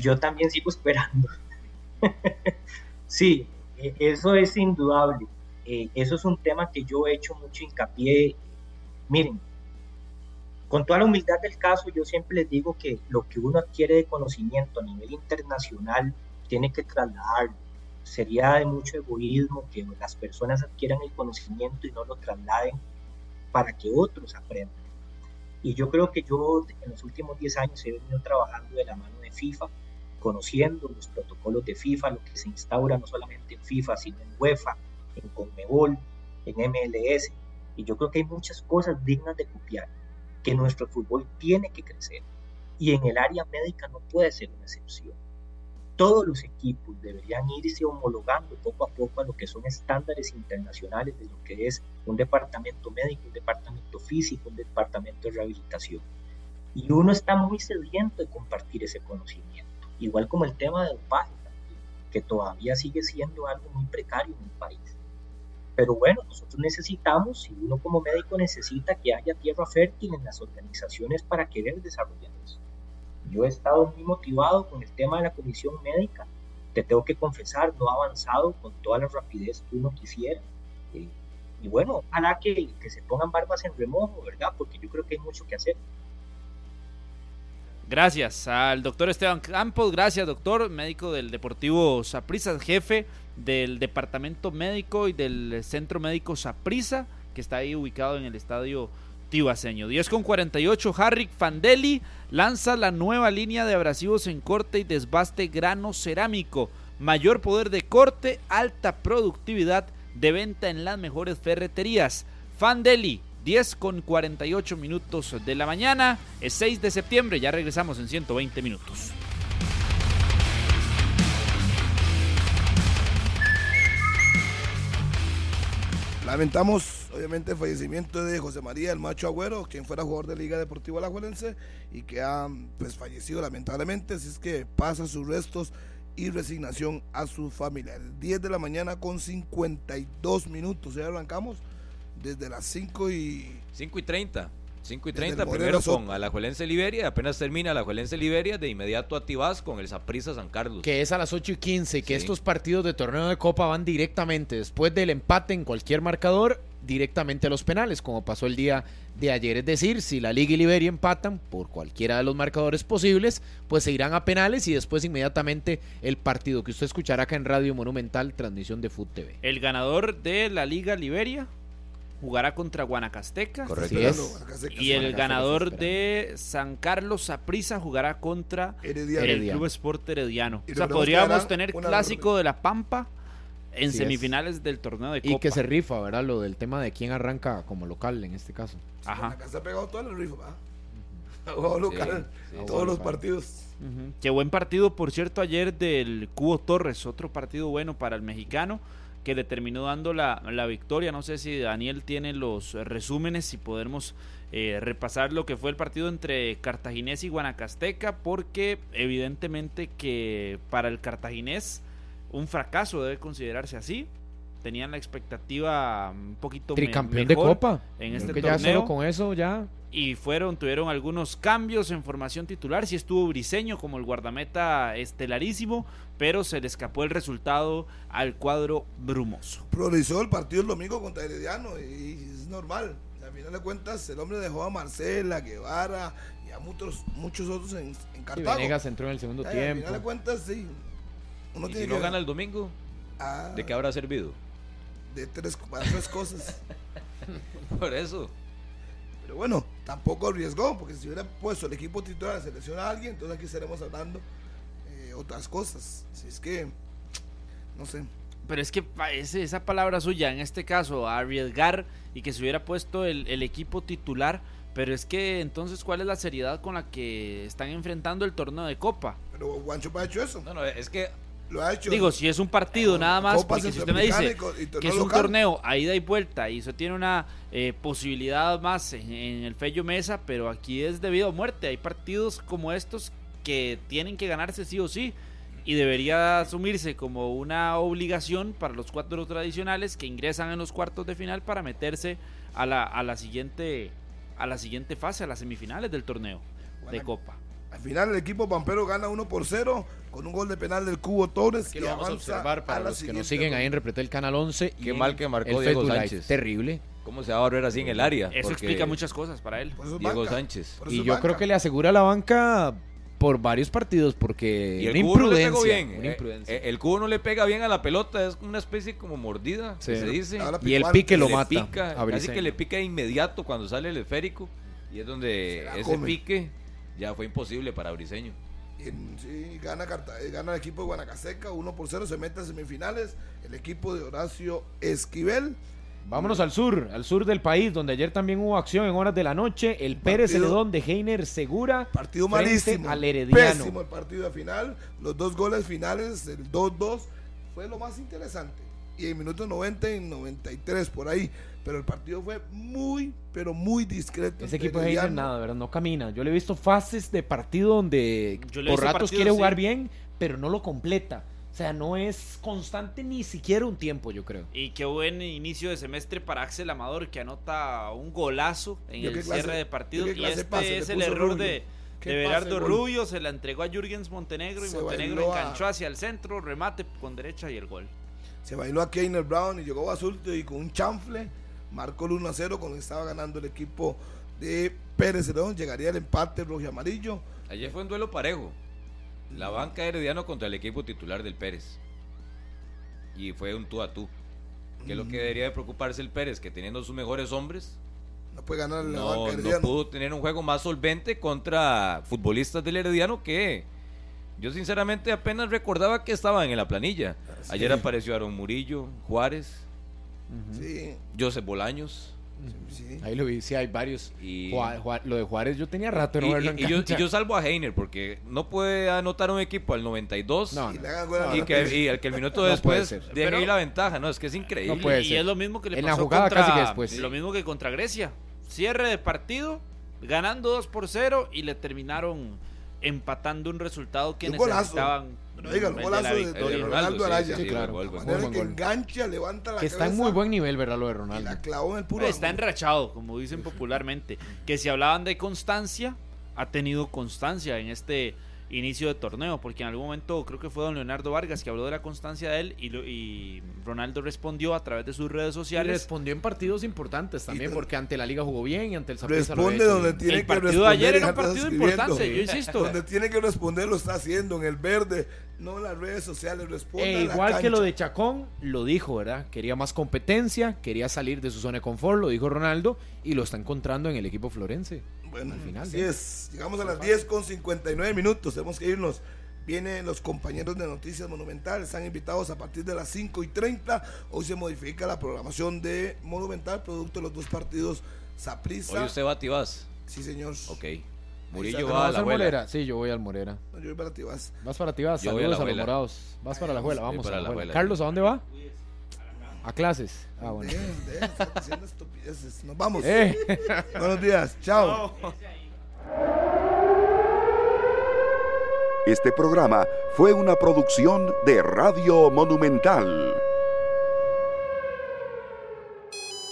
yo también sigo esperando. sí, e, eso es indudable. Eh, eso es un tema que yo he hecho mucho hincapié. Miren, con toda la humildad del caso, yo siempre les digo que lo que uno adquiere de conocimiento a nivel internacional tiene que trasladarlo. Sería de mucho egoísmo que las personas adquieran el conocimiento y no lo trasladen para que otros aprendan. Y yo creo que yo en los últimos 10 años he venido trabajando de la mano de FIFA, conociendo los protocolos de FIFA, lo que se instaura no solamente en FIFA, sino en UEFA, en Conmebol, en MLS. Y yo creo que hay muchas cosas dignas de copiar, que nuestro fútbol tiene que crecer. Y en el área médica no puede ser una excepción. Todos los equipos deberían irse homologando poco a poco a lo que son estándares internacionales de lo que es un departamento médico, un departamento físico, un departamento de rehabilitación. Y uno está muy sediento de compartir ese conocimiento, igual como el tema del dopaje, que todavía sigue siendo algo muy precario en el país. Pero bueno, nosotros necesitamos, y uno como médico necesita que haya tierra fértil en las organizaciones para querer desarrollar eso. Yo he estado muy motivado con el tema de la comisión médica. Te tengo que confesar, no ha avanzado con toda la rapidez que uno quisiera. Eh, y bueno, ojalá que, que se pongan barbas en remojo, ¿verdad? Porque yo creo que hay mucho que hacer. Gracias al doctor Esteban Campos, gracias doctor, médico del Deportivo Saprissa, jefe del Departamento Médico y del Centro Médico Saprissa, que está ahí ubicado en el estadio Tibaseño. 10 con 48, Harry Fandeli lanza la nueva línea de abrasivos en corte y desbaste grano cerámico. Mayor poder de corte, alta productividad de venta en las mejores ferreterías. Fandeli, 10 con 48 minutos de la mañana. Es 6 de septiembre, ya regresamos en 120 minutos. Lamentamos, obviamente, el fallecimiento de José María el Macho Agüero, quien fuera jugador de Liga Deportiva Alajuelense y que ha pues, fallecido lamentablemente. Así es que pasa sus restos y resignación a su familia. 10 de la mañana con 52 minutos. Ya arrancamos desde las 5 y... 5 y 30. 5 y 30, primero con Alajuelense Liberia, apenas termina Alajuelense Liberia, de inmediato a Tibás con el Saprissa San Carlos. Que es a las 8 y 15, que estos partidos de torneo de Copa van directamente, después del empate en cualquier marcador, directamente a los penales, como pasó el día de ayer. Es decir, si la Liga y Liberia empatan por cualquiera de los marcadores posibles, pues se irán a penales y después inmediatamente el partido que usted escuchará acá en Radio Monumental, transmisión de Foot TV. El ganador de la Liga Liberia jugará contra Guanacasteca. Correcto. Y el ganador de San Carlos Saprisa jugará contra el Club Sport Herediano. O sea, podríamos tener clásico de la Pampa en semifinales del torneo de Copa. Y que se rifa, ¿verdad? Lo del tema de quién arranca como local en este caso. Ajá. Se ha pegado todo el rifa, local, todos los partidos. Qué buen partido, por cierto, ayer del Cubo Torres, otro partido bueno para el mexicano que le terminó dando la, victoria. No sé si Daniel tiene los resúmenes, si podemos eh, repasar lo que fue el partido entre Cartaginés y Guanacasteca, porque evidentemente que para el Cartaginés un fracaso debe considerarse así. Tenían la expectativa un poquito Tricampeón de Copa. En este que Ya solo con eso ya y fueron, tuvieron algunos cambios en formación titular. Sí estuvo Briseño como el guardameta estelarísimo, pero se le escapó el resultado al cuadro brumoso. Priorizó el partido el domingo contra Herediano y es normal. Al final de cuentas, el hombre dejó a Marcela, Guevara y a muchos, muchos otros en, en Cartago. Y Venegas entró en el segundo tiempo. Al final de cuentas, sí. Uno ¿Y si no gana el domingo, ah. ¿de qué habrá servido? De tres, para tres cosas. Por eso. Pero bueno, tampoco arriesgó, porque si hubiera puesto el equipo titular a seleccionar a alguien, entonces aquí estaremos hablando eh, otras cosas. Si es que, no sé. Pero es que esa palabra suya, en este caso, arriesgar y que se hubiera puesto el, el equipo titular, pero es que entonces, ¿cuál es la seriedad con la que están enfrentando el torneo de Copa? Pero Guancho ha hecho eso. No, no, es que lo ha hecho. Digo, si es un partido nada más, porque si usted me dice que es un torneo a ida y vuelta y eso tiene una eh, posibilidad más en, el Fello Mesa, pero aquí es debido a muerte. Hay partidos como estos que tienen que ganarse sí o sí y debería asumirse como una obligación para los cuatro tradicionales que ingresan en los cuartos de final para meterse a la, a la siguiente a la siguiente fase, a las semifinales del torneo de Copa. Al final el equipo Pampero gana 1 por 0 con un gol de penal del Cubo Torres Que y lo vamos a avanza observar para a los que nos siguen ahí en. Repretel Canal 11. y Qué mal que marcó Diego. Sánchez. Terrible. ¿Cómo se va a barrer así en el área? Eso Porque explica muchas cosas para él. Diego banca, Sánchez. Y yo banca. creo que le asegura a la banca por varios partidos porque Y el una cubo no le imprudencia. pegó bien. una Eh, imprudencia. eh, el cubo no le pega bien a la pelota, es una especie como mordida, Sí. que se dice. Y el pique lo mata. pica, a casi Briseño. que le pica de inmediato cuando sale el esférico. Y es donde ese come. pique ya fue imposible para Briseño. Y en- sí, gana, Carta- eh, gana el equipo de Guanacaseca 1 por 0, se mete a semifinales. El equipo de Horacio Esquivel. Vámonos al sur, al sur del país, donde ayer también hubo acción en horas de la noche. El Pérez Celedón de Heiner Segura. Partido malísimo. Al Herediano. Pésimo el partido de final. Los dos goles finales, el 2-2, fue lo más interesante. Y en minutos 90 y 93 por ahí. Pero el partido fue muy, pero muy discreto. Ese equipo de Heiner nada, ¿verdad? No camina. Yo le he visto fases de partido donde por ratos quiere jugar sí. bien, pero no lo completa. O sea, no es constante ni siquiera un tiempo, yo creo. Y qué buen inicio de semestre para Axel Amador que anota un golazo en Yo el clase- cierre de partido. Y este pase es el error Rubio. de, de Berardo. Rubio. Se la entregó a Jürgens Montenegro y Se Montenegro a- enganchó hacia el centro, remate con derecha y el gol. Se bailó a Keiner Brown y llegó Basulto y con un chanfle marcó el 1 a 0 cuando estaba ganando el equipo de Pérez Celedón. Llegaría el empate rojo y amarillo. Ayer fue un duelo parejo. La banca de Herediano contra el equipo titular del Pérez. Y fue un tú a tú. Que es lo que debería de preocuparse el Pérez, que teniendo sus mejores hombres, No puede ganar la no, banca no pudo tener un juego más solvente contra futbolistas del Herediano que yo sinceramente apenas recordaba que estaban en la planilla. Ayer apareció Aaron Murillo, Juárez, Sí, Joseph Bolaños. Sí. Ahí lo vi, sí, hay varios. Y- Ju- Ju- lo de Juárez, yo tenía rato de Y, no verlo en y- y yo, y yo salvo a Heiner porque no puede anotar un equipo al 92 No, Y no. y, la que, y al que el minuto después deje Pero- ahí la ventaja. No, es que es increíble. No puede y ser. es lo mismo que le En la pasó jugada contra, casi que después. Lo mismo que contra Grecia. Cierre de partido, ganando 2 por 0 y le terminaron empatando un resultado que Un golazo. Pero diga, el golazo la de-. Ronaldo Araya. sí, Sí, sí, claro. gol, gol, que engancha, levanta la Que está en muy buen nivel, ¿verdad? Lo de y Ronaldo. la clavó en el puro. Está ángulo. enrachado, como dicen popularmente. Que si hablaban de constancia, ha tenido constancia en este inicio de torneo, porque en algún momento creo que fue don Leonardo Vargas que habló de la constancia de él y, lo- y Ronaldo respondió a través de sus redes Y sociales. respondió en partidos importantes también, porque ante la liga jugó bien y ante el Saprissa lo Responde donde tiene El que partido de responder. ayer y era un partido importante, yo insisto. Donde tiene que responder lo está haciendo en el verde, no en las redes sociales. Responde. E a la igual que lo de Chacón, lo dijo, ¿verdad? Quería más competencia, quería salir de su zona de confort, lo dijo Ronaldo, y lo está encontrando en el equipo florense. Bueno, al final, así es. Llegamos a las 10 con 59 minutos. Tenemos que irnos. Vienen los compañeros de Noticias Monumental. Están invitados a partir de las 5 y 30. Hoy se modifica la programación de Monumental, producto de los dos partidos Saprissa. Hoy usted va a Tibás. Sí, señor. Ok. Murillo ¿No ¿No va a vas la. Morera? Sí, yo voy al Morera. No, yo voy para Tibás. Vas para ti, vas. Yo voy a Saludos a, los morados. Vas para la abuela, Voy vamos para a la la abuela. abuela, Carlos, ¿a dónde va? A clases. Ah, bueno. Dejen, dejen, están haciendo estupideces. Nos vamos. Eh. Buenos días. Chao. Este programa fue una producción de Radio Monumental.